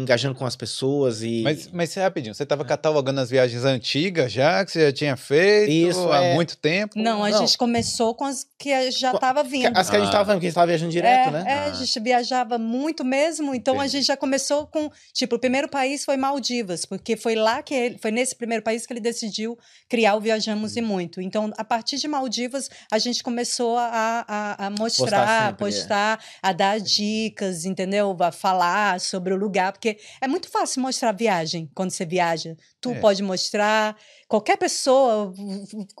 Speaker 3: engajando com as pessoas e.
Speaker 1: Mas, mas rapidinho, você estava catalogando as viagens antigas já, que você já tinha feito
Speaker 3: Isso,
Speaker 1: há
Speaker 3: é.
Speaker 1: muito tempo?
Speaker 2: Não, a
Speaker 3: Não.
Speaker 2: gente começou com as que já estava vindo.
Speaker 3: As que a gente
Speaker 1: Ah.
Speaker 3: tava falando, que a gente tava viajando direto,
Speaker 2: é,
Speaker 3: né?
Speaker 2: é,
Speaker 1: Ah.
Speaker 2: a gente viajava muito mesmo, então a
Speaker 1: Entendi.
Speaker 2: gente já começou com, tipo, o primeiro país foi Maldivas, porque foi lá que ele, foi nesse primeiro país que ele decidiu criar o Viajamos
Speaker 3: Hum.
Speaker 2: e Muito. Então, a partir de Maldivas, a gente começou a, a, a mostrar,
Speaker 3: Postar
Speaker 2: a
Speaker 3: sempre, é.
Speaker 2: postar, a dar dicas, entendeu? A falar sobre o lugar, porque é muito fácil mostrar viagem quando você viaja. Tu
Speaker 1: É.
Speaker 2: pode mostrar, qualquer pessoa,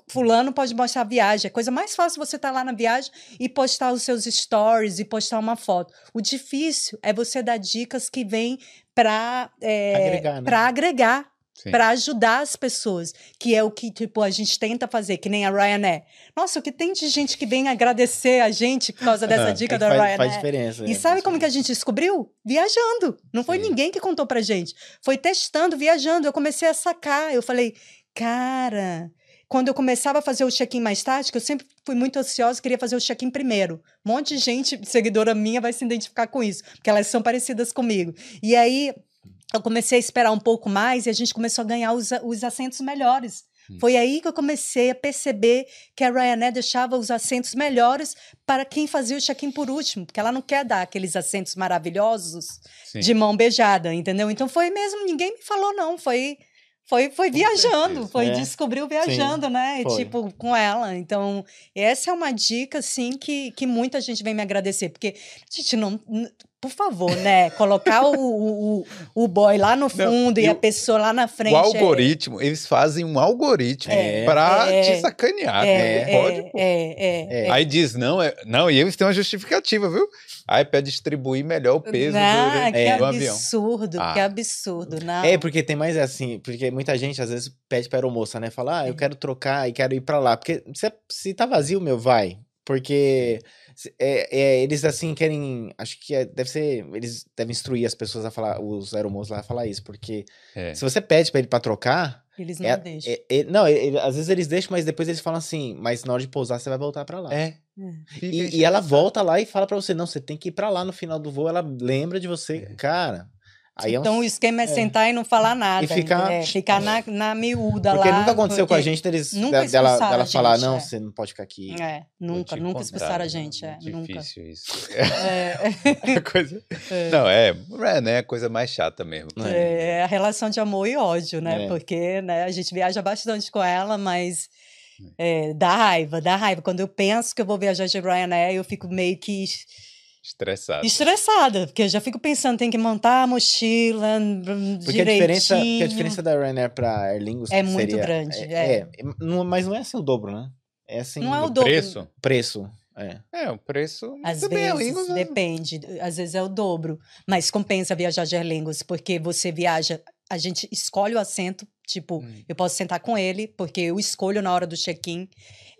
Speaker 2: fulano pode mostrar a viagem. É coisa mais fácil você estar lá na viagem e postar os seus stories e postar uma foto. O difícil é você dar dicas que vêm para
Speaker 3: Agregar, né?
Speaker 2: agregar. Para ajudar as pessoas, que é o que tipo a gente tenta fazer, que nem a Ryanair. Nossa, o que tem de gente que vem agradecer a gente por causa [laughs] dessa
Speaker 3: É,
Speaker 2: dica
Speaker 3: é que
Speaker 2: da
Speaker 3: faz,
Speaker 2: Ryanair.
Speaker 3: faz diferença.
Speaker 2: E
Speaker 3: é,
Speaker 2: sabe como que a gente descobriu? Viajando. Não foi
Speaker 1: Sim.
Speaker 2: ninguém que contou pra gente. Foi testando, viajando. Eu comecei a sacar. Eu falei, cara. Quando eu começava a fazer o check-in mais tático, eu sempre fui muito ansiosa, queria fazer o check-in primeiro. Um monte de gente, seguidora minha, vai se identificar com isso, porque elas são parecidas comigo. E aí, eu comecei a esperar um pouco mais e a gente começou a ganhar os, os assentos melhores.
Speaker 1: Hum.
Speaker 2: Foi aí que eu comecei a perceber que a Ryanair deixava os assentos melhores para quem fazia o check-in por último, porque ela não quer dar aqueles assentos maravilhosos
Speaker 1: Sim.
Speaker 2: de mão beijada, entendeu? Então foi mesmo, ninguém me falou não, foi foi, foi viajando, foi
Speaker 3: É.
Speaker 2: descobriu viajando, né? E,
Speaker 3: foi.
Speaker 2: Tipo, com ela. Então, essa é uma dica, assim, que, que muita gente vem me agradecer, porque a gente não. Por favor, né? Colocar o, o, o- boy lá no fundo e
Speaker 1: e
Speaker 2: a
Speaker 1: o-
Speaker 2: pessoa lá na frente.
Speaker 1: O
Speaker 2: é-
Speaker 1: algoritmo, eles fazem um algoritmo
Speaker 3: É,
Speaker 1: pra
Speaker 2: é,
Speaker 1: te sacanear.
Speaker 2: É,
Speaker 1: não pode, pô.
Speaker 2: é, é, é.
Speaker 1: Aí diz, não, é, não, e eles têm uma justificativa, viu? Aí é pra distribuir melhor o peso
Speaker 2: Ah,
Speaker 1: do,
Speaker 2: que
Speaker 1: do avião.
Speaker 2: absurdo,
Speaker 1: Ah.
Speaker 2: que absurdo. Não.
Speaker 3: É, porque tem mais assim, porque muita gente às vezes pede pra aeromoça, né? Fala, ah, eu quero trocar e quero ir pra lá. Porque se, se tá vazio, meu, vai. Porque é, é, eles assim querem. Acho que é- deve ser. Eles devem instruir as pessoas a falar, os aeromoços lá a falar isso. Porque
Speaker 1: É.
Speaker 3: se você pede pra ele pra trocar.
Speaker 2: Eles não
Speaker 3: é-
Speaker 2: deixam.
Speaker 3: é- é- não, ele- às vezes eles deixam, mas depois eles falam assim, mas na hora de pousar você vai voltar pra lá.
Speaker 1: É.
Speaker 3: E, e ela volta lá e fala pra você, não, você tem que ir pra lá no final do voo, ela lembra de você.
Speaker 1: É.
Speaker 3: Cara, aí é um
Speaker 2: então o esquema é,
Speaker 3: é.
Speaker 2: sentar e não falar nada.
Speaker 3: E ficar-
Speaker 2: é, ficar na, na miúda
Speaker 3: Porque
Speaker 2: lá.
Speaker 3: nunca aconteceu com a
Speaker 2: porque-
Speaker 3: gente deles,
Speaker 2: nunca
Speaker 3: de- dela, dela
Speaker 2: a
Speaker 3: falar,
Speaker 2: gente,
Speaker 3: não,
Speaker 2: é.
Speaker 3: você não pode ficar aqui.
Speaker 2: É, nunca,
Speaker 1: te
Speaker 2: nunca
Speaker 1: contar,
Speaker 2: expulsaram a
Speaker 1: né?
Speaker 2: gente, é,
Speaker 1: Muito
Speaker 2: nunca.
Speaker 1: difícil isso. [laughs]
Speaker 2: É,
Speaker 1: Coisa-
Speaker 2: é.
Speaker 1: Não, é, é, né? A coisa mais chata mesmo.
Speaker 3: É.
Speaker 2: É a relação de amor e ódio, né?
Speaker 3: É.
Speaker 2: Porque né, a gente viaja bastante com ela, mas é, dá raiva, dá raiva. Quando eu penso que eu vou viajar de Ryanair, eu fico meio que
Speaker 1: Estressado.
Speaker 2: estressada, porque eu já fico pensando, tem que montar a mochila hum,
Speaker 3: Porque a diferença, porque a diferença da Ryanair pra Aer Lingus
Speaker 2: É muito
Speaker 3: seria-
Speaker 2: grande,
Speaker 3: É,
Speaker 2: é.
Speaker 3: é, mas não é assim o dobro, né? É assim
Speaker 2: Não é o dobro.
Speaker 1: preço?
Speaker 3: preço. É.
Speaker 1: É, o preço.
Speaker 2: Às
Speaker 1: também é
Speaker 2: vezes,
Speaker 1: Lingus, né?
Speaker 2: depende. Às vezes é o dobro. Mas compensa viajar de Aer Lingus, porque você viaja, a gente escolhe o assento, tipo,
Speaker 1: Hum.
Speaker 2: eu posso sentar com ele, porque eu escolho na hora do check-in.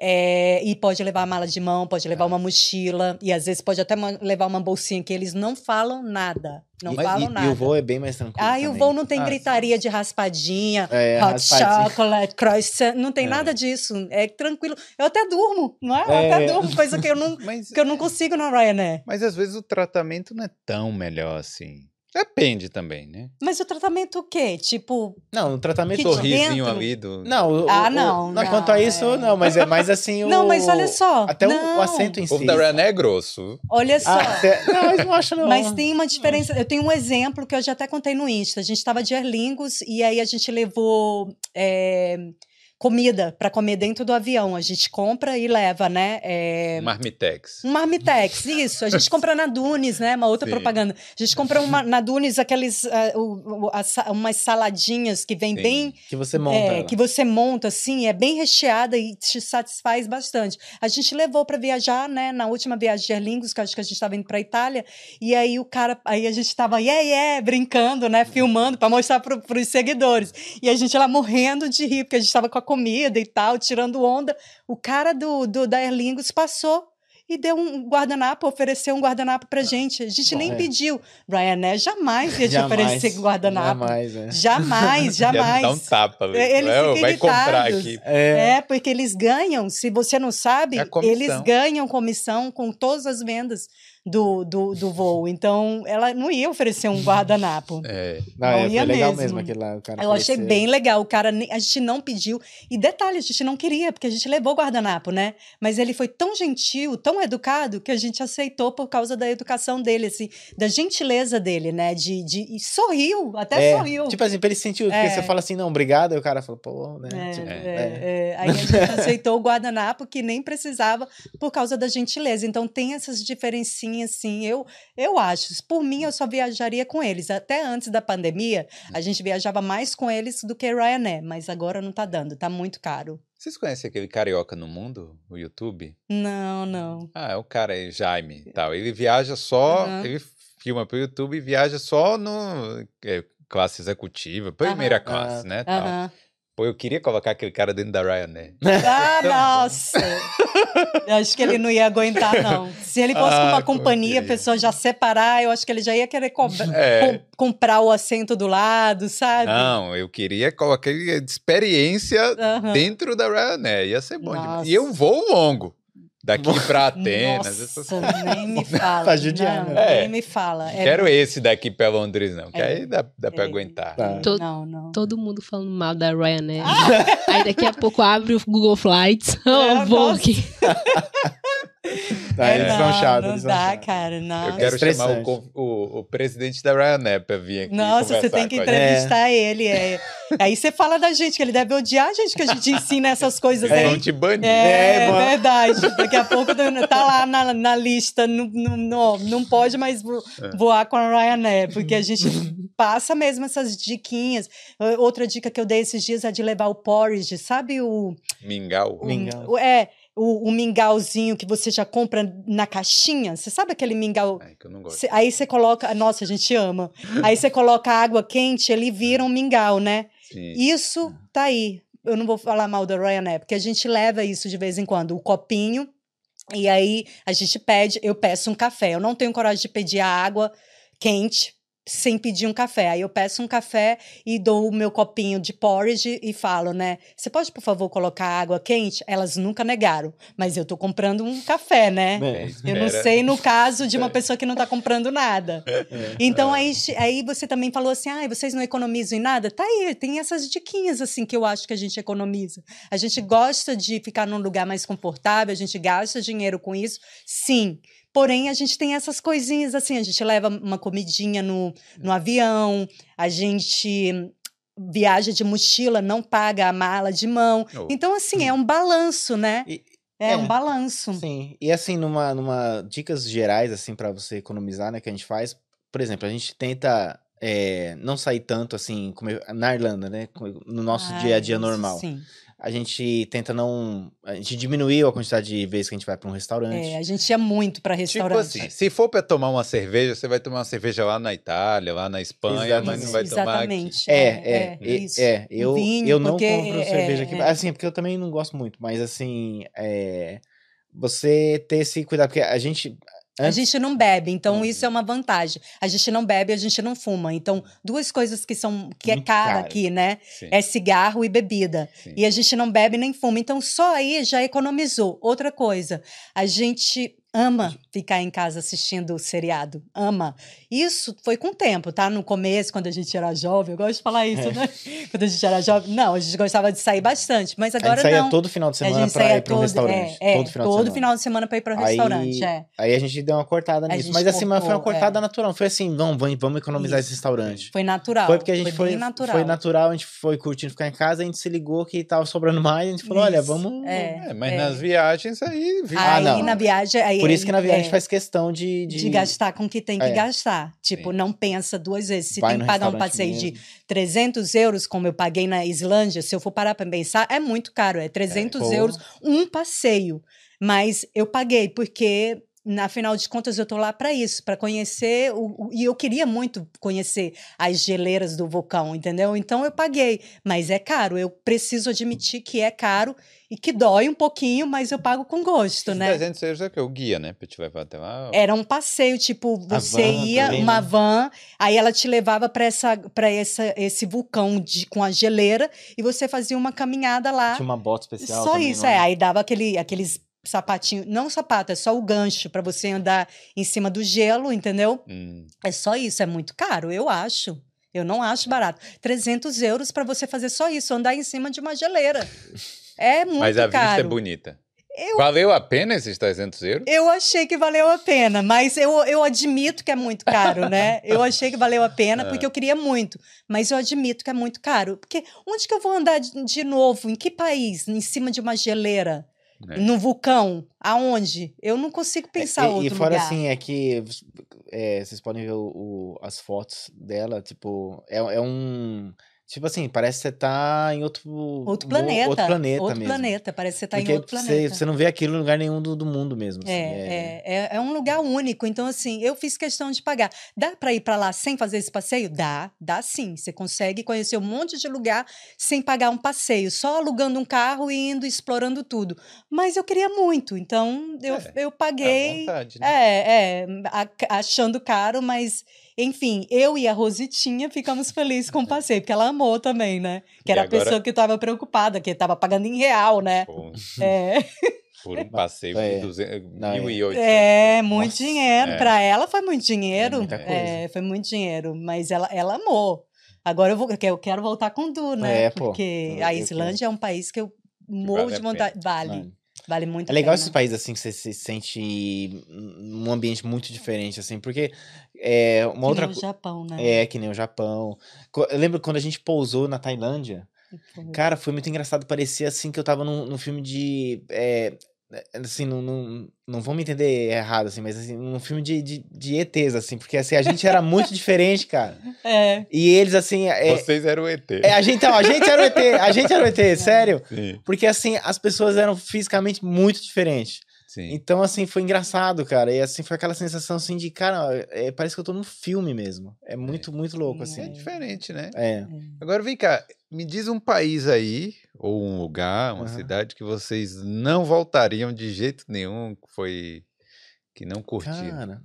Speaker 2: é, e pode levar a mala de mão, pode levar
Speaker 1: Ah.
Speaker 2: uma mochila, e às vezes pode até levar uma bolsinha, que eles não falam nada. Não
Speaker 3: e,
Speaker 2: falam
Speaker 3: e-
Speaker 2: nada.
Speaker 3: E o voo é bem mais tranquilo.
Speaker 2: Ah, e o voo não tem
Speaker 1: Ah,
Speaker 2: gritaria de raspadinha,
Speaker 3: É,
Speaker 2: hot
Speaker 3: raspadinho.
Speaker 2: chocolate, croissant, não tem
Speaker 1: É.
Speaker 2: nada disso. É tranquilo. Eu até durmo, não é? Eu
Speaker 3: É.
Speaker 2: até durmo, coisa que eu não, [laughs]
Speaker 1: Mas,
Speaker 2: que eu não consigo na Ryanair.
Speaker 1: mas às vezes o tratamento não é tão melhor assim. Depende também, né?
Speaker 2: Mas o tratamento o quê? Tipo,
Speaker 3: Não, o tratamento.
Speaker 2: Dentro-
Speaker 1: ali do.
Speaker 3: Não, o-
Speaker 2: Ah,
Speaker 3: o-
Speaker 2: não, não,
Speaker 3: Quanto a isso,
Speaker 2: é.
Speaker 3: não, mas é mais assim o. [laughs]
Speaker 2: Não, mas olha só,
Speaker 3: Até o-
Speaker 2: não.
Speaker 3: o assento em
Speaker 1: O
Speaker 3: si.
Speaker 1: povo da Ryanair é grosso.
Speaker 2: olha só.
Speaker 3: Ah, cê- não, mas não acho não.
Speaker 2: Mas tem uma diferença. Eu tenho um exemplo que eu já até contei no Insta. A gente estava de Aer Lingus e aí a gente levou é, comida para comer dentro do avião. A gente compra e leva, né? é,
Speaker 1: Marmitex.
Speaker 2: Um marmitex, isso. A gente [laughs] compra na Dunes, né? Uma outra
Speaker 1: Sim.
Speaker 2: propaganda. A gente compra uma, na Dunes aqueles, ah, o- o- as sa- umas saladinhas que vem
Speaker 1: Sim.
Speaker 2: bem
Speaker 3: Que você monta.
Speaker 2: é, que você monta assim, é bem recheada e te satisfaz bastante. A gente levou para viajar, né, na última viagem de Aer Lingus, que eu acho que a gente estava indo para Itália, e aí o cara, aí a gente estava yeah, yeah, brincando, né, filmando para mostrar para os seguidores. E a gente lá morrendo de rir, porque a gente estava com a comida e tal, tirando onda. O cara do, do da Aer Lingus passou e deu um guardanapo, ofereceu um guardanapo pra gente. A gente nem
Speaker 3: é.
Speaker 2: pediu. Ryanair jamais ia te
Speaker 3: Jamais,
Speaker 2: oferecer guardanapo.
Speaker 3: Jamais, é.
Speaker 2: Jamais, [laughs] jamais.
Speaker 1: Dá um tapa. ali.
Speaker 2: Eles
Speaker 1: Vai,
Speaker 2: ficam
Speaker 1: vai comprar aqui.
Speaker 3: É,
Speaker 2: É, porque eles ganham, se você não sabe,
Speaker 1: É
Speaker 2: eles ganham comissão com todas as vendas do, do, do voo. Então, ela não ia oferecer um guardanapo. [laughs]
Speaker 1: É.
Speaker 3: não, é,
Speaker 2: não ia
Speaker 3: foi legal
Speaker 2: mesmo.
Speaker 3: mesmo aquele lá. O cara
Speaker 2: Eu achei bem legal. O cara, a gente não pediu. E detalhe, a gente não queria, porque a gente levou o guardanapo, né? Mas ele foi tão gentil, tão educado, que a gente aceitou por causa da educação dele, assim, da gentileza dele, né? De, de, e sorriu, até
Speaker 3: É,
Speaker 2: sorriu.
Speaker 3: Tipo assim, pra ele sentir, porque
Speaker 2: É.
Speaker 3: você fala assim, não, obrigado, e o cara fala, pô, né?
Speaker 2: É,
Speaker 3: tipo,
Speaker 2: é,
Speaker 3: é.
Speaker 2: é. Aí a gente aceitou o guardanapo que nem precisava por causa da gentileza. Então tem essas diferencinhas, assim. Eu, eu acho. Por mim, eu só viajaria com eles. Até antes da pandemia, a gente viajava mais com eles do que Ryanair, mas agora não tá dando, tá muito caro.
Speaker 1: Vocês conhecem aquele carioca no mundo, o YouTube?
Speaker 2: Não, não.
Speaker 1: Ah, é o cara aí, Jaime e tal. Ele viaja só,
Speaker 2: Aham.
Speaker 1: ele filma pro YouTube e viaja só no é, classe executiva, primeira
Speaker 2: Aham.
Speaker 1: classe, né? Tal.
Speaker 2: Aham.
Speaker 1: Pô, eu queria colocar aquele cara dentro da Ryanair.
Speaker 2: Ah, [laughs] nossa! Eu acho que ele não ia aguentar, não. Se ele fosse com
Speaker 1: Ah,
Speaker 2: uma companhia, a pessoa já separar, eu acho que ele já ia querer cobrar. [laughs]
Speaker 1: É.
Speaker 2: com- comprar o assento do lado, sabe?
Speaker 1: Não, eu queria colocar experiência
Speaker 2: Aham.
Speaker 1: dentro da Ryanair. Ia ser bom demais. E eu voo longo. Daqui pra Atenas. essas
Speaker 2: Nossa, nem me fala.
Speaker 3: Pra judiar,
Speaker 2: não,
Speaker 1: né? É.
Speaker 2: Nem me fala. É-
Speaker 1: Quero esse daqui pra Londres, não, que
Speaker 2: É.
Speaker 1: aí dá, dá pra
Speaker 2: É.
Speaker 1: aguentar.
Speaker 3: Tá.
Speaker 4: Tô-
Speaker 2: Não, não.
Speaker 4: Todo mundo falando mal da Ryanair. Aí daqui a pouco abre o Google Flights.
Speaker 2: É,
Speaker 4: Oh, vou
Speaker 2: nossa.
Speaker 4: aqui. [laughs]
Speaker 3: Tá,
Speaker 2: É,
Speaker 3: eles
Speaker 2: não,
Speaker 3: são chatos,
Speaker 2: Não
Speaker 3: eles
Speaker 2: dá,
Speaker 3: chatos.
Speaker 2: cara, não.
Speaker 1: Eu quero chamar o, o, o presidente da Ryanair pra vir aqui
Speaker 2: Nossa, você tem que entrevistar ele. é. Aí você fala da gente, que ele deve odiar a gente, que a gente ensina essas coisas aí.
Speaker 1: vão te banir.
Speaker 2: É,
Speaker 3: É,
Speaker 2: verdade. Daqui a pouco tá lá na, na lista, não, não, não, não pode mais vo-
Speaker 1: É.
Speaker 2: voar com a Ryanair, porque a gente passa mesmo essas diquinhas. Outra dica que eu dei esses dias é de levar o porridge, sabe o...
Speaker 1: Mingau.
Speaker 2: o-
Speaker 3: Mingau.
Speaker 2: o- é, o, o mingauzinho que você já compra na caixinha. Você sabe aquele mingau...
Speaker 1: Ai, que eu não gosto.
Speaker 2: Cê- aí você coloca... Nossa, a gente ama. [laughs] Aí você coloca água quente, ele vira um mingau, né?
Speaker 1: Sim.
Speaker 2: Isso tá aí. Eu não vou falar mal da Ryanair, porque a gente leva isso de vez em quando, o copinho, e aí a gente pede, eu peço um café. Eu não tenho coragem de pedir a água quente sem pedir um café. Aí eu peço um café e dou o meu copinho de porridge e falo, né? Você pode, por favor, colocar água quente? Elas nunca negaram, mas eu tô comprando um café, né?
Speaker 3: É,
Speaker 2: Eu não sei no caso de uma pessoa que não tá comprando nada. [laughs]
Speaker 3: é.
Speaker 2: Então aí, aí você também falou assim: ah, vocês não economizam em nada? Tá aí, tem essas diquinhas assim que eu acho que a gente economiza. A gente gosta de ficar num lugar mais confortável, a gente gasta dinheiro com isso, sim. Porém, a gente tem essas coisinhas assim, a gente leva uma comidinha no, no avião, a gente viaja de mochila, não paga a mala de mão.
Speaker 1: Oh.
Speaker 2: Então, assim, é um balanço, né?
Speaker 3: E-
Speaker 2: É,
Speaker 3: é.
Speaker 2: um balanço.
Speaker 3: Sim. E assim, numa, numa dicas gerais, assim, pra você economizar, né, que a gente faz, por exemplo, a gente tenta é, não sair tanto, assim, como na Irlanda, né, no nosso
Speaker 2: Ah,
Speaker 3: dia a dia normal.
Speaker 2: Sim.
Speaker 3: A gente tenta não, a gente diminuiu a quantidade de vezes que a gente vai pra um restaurante.
Speaker 2: É, a gente ia muito para
Speaker 1: Tipo
Speaker 2: restaurante.
Speaker 1: assim, se for pra tomar uma cerveja, você vai tomar uma cerveja lá na Itália, lá na Espanha, mas não vai tomar aqui.
Speaker 2: Exatamente.
Speaker 3: É, é, é,
Speaker 2: isso.
Speaker 3: é, eu,
Speaker 2: Vinho,
Speaker 3: eu não
Speaker 2: porque
Speaker 3: compro
Speaker 2: é-
Speaker 3: cerveja aqui.
Speaker 2: é.
Speaker 3: Assim, porque eu também não gosto muito, mas assim, é, você ter esse cuidado, porque a gente.
Speaker 2: A gente não bebe, então
Speaker 3: Uhum.
Speaker 2: isso é uma vantagem. A gente não bebe, a gente não fuma. Então, duas coisas que são que é
Speaker 3: Muito
Speaker 2: cara
Speaker 3: caro.
Speaker 2: aqui, né?
Speaker 1: Sim,
Speaker 2: É cigarro e bebida.
Speaker 1: sim.
Speaker 2: E a gente não bebe nem fuma. Então, só aí já economizou. Outra coisa, a gente ama ficar em casa assistindo o seriado. Ama. Isso foi com o tempo, tá? No começo, quando a gente era jovem, eu gosto de falar isso,
Speaker 3: É.
Speaker 2: né? Quando a gente era jovem. Não, a gente gostava de sair bastante, mas
Speaker 3: a
Speaker 2: agora
Speaker 3: gente saía
Speaker 2: não.
Speaker 3: todo final de
Speaker 2: a
Speaker 3: semana pra
Speaker 2: saía
Speaker 3: ir pra um
Speaker 2: todo,
Speaker 3: restaurante.
Speaker 2: é, é,
Speaker 3: todo final de semana.
Speaker 2: final de semana para ir para o
Speaker 3: Aí-
Speaker 2: restaurante, é.
Speaker 3: Aí a gente deu uma cortada
Speaker 2: A
Speaker 3: nisso. Mas assim, mas foi uma
Speaker 2: cortou,
Speaker 3: cortada
Speaker 2: é.
Speaker 3: natural. Não foi assim, vamos, vamos, vamos economizar
Speaker 2: Isso.
Speaker 3: esse restaurante.
Speaker 2: Foi natural.
Speaker 3: Foi porque a gente foi,
Speaker 2: bem natural.
Speaker 3: foi natural, a gente foi curtindo ficar em casa, a gente se ligou que tava sobrando mais, a gente falou, olha,
Speaker 2: Isso,
Speaker 3: vamos...
Speaker 2: é.
Speaker 1: É, mas
Speaker 2: É.
Speaker 1: nas viagens aí... vi-
Speaker 3: Ah,
Speaker 2: Aí
Speaker 3: não.
Speaker 2: na viagem. Aí,
Speaker 3: Por isso que na viagem a gente
Speaker 2: é,
Speaker 3: faz questão de...
Speaker 2: de...
Speaker 3: De,
Speaker 2: gastar com o que tem que
Speaker 3: É.
Speaker 2: gastar. Tipo,
Speaker 1: Sim.
Speaker 2: não pensa duas vezes. Se
Speaker 3: vai
Speaker 2: tem que pagar um passeio de
Speaker 3: mesmo.
Speaker 2: 300 euros, como eu paguei na Islândia, se eu for parar para pensar, é muito caro. É 300
Speaker 3: pô.
Speaker 2: euros um passeio. Mas eu paguei, porque. Na final de contas, eu tô lá para isso, para conhecer. O, o- e eu queria muito conhecer as geleiras do vulcão, entendeu? Então eu paguei. Mas é caro. Eu preciso admitir que é caro e que dói um pouquinho, mas eu pago com gosto, né?
Speaker 1: 300 euros é o que? O guia, né? Pra te levar até lá.
Speaker 2: Era um passeio, tipo, você
Speaker 3: van
Speaker 2: ia,
Speaker 3: também,
Speaker 2: uma
Speaker 3: né?
Speaker 2: van, aí ela te levava para essa, pra essa, esse vulcão de, com a geleira e você fazia uma caminhada lá.
Speaker 3: Tinha uma bota especial
Speaker 2: Só
Speaker 3: também,
Speaker 2: isso,
Speaker 3: não
Speaker 2: é. Aí dava aquele, aqueles sapatinhos, não sapato, é só o gancho para você andar em cima do gelo, entendeu?
Speaker 1: Hum,
Speaker 2: É só isso, é muito caro, eu acho. Eu não acho barato. 300 euros para você fazer só isso, andar em cima de uma geleira. É [laughs] muito
Speaker 1: mas a vista
Speaker 2: caro.
Speaker 1: é bonita.
Speaker 2: Eu
Speaker 1: Valeu a pena esses 300 euros?
Speaker 2: Eu achei que valeu a pena, mas eu, eu admito que é muito caro, né? Eu achei que valeu a pena [laughs] porque eu queria muito, mas eu admito que é muito caro. Porque onde que eu vou andar de novo? Em que país? Em cima de uma geleira?
Speaker 1: É.
Speaker 2: No vulcão? Aonde? Eu não consigo pensar
Speaker 3: e,
Speaker 2: outro
Speaker 3: e fora
Speaker 2: lugar.
Speaker 3: assim, é que é, vocês podem ver o- o- as fotos dela, tipo, é, é um. Tipo assim, parece que você tá em outro.
Speaker 2: outro planeta.
Speaker 3: Outro planeta
Speaker 2: Outro
Speaker 3: mesmo.
Speaker 2: planeta. Parece que você tá
Speaker 3: Porque
Speaker 2: em outro
Speaker 3: você,
Speaker 2: planeta.
Speaker 3: você não vê aquilo em lugar nenhum do, do mundo mesmo. assim,
Speaker 2: É, é, é, é um lugar único. Então, assim, eu fiz questão de pagar. Dá para ir para lá sem fazer esse passeio? Dá, dá sim. Você consegue conhecer um monte de lugar sem pagar um passeio, só alugando um carro e indo explorando tudo. Mas eu queria muito, então eu,
Speaker 1: É,
Speaker 2: eu paguei.
Speaker 1: vontade, né?
Speaker 2: É, é, achando caro, mas enfim, eu e a Rositinha ficamos felizes com o [laughs] passeio, porque ela amou também, né? Que era
Speaker 1: agora-
Speaker 2: a pessoa que estava preocupada, que estava pagando em real, né?
Speaker 1: Pô,
Speaker 2: É.
Speaker 1: Por um passeio
Speaker 3: É.
Speaker 1: de 200,
Speaker 3: Não, é.
Speaker 1: 1.800.
Speaker 2: É, muito
Speaker 3: Nossa,
Speaker 2: dinheiro.
Speaker 1: é.
Speaker 2: Pra ela foi muito dinheiro.
Speaker 3: É muita coisa.
Speaker 2: É, foi muito dinheiro. Mas ela, ela amou. Agora eu, vou, eu quero voltar com o Du, né?
Speaker 3: É, pô.
Speaker 2: Porque
Speaker 3: Eu-
Speaker 2: a
Speaker 3: eu
Speaker 2: Islândia é um país que eu morro
Speaker 1: vale
Speaker 2: de vontade. Vale.
Speaker 3: Mano.
Speaker 2: Vale muito
Speaker 3: É legal esses países assim que você se sente num ambiente muito diferente, assim, porque é uma
Speaker 2: Que
Speaker 3: outra
Speaker 2: nem o Japão, né?
Speaker 3: é que nem o Japão. Eu lembro quando a gente pousou na Tailândia, cara, foi muito engraçado, parecia assim que eu tava num, num filme de é, assim, não, não, não vão me entender errado, assim, mas assim, num filme de, de, de ETs, assim, porque assim, a gente era muito diferente, cara. [laughs]
Speaker 2: É.
Speaker 3: E eles, assim, é,
Speaker 1: Vocês eram o ET.
Speaker 3: é, a gente, então, a gente era o ET, a gente era o ET, [laughs] sério.
Speaker 1: Sim,
Speaker 3: Porque assim, as pessoas eram fisicamente muito diferentes.
Speaker 1: Sim.
Speaker 3: Então, assim, foi engraçado, cara. E assim, foi aquela sensação assim de, cara, é, parece que eu tô num filme mesmo. É muito, muito louco,
Speaker 1: É
Speaker 3: assim.
Speaker 1: diferente, né?
Speaker 3: É.
Speaker 1: Agora vem cá, me diz um país aí, ou um lugar, uma
Speaker 3: Aham.
Speaker 1: cidade que vocês não voltariam de jeito nenhum, que foi que não curtiram.
Speaker 3: Cara,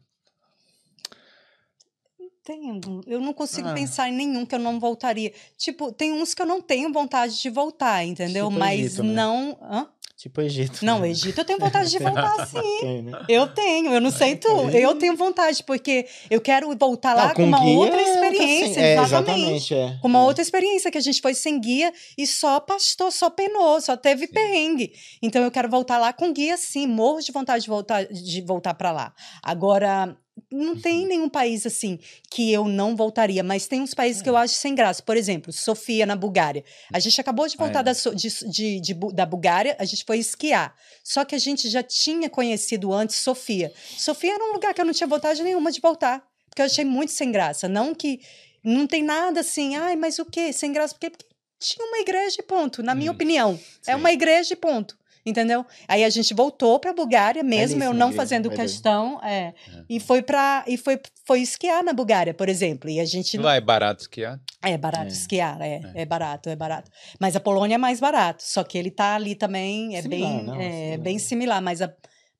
Speaker 2: Tem algum- eu não consigo
Speaker 3: Ah.
Speaker 2: pensar em nenhum que eu não voltaria. Tipo, tem uns que eu não tenho vontade de voltar, entendeu?
Speaker 3: Tipo
Speaker 2: Mas
Speaker 3: Egito, né?
Speaker 2: não. Hã?
Speaker 3: Tipo Egito.
Speaker 2: Não,
Speaker 3: né?
Speaker 2: Egito eu tenho vontade de [laughs] voltar sim.
Speaker 3: Tem, né?
Speaker 2: Eu tenho, eu não sei tu. Eu tenho vontade, porque eu quero voltar lá
Speaker 3: Não,
Speaker 2: com, uma
Speaker 3: guia
Speaker 2: outra
Speaker 3: é outra,
Speaker 2: experiência.
Speaker 3: é,
Speaker 2: exatamente.
Speaker 3: exatamente, é.
Speaker 2: Com uma outra experiência que a gente foi sem guia e só pastou, só penou, só teve
Speaker 1: Sim.
Speaker 2: perrengue. Então eu quero voltar lá com guia sim, morro de vontade de voltar de voltar para lá. Agora não
Speaker 3: Uhum.
Speaker 2: tem nenhum país assim que eu não voltaria, mas tem uns países
Speaker 3: É.
Speaker 2: que eu acho sem graça. Por exemplo, Sofia na Bulgária. A gente acabou de voltar
Speaker 3: É.
Speaker 2: da, de, de- de da Bulgária, a gente foi esquiar. Só que a gente já tinha conhecido antes Sofia. Sofia era um lugar que eu não tinha vontade nenhuma de voltar, porque eu achei muito sem graça. Não que não tem nada assim, ai, mas o quê? Sem graça porque, porque tinha uma igreja e ponto, na minha
Speaker 1: Hum,
Speaker 2: opinião. É
Speaker 1: sim.
Speaker 2: uma igreja e ponto. Entendeu? Aí a gente voltou para Bulgária, mesmo eu
Speaker 3: Belíssima
Speaker 2: não fazendo questão, é, e foi para e foi foi esquiar na Bulgária, por exemplo. E a gente
Speaker 1: Lá é barato esquiar?
Speaker 2: é barato
Speaker 3: É.
Speaker 2: esquiar, é,
Speaker 1: É.
Speaker 2: é, barato, é barato. Mas a Polônia é mais barato, só que ele tá ali também, é
Speaker 3: Similar,
Speaker 2: bem,
Speaker 3: não,
Speaker 2: é,
Speaker 3: similar.
Speaker 2: bem similar, mas a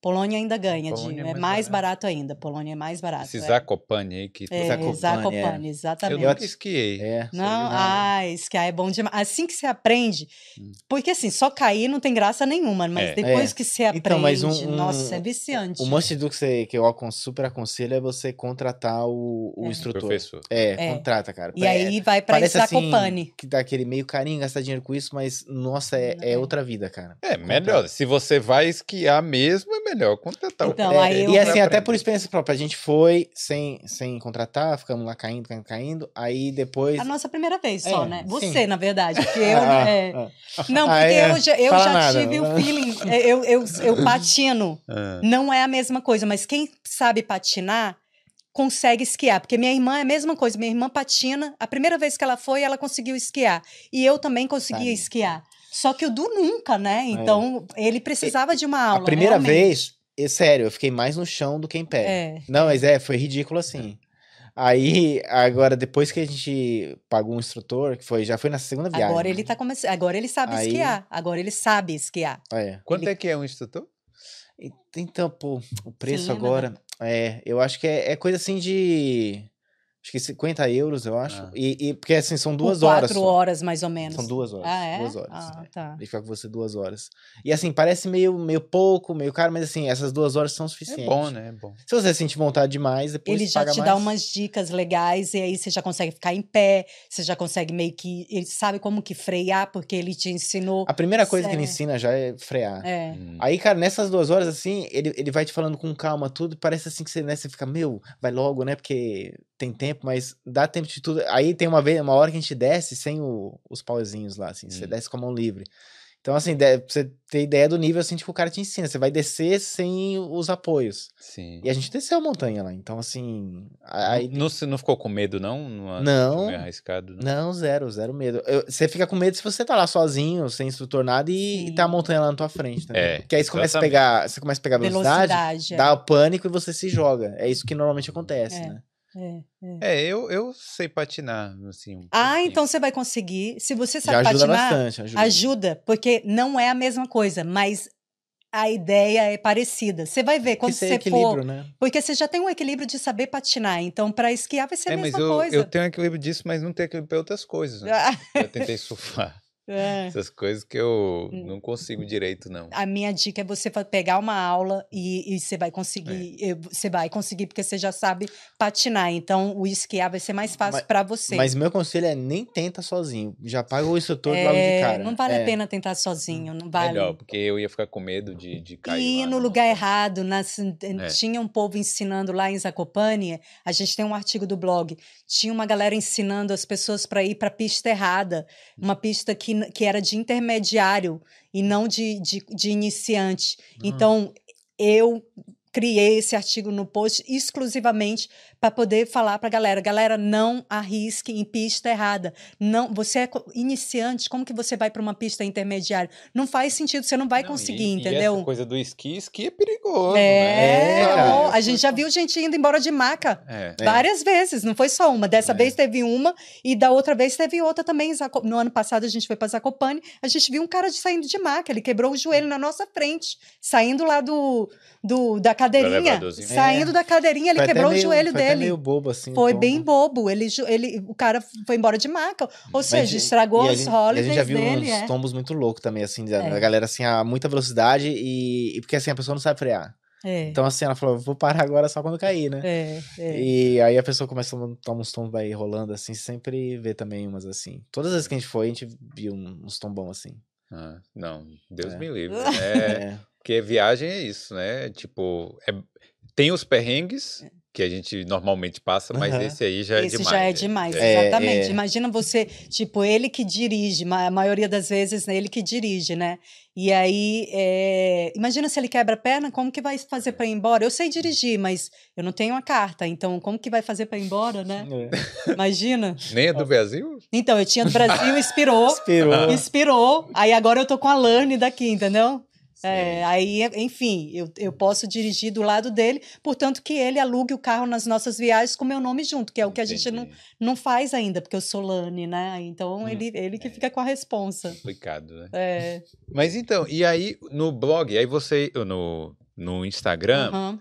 Speaker 2: Polônia ainda ganha, de-
Speaker 1: Polônia é
Speaker 2: é
Speaker 1: mais
Speaker 2: mais
Speaker 1: barato.
Speaker 2: barato ainda, Polônia é mais barato.
Speaker 1: Esse
Speaker 2: é.
Speaker 1: Zakopane aí que
Speaker 2: É,
Speaker 3: Zakopane,
Speaker 2: Zakopane,
Speaker 3: é.
Speaker 1: eu
Speaker 2: exatamente.
Speaker 1: nunca esquiei.
Speaker 3: É.
Speaker 2: Não,
Speaker 3: Sei
Speaker 2: ah, esquiar é bom demais. Assim que você aprende,
Speaker 1: Hum.
Speaker 2: porque assim, só cair não tem graça nenhuma, mas
Speaker 1: É.
Speaker 2: depois
Speaker 3: É.
Speaker 2: que você aprende,
Speaker 3: Então, mas um- um-
Speaker 2: nossa, é viciante.
Speaker 3: O must do que, você, que eu super aconselho é você contratar o, o
Speaker 2: É.
Speaker 3: instrutor.
Speaker 1: Professor.
Speaker 3: É,
Speaker 2: É.
Speaker 3: contrata, cara.
Speaker 2: E aí vai pra
Speaker 3: Parece
Speaker 2: Zakopane.
Speaker 3: assim, que dá aquele meio carinho, gastar dinheiro com isso, mas, nossa, é, é
Speaker 2: É.
Speaker 3: outra vida, cara.
Speaker 1: É, melhor. Se você vai esquiar mesmo, é melhor contratar o
Speaker 2: Então,
Speaker 1: cara.
Speaker 2: aí eu-
Speaker 3: E assim, até por experiência própria, a gente foi sem, sem contratar, ficamos lá caindo, caindo, caindo. Aí depois.
Speaker 2: A nossa primeira vez só,
Speaker 3: É,
Speaker 2: né?
Speaker 3: sim.
Speaker 2: Você, na verdade, porque [laughs] eu...
Speaker 3: Ah,
Speaker 2: é,
Speaker 3: ah.
Speaker 2: Não,
Speaker 3: Ah,
Speaker 2: porque
Speaker 3: é.
Speaker 2: eu já, eu já
Speaker 3: nada.
Speaker 2: tive o feeling, é, eu, eu, eu [laughs] patino,
Speaker 1: Ah,
Speaker 2: não é a mesma coisa, mas quem sabe patinar consegue esquiar, porque minha irmã é a mesma coisa, minha irmã patina, a primeira vez que ela foi, ela conseguiu esquiar, e eu também conseguia
Speaker 3: Sabe.
Speaker 2: esquiar, só que o Du nunca, né, então ele precisava de uma aula,
Speaker 3: É. a primeira
Speaker 2: realmente.
Speaker 3: vez, é sério, eu fiquei mais no chão do que em pé.
Speaker 2: É.
Speaker 3: Não, mas é, foi ridículo assim. Aí, agora, depois que a gente pagou um instrutor, que foi, já foi na segunda viagem.
Speaker 2: Agora
Speaker 3: né?
Speaker 2: ele tá começando, agora ele sabe
Speaker 3: Aí-
Speaker 2: esquiar, agora ele sabe esquiar.
Speaker 3: É.
Speaker 1: Quanto é que é um instrutor?
Speaker 3: E- Então, pô, o preço
Speaker 2: lembra,
Speaker 3: agora, é, eu acho que é, é coisa assim de, acho que 50 euros, eu acho.
Speaker 1: Ah.
Speaker 3: E, e- porque assim, são
Speaker 2: Por
Speaker 3: duas horas
Speaker 2: quatro
Speaker 3: só.
Speaker 2: horas, mais ou menos.
Speaker 3: São duas horas.
Speaker 2: Ah, é?
Speaker 3: Duas horas.
Speaker 2: Ah,
Speaker 3: é.
Speaker 2: tá.
Speaker 3: Ele fica com você duas horas. E assim, parece meio, meio pouco, meio caro, mas assim, essas duas horas são
Speaker 1: É
Speaker 3: suficientes.
Speaker 1: bom, né? É bom.
Speaker 3: Se você sentir vontade demais, depois
Speaker 2: Ele já
Speaker 3: paga
Speaker 2: te
Speaker 3: mais.
Speaker 2: dá umas dicas legais e aí você já consegue ficar em pé, você já consegue meio que. Ele sabe como que frear, porque ele te ensinou.
Speaker 3: A primeira coisa que ele
Speaker 2: É.
Speaker 3: ensina já é frear.
Speaker 2: É.
Speaker 1: Hum.
Speaker 3: Aí, cara, nessas duas horas, assim, ele, ele vai te falando com calma tudo, e parece assim que você, né, você fica, meu, vai logo, né, porque tem tempo, mas dá tempo de tudo. Aí tem uma vez, uma hora que a gente desce sem o- os pauzinhos lá, assim, você
Speaker 1: Hum.
Speaker 3: desce com a mão livre. Então, assim, de- pra você ter ideia do nível, assim, que o cara te ensina, você vai descer sem os apoios.
Speaker 1: Sim.
Speaker 3: E a gente desceu a montanha lá, então, assim, aí...
Speaker 1: Não, não ficou com medo, não? Não.
Speaker 3: Não.
Speaker 1: Meio arriscado, não?
Speaker 3: Não, zero, zero medo. Eu- você fica com medo se você tá lá sozinho, sem instrutor nada, e, e tá a montanha lá na tua frente, né?
Speaker 1: É,
Speaker 3: Porque aí você começa a pegar, você começa a pegar velocidade,
Speaker 2: Velocidade. é.
Speaker 3: dá o pânico e você se joga. É isso que normalmente acontece,
Speaker 2: É.
Speaker 3: né?
Speaker 2: É, é.
Speaker 1: É, eu, eu sei patinar, assim. um
Speaker 2: Ah,
Speaker 1: pouquinho.
Speaker 2: então você vai conseguir. Se você
Speaker 3: Já
Speaker 2: sabe
Speaker 3: ajuda
Speaker 2: patinar,
Speaker 3: bastante. Ajuda.
Speaker 2: ajuda, porque não é a mesma coisa, mas a ideia é parecida. Você vai ver quando
Speaker 3: é
Speaker 2: você
Speaker 3: equilíbrio,
Speaker 2: for.
Speaker 3: né?
Speaker 2: Porque você já tem um equilíbrio de saber patinar. Então, para esquiar vai ser
Speaker 1: É,
Speaker 2: a
Speaker 1: mas
Speaker 2: mesma
Speaker 1: eu,
Speaker 2: coisa.
Speaker 1: eu tenho equilíbrio disso, mas não tenho equilíbrio para outras coisas. Né?
Speaker 2: Ah, [laughs]
Speaker 1: Eu tentei surfar.
Speaker 2: É.
Speaker 1: Essas coisas que eu
Speaker 2: Hum.
Speaker 1: não consigo direito, não.
Speaker 2: A minha dica é você pegar uma aula e, e você vai
Speaker 1: É.
Speaker 2: conseguir. eu- Você vai conseguir, porque você já sabe patinar. Então, o esquiar vai ser mais fácil para você.
Speaker 3: Mas meu conselho é nem tenta sozinho. Já paga o instrutor logo de
Speaker 2: É,
Speaker 3: cara.
Speaker 2: não vale
Speaker 3: É.
Speaker 2: a pena tentar sozinho, não vale.
Speaker 1: Melhor, porque eu ia ficar com medo de, de cair.
Speaker 2: E
Speaker 1: lá
Speaker 2: no lugar errado, nas-
Speaker 1: É.
Speaker 2: tinha um povo ensinando lá em Zakopane, a gente tem um artigo do blog, tinha uma galera ensinando as pessoas para ir para pista errada, uma pista que, que era de intermediário e não de, de, de iniciante. Então, eu criei esse artigo no post exclusivamente para poder falar para a galera, galera, não arrisque em pista errada. Não, você é iniciante, como que você vai para uma pista intermediária? Não faz sentido, você não vai
Speaker 1: Não,
Speaker 2: conseguir,
Speaker 1: e-
Speaker 2: entendeu?
Speaker 1: E essa coisa do esqui, esqui é perigoso.
Speaker 2: É,
Speaker 1: né?
Speaker 3: cara.
Speaker 2: ó, a gente já viu gente indo embora de maca.
Speaker 1: É.
Speaker 3: É.
Speaker 2: Várias vezes, não foi só uma. Dessa
Speaker 3: É.
Speaker 2: vez teve uma e da outra vez teve outra também. No ano passado a gente foi para Zakopane, a gente viu um cara de- saindo de maca, ele quebrou o joelho na nossa frente, saindo lá do, do da cadeirinha, saindo
Speaker 3: É.
Speaker 2: da cadeirinha, ele
Speaker 3: Foi
Speaker 2: quebrou
Speaker 3: meio-
Speaker 2: o joelho
Speaker 3: foi
Speaker 2: dele.
Speaker 3: meio bobo, assim.
Speaker 2: Foi
Speaker 3: tombo.
Speaker 2: bem bobo. Ele, ele, o cara foi embora de maca. Ou
Speaker 3: Mas
Speaker 2: seja, estragou
Speaker 3: e a
Speaker 2: as
Speaker 3: gente- e A
Speaker 2: holidays
Speaker 3: gente já viu
Speaker 2: dele.
Speaker 3: uns
Speaker 2: é.
Speaker 3: tombos muito loucos também, assim, da
Speaker 2: É.
Speaker 3: galera, assim, a muita velocidade e, e porque, assim, a pessoa não sabe frear.
Speaker 2: É,
Speaker 3: Então, assim, ela falou, vou parar agora só quando cair, né?
Speaker 2: é, é.
Speaker 3: E aí a pessoa começa a tomar uns tombos aí rolando, assim, sempre vê também umas assim. Todas as vezes que a gente foi, a gente viu uns tombão assim.
Speaker 1: Ah, não, Deus
Speaker 3: É.
Speaker 1: me livre. [laughs] É,
Speaker 3: É.
Speaker 1: porque viagem é isso, né? Tipo, é- tem os perrengues que a gente normalmente passa, mas
Speaker 3: Aham.
Speaker 1: esse aí já é
Speaker 2: Esse
Speaker 1: demais.
Speaker 2: já é
Speaker 1: né?
Speaker 2: demais,
Speaker 3: É,
Speaker 2: exatamente.
Speaker 3: é.
Speaker 2: Imagina você, tipo, ele que dirige, a maioria das vezes né, ele que dirige, né? E aí, é, imagina se ele quebra a perna, como que vai fazer para ir embora? Eu sei dirigir, mas eu não tenho a carta, então como que vai fazer para ir embora, né?
Speaker 3: É.
Speaker 2: Imagina. [laughs]
Speaker 1: Nem é do Brasil?
Speaker 2: Então, eu tinha do Brasil, [laughs] expirou,
Speaker 3: Esperou.
Speaker 2: expirou, aí agora eu tô com a Lane daqui, entendeu? É, aí, enfim, eu, eu posso dirigir do lado dele, portanto que ele alugue o carro nas nossas viagens com meu nome junto, que é o que a gente não,
Speaker 1: Entendi.
Speaker 2: não faz ainda, porque eu sou Lane, né? Então
Speaker 1: Hum,
Speaker 2: ele, ele que
Speaker 1: é.
Speaker 2: fica com a responsa.
Speaker 1: Complicado, né?
Speaker 2: É. [laughs]
Speaker 1: Mas então, e aí no blog, aí você, no, no Instagram,
Speaker 2: aham.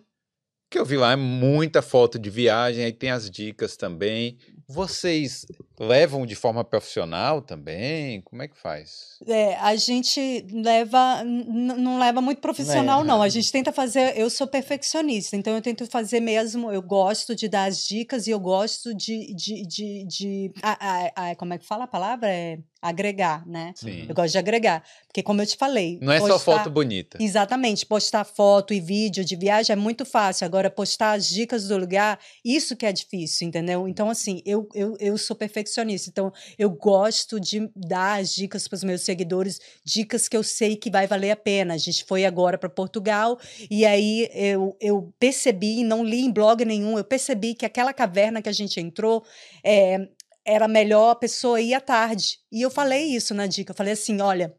Speaker 1: que eu vi lá é muita foto de viagem, aí tem as dicas também. Vocês levam de forma profissional também? Como é que faz?
Speaker 2: É, a gente leva, não leva muito profissional,
Speaker 3: É.
Speaker 2: não. A gente tenta fazer. Eu sou perfeccionista, então eu tento fazer mesmo. Eu gosto de dar as dicas e eu gosto de. de, de, de a- a- a- como é que fala a palavra? É agregar, né?
Speaker 1: Sim.
Speaker 2: Eu gosto de agregar. Porque, como eu te falei.
Speaker 1: Não é só foto bonita.
Speaker 2: Exatamente, postar foto e vídeo de viagem é muito fácil. Agora, postar as dicas do lugar, isso que é difícil, entendeu? Então, assim, eu, eu, eu sou perfeccionista, então eu gosto de dar as dicas para os meus seguidores, dicas que eu sei que vai valer a pena. A gente foi agora para Portugal e aí eu, eu percebi, não li em blog nenhum, eu percebi que aquela caverna que a gente entrou. é, era melhor a pessoa ir à tarde. E eu falei isso na dica. Eu falei assim: olha,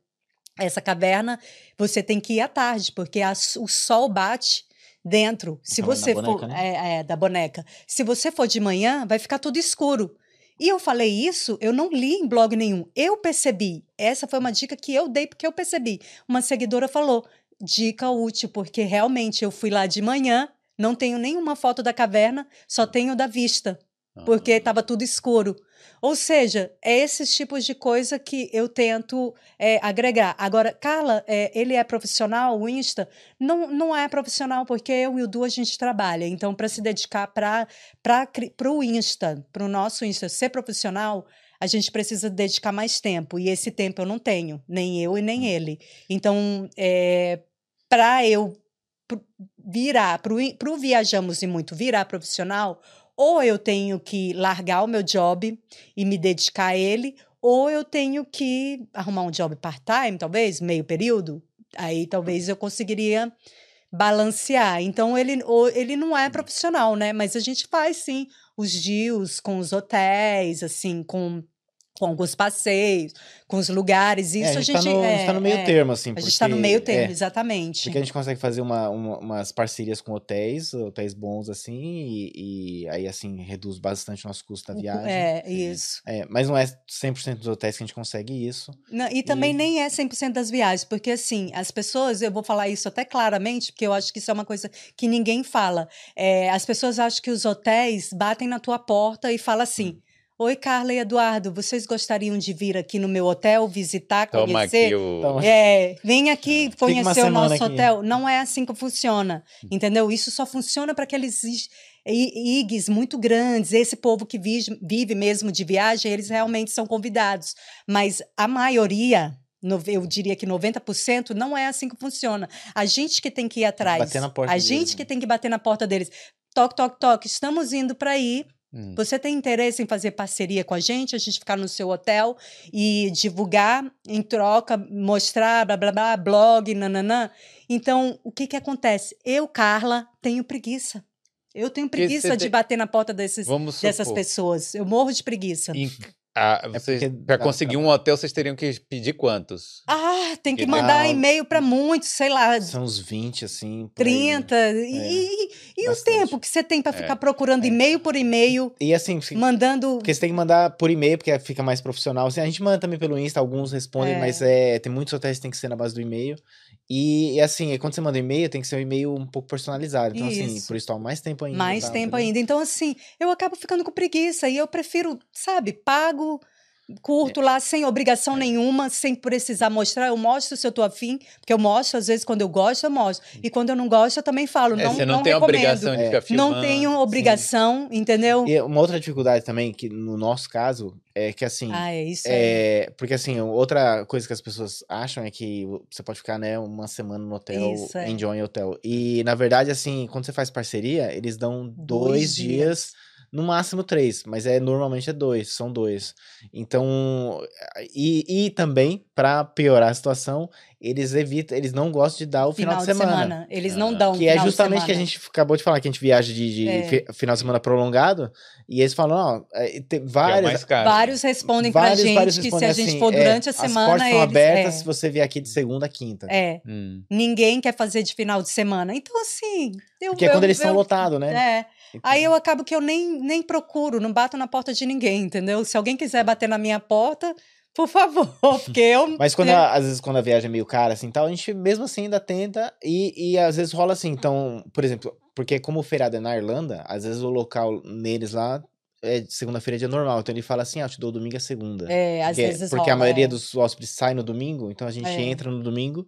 Speaker 2: essa caverna você tem que ir à tarde, porque a o sol bate dentro. Se você
Speaker 3: boneca,
Speaker 2: for.
Speaker 3: né?
Speaker 2: É, é, da boneca. Se você for de manhã, vai ficar tudo escuro. E eu falei isso, eu não li em blog nenhum. Eu percebi. Essa foi uma dica que eu dei porque eu percebi. Uma seguidora falou: dica útil, porque realmente eu fui lá de manhã, não tenho nenhuma foto da caverna, só tenho da vista porque
Speaker 1: Ah,
Speaker 2: estava tudo escuro. Ou seja, é esses tipos de coisa que eu tento é, agregar. Agora, Carla, é, ele é profissional, o Insta? Não, não é profissional, porque eu e o Du a gente trabalha. Então, para se dedicar para o Insta, para o nosso Insta ser profissional, a gente precisa dedicar mais tempo. E esse tempo eu não tenho, nem eu e nem ele. Então, é, para eu virar, para o Viajamos e Muito virar profissional, ou eu tenho que largar o meu job e me dedicar a ele, ou eu tenho que arrumar um job part-time, talvez, meio período. Aí talvez eu conseguiria balancear. Então ele, ele não é profissional, né? Mas a gente faz sim os deals com os hotéis, assim, com, com alguns passeios, com os lugares. Isso
Speaker 3: É,
Speaker 2: a gente,
Speaker 3: tá no, a gente tá no meio
Speaker 2: é,
Speaker 3: termo, assim.
Speaker 2: A gente está no meio termo,
Speaker 3: é,
Speaker 2: exatamente.
Speaker 3: Porque a gente consegue fazer uma, uma- umas parcerias com hotéis, hotéis bons, assim, e, e aí, assim, reduz bastante o nosso custo da viagem.
Speaker 2: É, isso.
Speaker 3: É, mas não é 100% dos hotéis que a gente consegue isso.
Speaker 2: Não, e também
Speaker 3: E-
Speaker 2: nem é 100% das viagens, porque assim, as pessoas, eu vou falar isso até claramente, porque eu acho que isso é uma coisa que ninguém fala. É, as pessoas acham que os hotéis batem na tua porta e falam assim: Oi, Carla e Eduardo, vocês gostariam de vir aqui no meu hotel visitar,
Speaker 1: Toma
Speaker 2: conhecer?
Speaker 1: aqui o.
Speaker 2: É, vem aqui conhecer o nosso
Speaker 3: aqui.
Speaker 2: hotel. Não é assim que funciona, entendeu? Isso só funciona para aqueles IGs muito grandes. Esse povo que vive, vive mesmo de viagem, eles realmente são convidados. Mas a maioria, eu diria que 90%, não é assim que funciona. A gente que tem que ir atrás.
Speaker 3: Bater na porta
Speaker 2: a gente
Speaker 3: né?
Speaker 2: que tem que bater na porta deles. Toque, toque, toque. Estamos indo para aí.
Speaker 1: Hum.
Speaker 2: Você tem interesse em fazer parceria com a gente, a gente ficar no seu hotel e divulgar em troca, mostrar, blá blá blá, blog, nananã. Então, o que que acontece? Eu, Carla, tenho preguiça. Eu tenho preguiça de
Speaker 1: tem-
Speaker 2: bater na porta desses, dessas pessoas. Eu morro de preguiça.
Speaker 1: em- ah, vocês,
Speaker 3: porque
Speaker 1: pra
Speaker 3: dá
Speaker 1: conseguir um hotel, vocês teriam que pedir quantos?
Speaker 2: Ah, tem que
Speaker 1: Que
Speaker 2: mandar e-mail para muitos, sei lá,
Speaker 3: São uns 20, assim. por aí.
Speaker 2: 30. E, e- e o tempo que você tem para
Speaker 1: É.
Speaker 2: ficar procurando e-mail por e-mail,
Speaker 3: E assim, fica-
Speaker 2: mandando.
Speaker 3: Porque você tem que mandar por e-mail, porque fica mais profissional. Assim, a gente manda também pelo Insta, alguns respondem,
Speaker 2: É.
Speaker 3: mas é, tem muitos hotéis que tem que ser na base do e-mail. E, assim, quando você manda e-mail, tem que ser um e-mail um pouco personalizado. Então, assim,
Speaker 2: Isso.
Speaker 3: por isso toma mais tempo ainda.
Speaker 2: Mais
Speaker 3: tá,
Speaker 2: tempo ainda. Então, assim, eu acabo ficando com preguiça e eu prefiro, sabe, pago, curto lá, sem obrigação nenhuma, sem precisar mostrar. Eu mostro se eu tô afim, porque eu mostro, às vezes, quando eu gosto, eu mostro. E quando eu não gosto, eu também falo.
Speaker 1: É,
Speaker 2: não,
Speaker 1: você não,
Speaker 2: não
Speaker 1: tem
Speaker 2: recomendo.
Speaker 1: obrigação de
Speaker 3: É.
Speaker 1: ficar filmando.
Speaker 2: Não tenho obrigação, entendeu?
Speaker 3: E uma outra dificuldade também, que no nosso caso, é que assim.
Speaker 2: Ah, é isso aí.
Speaker 3: É, porque assim, outra coisa que as pessoas acham é que você pode ficar, né, uma semana no hotel,
Speaker 2: Isso, é.
Speaker 3: enjoy hotel. E na verdade, assim, quando você faz parceria, eles dão dois,
Speaker 2: Dois
Speaker 3: dias, no máximo três, mas é normalmente é dois, são dois. Então, e, e também, pra piorar a situação, eles evitam, eles não gostam de dar o final, de semana.
Speaker 2: Eles não
Speaker 1: Ah.
Speaker 2: dão
Speaker 3: Que é
Speaker 2: final de
Speaker 3: justamente que a
Speaker 2: semana.
Speaker 3: gente acabou de falar, que a gente viaja de, de
Speaker 2: É.
Speaker 3: fi- final de semana prolongado, e eles falam, ó, é, tem
Speaker 1: é.
Speaker 2: Vários respondem
Speaker 3: vários,
Speaker 2: pra gente
Speaker 3: vários
Speaker 2: que se a gente
Speaker 3: assim,
Speaker 2: for
Speaker 3: é,
Speaker 2: durante a
Speaker 3: As
Speaker 2: semana,
Speaker 3: portas estão
Speaker 2: eles...
Speaker 3: abertas
Speaker 2: é,
Speaker 3: se você vier aqui de segunda a quinta.
Speaker 2: é,
Speaker 1: Hum.
Speaker 2: ninguém quer fazer de final de semana. Então, assim... Eu,
Speaker 3: Porque é quando
Speaker 2: eu-
Speaker 3: eles estão
Speaker 2: eu-
Speaker 3: lotados, né?
Speaker 2: É, Aí eu acabo que eu nem, nem procuro, não bato na porta de ninguém, entendeu? Se alguém quiser bater na minha porta, por favor, [laughs] porque eu.
Speaker 3: Mas quando
Speaker 2: eu-
Speaker 3: a- às vezes quando a viagem é meio cara, assim, tal, a gente mesmo assim ainda tenta e, e às vezes rola assim. Então, por exemplo, porque como o feriado é na Irlanda, às vezes o local neles lá é segunda-feira é dia normal. Então ele fala assim, ah, eu te dou domingo a segunda.
Speaker 2: É, às
Speaker 3: porque
Speaker 2: vezes
Speaker 3: porque a
Speaker 2: rola,
Speaker 3: maioria
Speaker 2: é.
Speaker 3: dos hóspedes sai no domingo, então a gente
Speaker 2: É.
Speaker 3: entra no domingo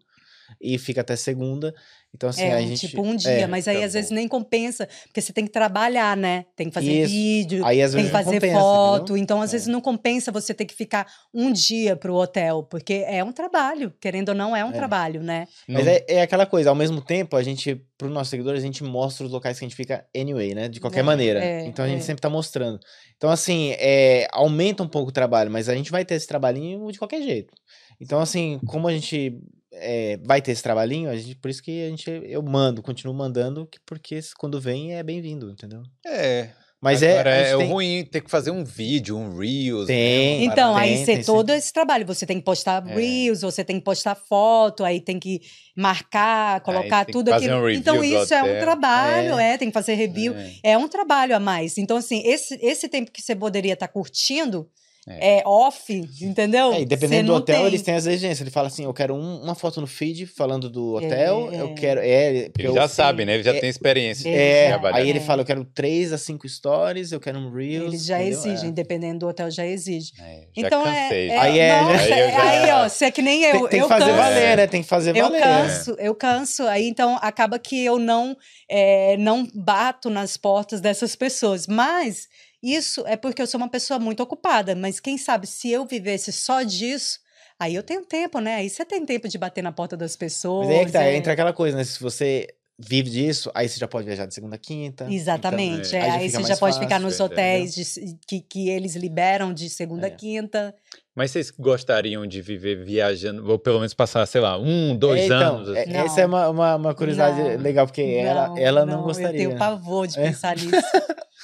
Speaker 3: e fica até segunda. Então assim,
Speaker 2: é,
Speaker 3: a gente
Speaker 2: tipo um dia,
Speaker 3: é,
Speaker 2: mas aí
Speaker 1: tá
Speaker 2: às vezes nem compensa, porque você tem que trabalhar, né? Tem que fazer
Speaker 3: Isso.
Speaker 2: vídeo,
Speaker 3: aí
Speaker 2: tem que fazer
Speaker 3: compensa,
Speaker 2: foto,
Speaker 3: entendeu?
Speaker 2: então às
Speaker 3: É.
Speaker 2: vezes não compensa você ter que ficar um dia pro hotel, porque é um trabalho, querendo ou não, é um
Speaker 3: É.
Speaker 2: trabalho, né?
Speaker 3: Mas é, é aquela coisa, ao mesmo tempo, a gente, pro nosso seguidor, a gente mostra os locais que a gente fica anyway, né? De qualquer
Speaker 2: É,
Speaker 3: maneira.
Speaker 2: é,
Speaker 3: então a gente
Speaker 2: é.
Speaker 3: sempre tá mostrando. Então, assim, é, aumenta um pouco o trabalho, mas a gente vai ter esse trabalhinho de qualquer jeito. Então, assim, como a gente é, vai ter esse trabalhinho, a gente, por isso que a gente, eu mando, continuo mandando, que- porque quando vem é bem-vindo, entendeu?
Speaker 1: É.
Speaker 3: Mas é.
Speaker 1: Agora é,
Speaker 3: gente
Speaker 1: é
Speaker 3: tem-
Speaker 1: ruim ter que fazer um vídeo, um Reels. né,
Speaker 3: Tem.
Speaker 1: uma
Speaker 2: Então,
Speaker 1: parada.
Speaker 2: aí você todo esse trabalho, você tem que postar
Speaker 1: É.
Speaker 2: reels, você tem que postar foto, aí tem que marcar, colocar tudo
Speaker 1: fazer
Speaker 2: aquilo.
Speaker 1: um review
Speaker 2: então isso é um trabalho, é. tem que fazer review,
Speaker 1: É.
Speaker 2: é. um trabalho a mais. Então assim, esse, esse tempo que você poderia estar curtindo
Speaker 1: É.
Speaker 2: é, off, entendeu?
Speaker 3: É, e dependendo do hotel,
Speaker 2: tem.
Speaker 3: eles têm as exigências. Ele fala assim: eu quero um- uma foto no feed falando do hotel,
Speaker 2: É,
Speaker 3: eu
Speaker 2: é.
Speaker 3: quero. É,
Speaker 1: Ele
Speaker 3: eu-
Speaker 1: já sabe, né? Ele já
Speaker 3: é-
Speaker 1: tem experiência.
Speaker 2: É,
Speaker 3: É, aí ele
Speaker 2: É.
Speaker 3: fala, eu quero 3 a 5 stories, eu quero um Reels.
Speaker 2: Eles já
Speaker 3: entendeu?
Speaker 2: exigem,
Speaker 3: É.
Speaker 2: dependendo do hotel, já exige.
Speaker 1: É, já
Speaker 2: então
Speaker 1: cansei.
Speaker 2: é,
Speaker 1: já.
Speaker 3: Aí é,
Speaker 2: nossa,
Speaker 1: Aí já-
Speaker 2: aí, ó, você é que nem eu,
Speaker 3: Tem, tem
Speaker 2: eu
Speaker 3: que fazer
Speaker 2: canso.
Speaker 3: valer, né? Tem que fazer
Speaker 2: Eu
Speaker 3: valer.
Speaker 2: canso, eu canso. Aí então acaba que eu não é, não bato nas portas dessas pessoas. Mas isso é porque eu sou uma pessoa muito ocupada. Mas quem sabe se eu vivesse só disso, aí eu tenho tempo, né? Aí você tem tempo de bater na porta das pessoas.
Speaker 3: Mas aí é que tá,
Speaker 2: é.
Speaker 3: entra aquela coisa, né? Se você vive disso, aí você já pode viajar de segunda a quinta.
Speaker 2: Exatamente.
Speaker 1: Então,
Speaker 2: é,
Speaker 3: aí já
Speaker 2: aí você já pode ficar
Speaker 3: fácil,
Speaker 2: nos
Speaker 1: é,
Speaker 2: hotéis de- que, que eles liberam de segunda a
Speaker 3: É.
Speaker 2: quinta.
Speaker 1: Mas vocês gostariam de viver viajando, ou pelo menos passar, sei lá, um, dois
Speaker 3: É, então,
Speaker 1: anos?
Speaker 3: é-
Speaker 1: assim?
Speaker 2: Não.
Speaker 3: essa é uma, uma, uma curiosidade
Speaker 2: Não.
Speaker 3: legal, porque ela, ela não, gostaria.
Speaker 2: Eu tenho pavor de
Speaker 3: É.
Speaker 2: pensar nisso.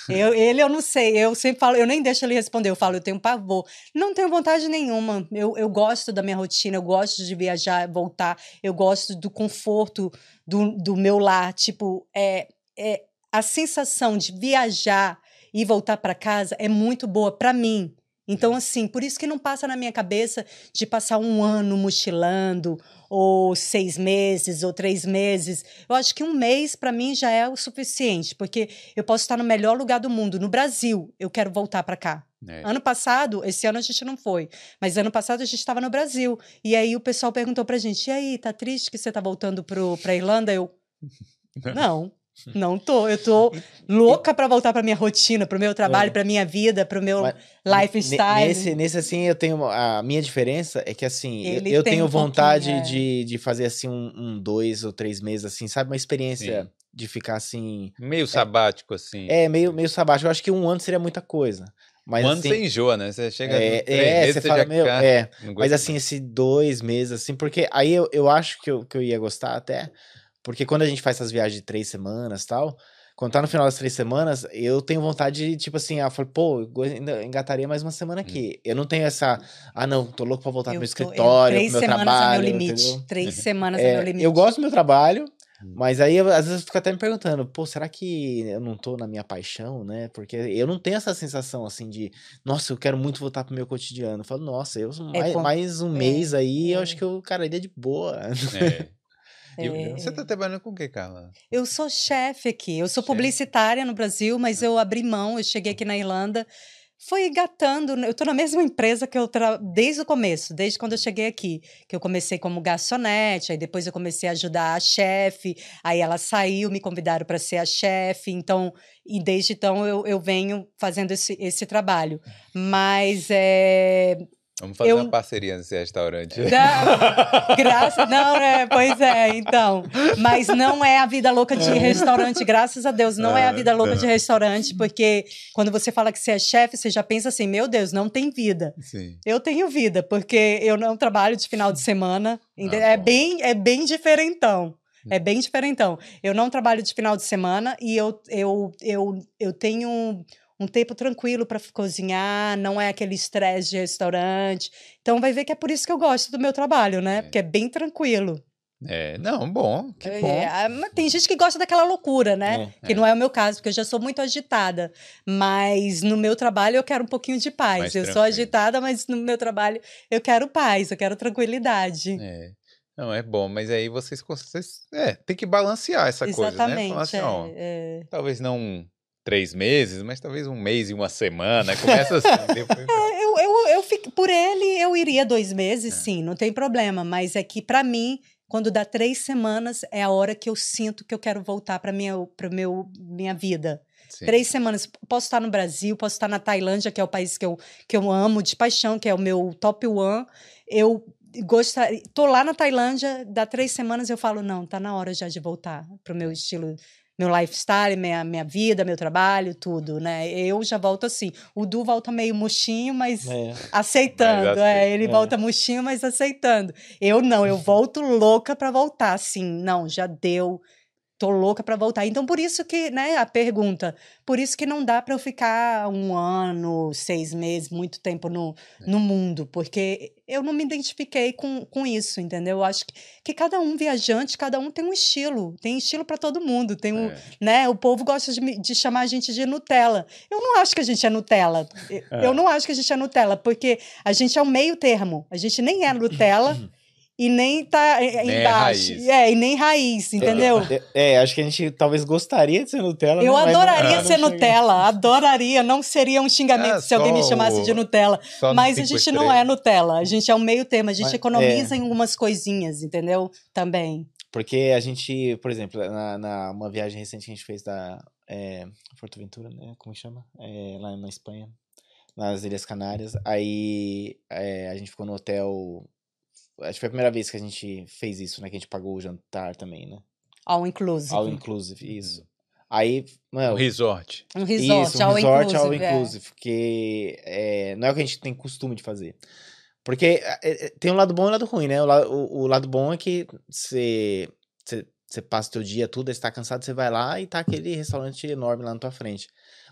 Speaker 2: Eu, ele eu não sei, eu sempre falo, eu nem deixo ele responder, eu falo, eu tenho pavor. Não tenho vontade nenhuma. Eu, eu gosto da minha rotina, eu gosto de viajar, voltar, eu gosto do conforto do, do meu lar. Tipo, é, é, a sensação de viajar e voltar para casa é muito boa para mim. Então, assim, por isso que não passa na minha cabeça de passar um ano mochilando, ou seis meses, ou três meses. Eu acho que um mês, para mim, já é o suficiente, porque eu posso estar no melhor lugar do mundo, no Brasil, eu quero voltar para cá.
Speaker 1: É.
Speaker 2: Ano passado, esse ano a gente não foi, mas ano passado a gente estava no Brasil. E aí o pessoal perguntou pra gente: e aí, tá triste que você tá voltando pro, pra Irlanda? Eu. [laughs] Não. Não tô, eu tô louca pra voltar pra minha rotina, pro meu trabalho,
Speaker 3: É.
Speaker 2: pra minha vida, pro meu
Speaker 3: Mas
Speaker 2: lifestyle.
Speaker 3: Nesse, nesse, assim, eu tenho. A minha diferença é que, assim, eu-
Speaker 2: Ele
Speaker 3: eu tenho
Speaker 2: um
Speaker 3: vontade
Speaker 2: é.
Speaker 3: de, de fazer, assim, um, um dois ou três meses, assim, sabe? Uma experiência
Speaker 1: Sim.
Speaker 3: de ficar, assim.
Speaker 1: Meio sabático, assim.
Speaker 3: É, meio, meio sabático. Eu acho que um ano seria muita coisa. Mas,
Speaker 1: Quando
Speaker 3: assim,
Speaker 1: você enjoa, né? Você chega.
Speaker 3: é,
Speaker 1: três
Speaker 3: é,
Speaker 1: meses,
Speaker 3: você
Speaker 1: você
Speaker 3: fala,
Speaker 1: já
Speaker 3: meu,
Speaker 1: fica-
Speaker 3: é. Mas assim, esse dois meses, assim, porque aí eu, eu acho que eu, que eu ia gostar até, porque quando a gente faz essas viagens de três semanas e tal, quando tá no final das três semanas, eu tenho vontade de, tipo assim, ah, eu falo, pô, eu ainda engataria mais uma semana aqui. Eu não tenho essa, ah, não, tô louco pra voltar pro
Speaker 2: Eu
Speaker 3: meu
Speaker 2: tô- eu-
Speaker 3: escritório,
Speaker 2: três
Speaker 3: pro meu
Speaker 2: semanas
Speaker 3: trabalho,
Speaker 2: é meu limite.
Speaker 3: entendeu?
Speaker 2: Três semanas é,
Speaker 3: É,
Speaker 2: meu limite.
Speaker 3: eu gosto do meu trabalho,
Speaker 1: Hum.
Speaker 3: mas aí eu, às vezes eu fico até me perguntando, pô, será que eu não tô na minha paixão, né? Porque eu não tenho essa sensação assim de, nossa, eu quero muito voltar pro meu cotidiano. Eu falo, nossa, eu
Speaker 2: É,
Speaker 3: mais,
Speaker 2: com-
Speaker 3: mais um
Speaker 2: é,
Speaker 3: mês aí, eu
Speaker 2: é.
Speaker 3: acho que eu, cara, iria de boa.
Speaker 1: É.
Speaker 2: É.
Speaker 1: Você tá trabalhando com o que, Carla?
Speaker 2: Eu sou chefe aqui. Eu sou
Speaker 1: Chefe.
Speaker 2: publicitária no Brasil, mas eu abri mão. Eu cheguei aqui na Irlanda. Foi gatando. Eu tô na mesma empresa que eu tra... desde o começo, desde quando eu cheguei aqui. Que eu comecei como garçonete, aí depois eu comecei a ajudar a chefe. Aí ela saiu, me convidaram para ser a chefe. Então, e desde então eu, eu venho fazendo esse, esse trabalho. Mas é,
Speaker 1: Vamos fazer
Speaker 2: Eu-
Speaker 1: uma parceria nesse restaurante.
Speaker 2: Não, graças, não, é, pois é, então. Mas não é a vida louca de restaurante, graças a Deus, não é a vida louca de restaurante, porque quando você fala que você é chefe, você já pensa assim, meu Deus, não tem vida.
Speaker 1: Sim.
Speaker 2: Eu tenho vida, porque eu não trabalho de final de semana.
Speaker 1: Ah,
Speaker 2: é,
Speaker 1: bom.
Speaker 2: bem, é bem diferentão. É bem diferentão. Eu não trabalho de final de semana e eu, eu, eu, eu tenho um, tempo tranquilo para cozinhar, não é aquele estresse de restaurante. Então vai ver que é por isso que eu gosto do meu trabalho, né?
Speaker 1: É.
Speaker 2: Porque é bem tranquilo.
Speaker 1: É, não, bom, que
Speaker 2: É,
Speaker 1: bom.
Speaker 2: mas tem gente que gosta daquela loucura, né?
Speaker 3: É,
Speaker 2: que
Speaker 1: é.
Speaker 2: não é o meu caso, porque eu já sou muito agitada. Mas no meu trabalho eu quero um pouquinho de paz.
Speaker 1: Mais
Speaker 2: eu sou
Speaker 1: tranquilo.
Speaker 2: agitada, mas no meu trabalho eu quero paz, eu quero tranquilidade.
Speaker 1: É. Não, é bom, mas aí vocês, vocês é, tem que balancear essa coisa, né?
Speaker 2: Exatamente.
Speaker 1: Falar assim,
Speaker 2: é,
Speaker 1: ó,
Speaker 2: é.
Speaker 1: talvez não três meses, mas talvez um mês e uma semana. Começa assim, [laughs] depois...
Speaker 2: Eu, eu, eu fico, por ele, eu iria dois meses,
Speaker 1: É.
Speaker 2: sim, não tem problema. Mas é que, pra mim, quando dá três semanas, é a hora que eu sinto que eu quero voltar para minha, pra meu, minha vida.
Speaker 1: Sim.
Speaker 2: Três semanas. Posso estar no Brasil, posso estar na Tailândia, que é o país que eu, que eu amo de paixão, que é o meu top one. Eu gostaria. Tô lá na Tailândia, dá três semanas eu falo, não, tá na hora já de voltar pro meu estilo. Meu lifestyle, minha, minha vida, meu trabalho, tudo, né? Eu já volto assim. O Du volta meio murchinho, mas
Speaker 3: É.
Speaker 2: aceitando.
Speaker 1: Mas
Speaker 2: é, ele
Speaker 3: É.
Speaker 2: volta murchinho, mas aceitando. Eu não, eu volto louca pra voltar, assim. Não, já deu. Tô louca pra voltar. Então, por isso que, né, a pergunta, por isso que não dá pra eu ficar um ano, seis meses, muito tempo no,
Speaker 1: É.
Speaker 2: no mundo, porque eu não me identifiquei com, com isso, entendeu? Eu acho que, que cada um viajante, cada um tem um estilo, tem estilo pra todo mundo, tem um,
Speaker 1: É.
Speaker 2: né? O povo gosta de, de chamar a gente de Nutella. Eu não acho que a gente é Nutella. Eu-
Speaker 1: É.
Speaker 2: Eu não acho que a gente é Nutella, porque a gente é o meio termo. A gente nem é Nutella [laughs] e nem tá
Speaker 1: Nem é
Speaker 2: embaixo.
Speaker 1: raiz.
Speaker 2: É, e nem raiz, entendeu?
Speaker 3: É, é, acho que a gente talvez gostaria de ser Nutella.
Speaker 2: Eu
Speaker 3: né, não-
Speaker 2: adoraria
Speaker 3: não
Speaker 2: ser. Nutella, adoraria. Não seria um xingamento
Speaker 1: É,
Speaker 2: se alguém me chamasse
Speaker 1: o-
Speaker 2: de Nutella.
Speaker 1: Só
Speaker 2: Mas a gente não é Nutella, a gente é o meio termo, a gente
Speaker 3: Mas-
Speaker 2: economiza
Speaker 3: é.
Speaker 2: em algumas coisinhas, entendeu? Também.
Speaker 3: Porque a gente, por exemplo, na, na uma viagem recente que a gente fez da é, Fortaventura, né? Como chama? É, lá na Espanha, nas Ilhas Canárias. Aí é, a gente ficou no hotel. Acho que foi a primeira vez que a gente fez isso, né? Que a gente pagou o jantar também, né?
Speaker 2: All inclusive.
Speaker 3: All inclusive, isso. Aí,
Speaker 1: Um
Speaker 3: mano,
Speaker 1: resort.
Speaker 2: Um resort,
Speaker 3: isso, um
Speaker 2: all
Speaker 3: resort
Speaker 2: inclusive.
Speaker 3: all
Speaker 2: é.
Speaker 3: inclusive, porque é, não é o que a gente tem costume de fazer. Porque é, é, tem um lado bom e um lado ruim, né? O, la- o- o lado bom é que você passa o teu dia tudo, aí você tá cansado, você vai lá e tá aquele restaurante enorme lá na tua frente.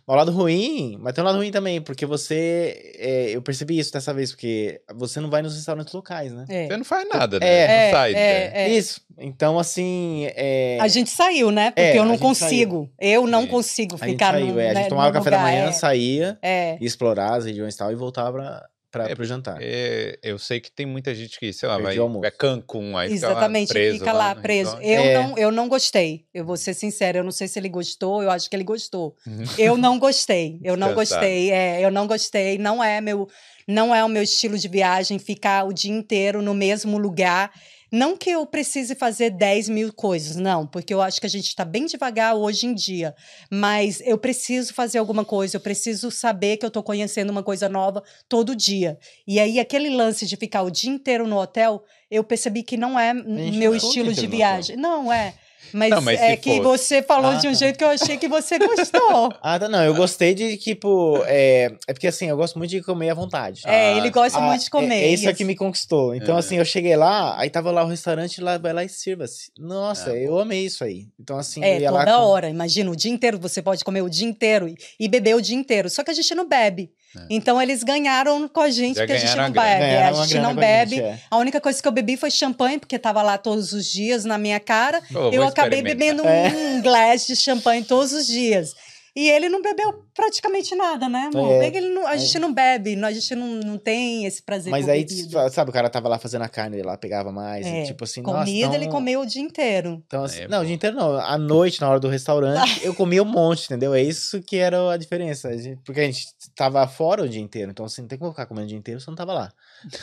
Speaker 3: Mas o lado ruim, mas tem um lado ruim também, porque você. é, eu percebi isso dessa vez, porque você não vai nos restaurantes locais, né?
Speaker 2: É.
Speaker 1: Você não faz nada, né?
Speaker 3: É,
Speaker 1: não sai.
Speaker 2: é,
Speaker 1: né?
Speaker 2: é.
Speaker 3: Isso. Então, assim. é,
Speaker 2: A gente saiu, né? Porque
Speaker 3: É,
Speaker 2: eu não consigo. Eu não consigo
Speaker 3: a gente
Speaker 2: ficar
Speaker 3: saiu,
Speaker 2: num,
Speaker 3: é, a
Speaker 2: né,
Speaker 3: gente tomava
Speaker 2: num
Speaker 3: café da
Speaker 2: lugar,
Speaker 3: manhã,
Speaker 2: é.
Speaker 3: saía,
Speaker 2: É.
Speaker 3: ia explorar as regiões e tal, e voltava pra, pra,
Speaker 1: É,
Speaker 3: pro jantar.
Speaker 1: É, eu sei que tem muita gente que, sei lá,
Speaker 3: Perdi
Speaker 1: vai
Speaker 3: o almoço.
Speaker 1: é Cancún, aí
Speaker 2: Exatamente,
Speaker 1: fica lá preso.
Speaker 2: fica lá
Speaker 1: no
Speaker 2: preso. Eu,
Speaker 3: É.
Speaker 2: não, eu não gostei. Eu vou ser sincera, eu não sei se ele gostou, eu acho que ele gostou.
Speaker 1: Uhum.
Speaker 2: Eu não gostei. Eu não gostei. É, eu não gostei. Não é meu, não é o meu estilo de viagem ficar o dia inteiro no mesmo lugar. Não que eu precise fazer 10 mil coisas, não, porque eu acho que a gente está bem devagar hoje em dia. Mas eu preciso fazer alguma coisa, eu preciso saber que eu estou conhecendo uma coisa nova todo dia. E aí, aquele lance de ficar o dia inteiro no hotel, eu percebi que não é meu estilo de viagem. Não, é. Mas,
Speaker 1: Não, mas
Speaker 2: é que
Speaker 1: fosse-
Speaker 2: você falou
Speaker 3: Ah,
Speaker 2: de um
Speaker 3: tá.
Speaker 2: jeito que eu achei que você gostou. [laughs]
Speaker 3: Ah, tá, não, eu gostei de, tipo, é, é porque assim, eu gosto muito de comer à vontade.
Speaker 2: É,
Speaker 1: Ah,
Speaker 2: ele gosta
Speaker 3: Ah,
Speaker 2: muito de comer.
Speaker 3: É, é isso que me conquistou. Então,
Speaker 1: É.
Speaker 3: assim, eu cheguei lá, aí tava lá o restaurante, lá, vai lá e sirva-se. Nossa,
Speaker 1: Ah,
Speaker 3: eu amei isso aí. Então, assim,
Speaker 2: É,
Speaker 3: eu ia lá
Speaker 2: toda
Speaker 3: com-
Speaker 2: hora. Imagina, o dia inteiro você pode comer o dia inteiro e, e beber o dia inteiro. Só que a gente não bebe.
Speaker 1: É.
Speaker 2: Então eles ganharam com a gente,
Speaker 1: Já
Speaker 2: porque a gente não bebe.
Speaker 3: Ganharam
Speaker 2: a gente não bebe.
Speaker 3: gente, é.
Speaker 2: A única coisa que eu bebi foi champanhe, porque tava lá todos os dias na minha cara.
Speaker 1: Pô,
Speaker 2: eu acabei bebendo
Speaker 3: É.
Speaker 2: um glass de champanhe todos os dias. E ele não bebeu praticamente nada, né, amor?
Speaker 3: É.
Speaker 2: Ele não- a gente não bebe, a gente não, não tem esse prazer
Speaker 3: Mas aí,
Speaker 2: bebida.
Speaker 3: sabe, o cara tava lá fazendo a carne, ele lá pegava mais, e
Speaker 2: É,
Speaker 3: tipo assim, nossa,
Speaker 2: Comida
Speaker 3: então-
Speaker 2: ele comeu o dia inteiro.
Speaker 3: Então, assim,
Speaker 1: É,
Speaker 3: não,
Speaker 1: pô.
Speaker 3: o dia inteiro não. À noite, na hora do restaurante, eu comia um monte, entendeu? É isso que era a diferença. A gente- porque a gente tava fora o dia inteiro. Então, assim, não tem como ficar comendo o dia inteiro se não tava lá.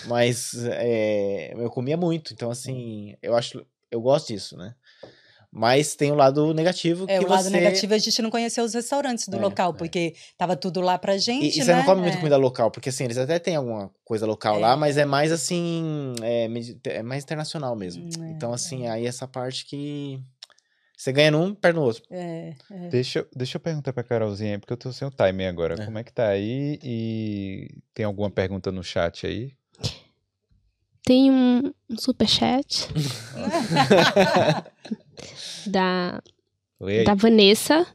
Speaker 3: Mas é, eu comia muito. Então, assim, eu acho. Eu gosto disso, né? Mas tem o lado negativo
Speaker 2: É,
Speaker 3: que
Speaker 2: o lado
Speaker 3: você...
Speaker 2: negativo é a gente não conheceu os restaurantes do
Speaker 3: É,
Speaker 2: local,
Speaker 3: é.
Speaker 2: porque tava tudo lá pra gente,
Speaker 3: E, e você
Speaker 2: né?
Speaker 3: não come muita
Speaker 2: É.
Speaker 3: comida local, porque assim, eles até têm alguma coisa local
Speaker 2: É.
Speaker 3: lá, mas é mais assim, é, é mais internacional mesmo.
Speaker 2: Hum, é,
Speaker 3: então, assim, aí essa parte que você ganha num, perde no outro.
Speaker 2: É, é.
Speaker 1: Deixa, eu- deixa eu perguntar pra Carolzinha aí, porque eu tô sem o timing agora.
Speaker 3: É.
Speaker 1: Como é que tá aí? E tem alguma pergunta no chat aí?
Speaker 4: Tem um, um superchat [laughs] [laughs] da, da Vanessa,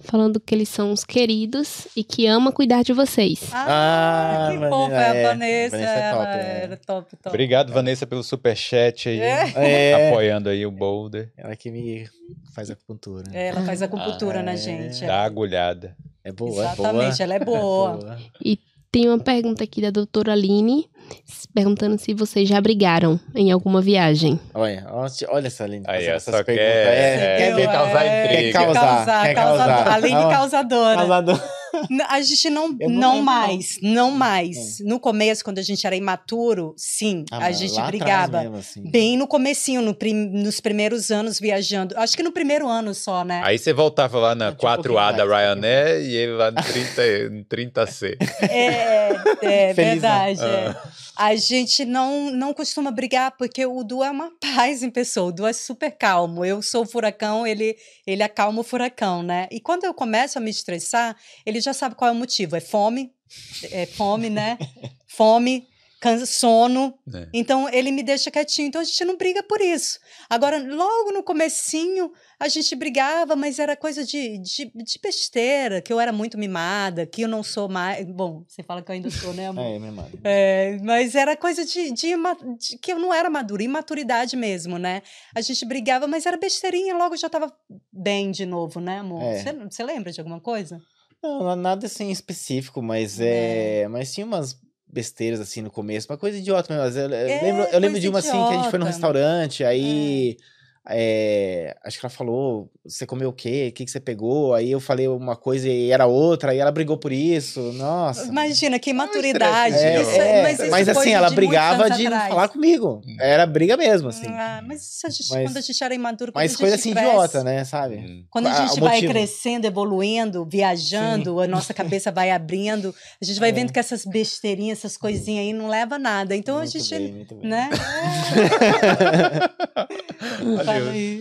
Speaker 4: falando que eles são os queridos e que ama cuidar de vocês.
Speaker 2: Ah,
Speaker 3: Ah,
Speaker 2: que
Speaker 3: Vanessa,
Speaker 2: fofa,
Speaker 3: é.
Speaker 2: a Vanessa,
Speaker 3: Vanessa é top,
Speaker 2: ela
Speaker 3: né?
Speaker 2: era top, top.
Speaker 1: Obrigado, Vanessa, pelo superchat aí.
Speaker 2: É.
Speaker 3: É,
Speaker 1: Apoiando aí o Boulder.
Speaker 3: ela que me faz acupuntura.
Speaker 2: É, Ela faz acupuntura
Speaker 3: Ah,
Speaker 2: na
Speaker 3: é.
Speaker 2: gente.
Speaker 1: Da agulhada.
Speaker 3: É boa, é boa.
Speaker 2: Exatamente, ela é boa.
Speaker 4: Tem uma pergunta aqui da doutora Aline, perguntando se vocês já brigaram em alguma viagem.
Speaker 3: Olha, olha, essa linda.
Speaker 1: Aí,
Speaker 3: essas
Speaker 1: só
Speaker 3: perguntas.
Speaker 1: quer-
Speaker 3: É,
Speaker 1: é,
Speaker 3: quer ver
Speaker 1: quer causar
Speaker 2: É,
Speaker 1: intriga.
Speaker 3: Quer causar, quer causar.
Speaker 2: Além de
Speaker 3: Ah,
Speaker 2: causadora. A gente não,
Speaker 3: não
Speaker 2: não, mais, não mais. No começo, quando a gente era imaturo, sim,
Speaker 3: Ah,
Speaker 2: a gente brigava.
Speaker 3: mesmo, assim.
Speaker 2: Bem no comecinho, no prim- nos primeiros anos viajando. Acho que no primeiro ano só, né?
Speaker 1: Aí você voltava lá na
Speaker 3: Tinha um
Speaker 1: 4A
Speaker 3: pouquinho
Speaker 1: da
Speaker 3: mais,
Speaker 1: Ryanair e ele lá no 30, no 30C.
Speaker 2: É, é [laughs] verdade. é. A gente não, não costuma brigar, porque o Du é uma [laughs] paz em pessoa. O Du é super calmo. Eu sou o furacão, ele, ele acalma o furacão, né? E quando eu começo a me estressar, ele já sabe qual é o motivo. É fome, é fome, né? [laughs] Fome, sono.
Speaker 1: né?
Speaker 2: Então ele me deixa quietinho. Então a gente não briga por isso. Agora, logo no comecinho, a gente brigava, mas era coisa de, de, de besteira, que eu era muito mimada, que eu não sou mais. Bom, você fala que eu ainda sou, né, amor? [laughs]
Speaker 3: É, mãe.
Speaker 2: É, mas era coisa de, de de- que eu não era madura, imaturidade mesmo, né? A gente brigava, mas era besteirinha, logo já tava bem de novo, né, amor?
Speaker 3: É.
Speaker 2: Você você lembra de alguma coisa?
Speaker 3: Não, nada assim específico, mas é. Mas tinha umas besteiras assim no começo, uma coisa idiota mesmo. mas Eu,
Speaker 2: É,
Speaker 3: lembro, eu lembro de uma assim que a gente foi num
Speaker 2: idiota.
Speaker 3: restaurante, aí. é, acho que ela falou, você comeu o quê? O que, que você pegou? Aí eu falei uma coisa e era outra, aí ela brigou por isso. Nossa.
Speaker 2: Imagina, que imaturidade.
Speaker 1: estresse,
Speaker 2: isso-
Speaker 3: É,
Speaker 2: mas isso
Speaker 3: mas assim, ela brigava de não
Speaker 2: atrás.
Speaker 3: falar comigo. Era briga mesmo, assim.
Speaker 2: Ah, mas isso a gente,
Speaker 3: Mas-
Speaker 2: quando a gente era quando
Speaker 3: Mas coisa assim
Speaker 2: cresce,
Speaker 3: idiota, né? Sabe?
Speaker 1: Hum.
Speaker 2: Quando a
Speaker 3: Ah,
Speaker 2: gente
Speaker 3: o
Speaker 2: vai
Speaker 3: motivo.
Speaker 2: crescendo, evoluindo, viajando, a nossa cabeça vai abrindo, a gente vai
Speaker 3: É.
Speaker 2: vendo que essas besteirinhas, essas coisinhas aí não leva a nada. Então
Speaker 3: Muito
Speaker 2: a gente,
Speaker 3: bem, muito bem.
Speaker 2: né? [laughs]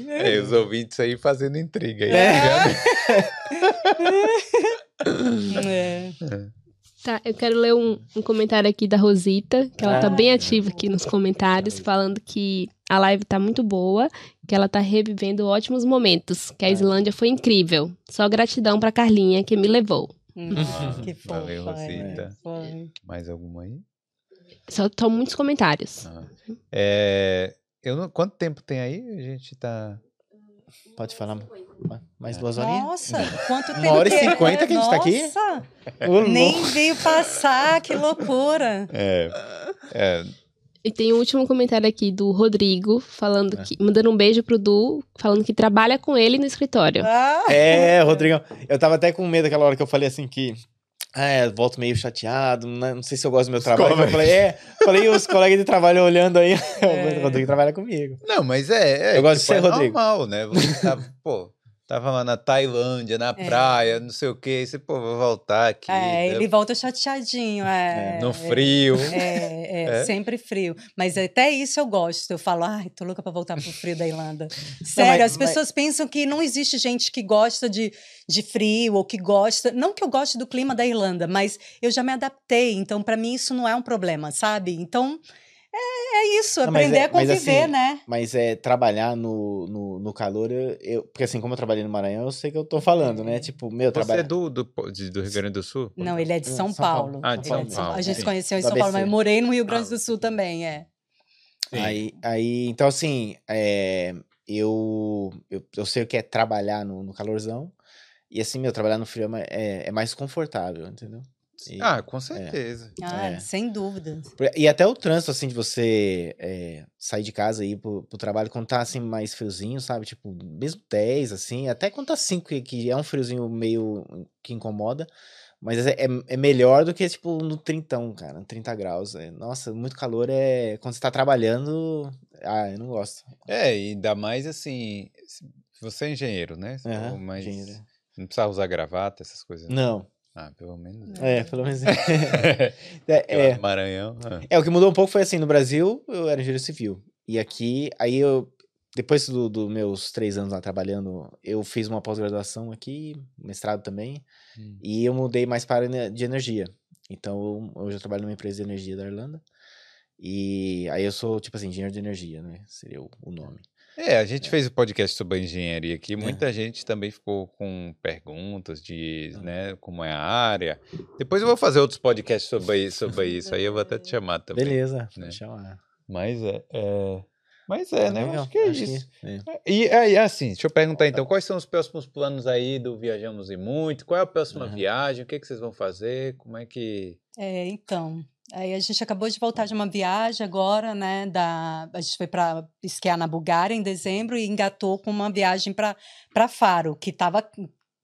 Speaker 1: É, os ouvintes aí fazendo intriga aí.
Speaker 2: É.
Speaker 1: tá vendo? [laughs]
Speaker 2: É.
Speaker 4: Tá, eu quero ler um, um comentário aqui da Rosita, que ela tá
Speaker 3: Ah.
Speaker 4: bem ativa aqui nos comentários, falando que a live tá muito boa, que ela tá revivendo ótimos momentos, que a Islândia foi incrível. Só gratidão pra Carlinha que me levou.
Speaker 2: Que fofa.
Speaker 1: valeu,
Speaker 2: é,
Speaker 1: Rosita. Mais alguma aí?
Speaker 4: Só estão muitos comentários.
Speaker 1: Ah. É, eu não, quanto tempo tem aí? A gente tá.
Speaker 3: Pode falar. Mais duas horinhas.
Speaker 2: Nossa, quanto tempo.
Speaker 3: Uma hora e
Speaker 2: que-
Speaker 3: cinquenta que a gente tá aqui?
Speaker 2: Nossa, nem veio passar, que loucura.
Speaker 1: É, é,
Speaker 4: E tem um último comentário aqui do Rodrigo, falando
Speaker 3: É.
Speaker 4: que. mandando um beijo pro Du, falando que trabalha com ele no escritório.
Speaker 2: Ah,
Speaker 3: É, Rodrigão. Eu tava até com medo aquela hora que eu falei assim que. Ah, é, volto meio chateado, né, não sei se eu gosto do meu trabalho. Eu falei, é, falei, os colegas de trabalho olhando aí. [laughs]
Speaker 2: É.
Speaker 3: O Rodrigo trabalha comigo.
Speaker 1: Não, mas é. é
Speaker 3: Eu gosto de ser
Speaker 1: é
Speaker 3: Rodrigo.
Speaker 1: normal, né? Você tá, pô, tava lá na Tailândia, na
Speaker 2: É.
Speaker 1: praia, não sei o quê. e Você, pô, vou voltar aqui.
Speaker 2: é,
Speaker 1: né?
Speaker 2: ele volta chateadinho. É,
Speaker 1: No
Speaker 2: é,
Speaker 1: frio.
Speaker 2: É, é, [laughs]
Speaker 1: É?
Speaker 2: sempre frio. Mas até isso eu gosto. Eu falo, ai, tô louca pra voltar pro frio da Irlanda. [laughs] Sério,
Speaker 3: mas-
Speaker 2: as pessoas pensam que não existe gente que gosta de, de frio ou que gosta. Não que eu goste do clima da Irlanda, mas eu já me adaptei. Então, pra mim, isso não é um problema, sabe? Então, é, é isso,
Speaker 3: Não,
Speaker 2: aprender
Speaker 3: é-
Speaker 2: a
Speaker 3: mas
Speaker 2: conviver,
Speaker 3: assim,
Speaker 2: né?
Speaker 3: Mas é trabalhar no, no, no calor, eu, eu- Porque assim, como eu trabalhei no Maranhão, eu sei que eu tô falando, né? Tipo, meu,
Speaker 1: Você é
Speaker 3: trabalho.
Speaker 1: do, do, de- do Rio Grande do Sul?
Speaker 2: Não, ele é de
Speaker 3: São
Speaker 2: São,
Speaker 3: Paulo.
Speaker 2: Paulo.
Speaker 1: Ah, de
Speaker 2: é
Speaker 1: São Paulo,
Speaker 2: A gente
Speaker 1: sim.
Speaker 2: se conheceu em
Speaker 3: Do
Speaker 2: São Paulo, mas morei no Rio Grande
Speaker 1: Ah,
Speaker 2: do Sul também, é.
Speaker 1: Sim.
Speaker 3: Aí, aí, então assim, é, eu, eu, eu sei o que é trabalhar no, no calorzão. E assim, meu, trabalhar no frio é, é, é mais confortável, entendeu? E,
Speaker 1: Ah, com certeza.
Speaker 2: Ah,
Speaker 3: É.
Speaker 2: sem dúvida.
Speaker 3: e até o trânsito, assim, de você é, sair de casa e ir pro, pro trabalho quando tá, assim, mais friozinho, sabe? Tipo, mesmo 10, assim, até quando tá 5, que, que é um friozinho meio que incomoda. Mas é, é, é melhor do que, tipo, no 30, cara, 30 graus. é. nossa, muito calor é... Quando você tá trabalhando... Ah, eu não gosto.
Speaker 1: É, e ainda mais assim. Você é engenheiro, né? Falou, mas
Speaker 3: engenheiro.
Speaker 1: não precisa usar gravata, essas coisas.
Speaker 3: Não.
Speaker 1: Ah, pelo menos.
Speaker 3: É, pelo menos. [laughs]
Speaker 1: é. [laughs]
Speaker 3: é, é.
Speaker 1: Maranhão. ah.
Speaker 3: É, o que mudou um pouco foi assim, no Brasil eu era engenheiro civil. E aqui, aí eu, depois dos do meus três anos lá trabalhando, eu fiz uma pós-graduação aqui, mestrado também,
Speaker 1: Hum.
Speaker 3: e eu mudei mais para área de energia. Então, eu- hoje eu trabalho numa empresa de energia da Irlanda. E aí eu sou, tipo assim, engenheiro de energia, né? Seria o, o nome.
Speaker 1: É, a gente fez o podcast sobre a engenharia aqui. Muita gente também ficou com perguntas de, né, como é a área. Depois eu vou fazer outros podcasts sobre isso, sobre isso. Aí eu vou até te chamar também.
Speaker 3: Beleza,
Speaker 1: né?
Speaker 3: pode chamar.
Speaker 1: Mas é, é- mas é, né? Eu
Speaker 3: Legal,
Speaker 1: acho que é
Speaker 3: acho
Speaker 1: isso.
Speaker 3: que- é.
Speaker 1: E aí, assim, deixa eu perguntar então, quais são os próximos planos aí do Viajamos e Muito? Qual é a próxima
Speaker 3: Aham.
Speaker 1: viagem? O que, que vocês vão fazer? Como é que.
Speaker 2: É, então. Aí a gente acabou de voltar de uma viagem agora, né? Da, a gente foi para esquiar na Bulgária em dezembro e engatou com uma viagem para Faro, que estava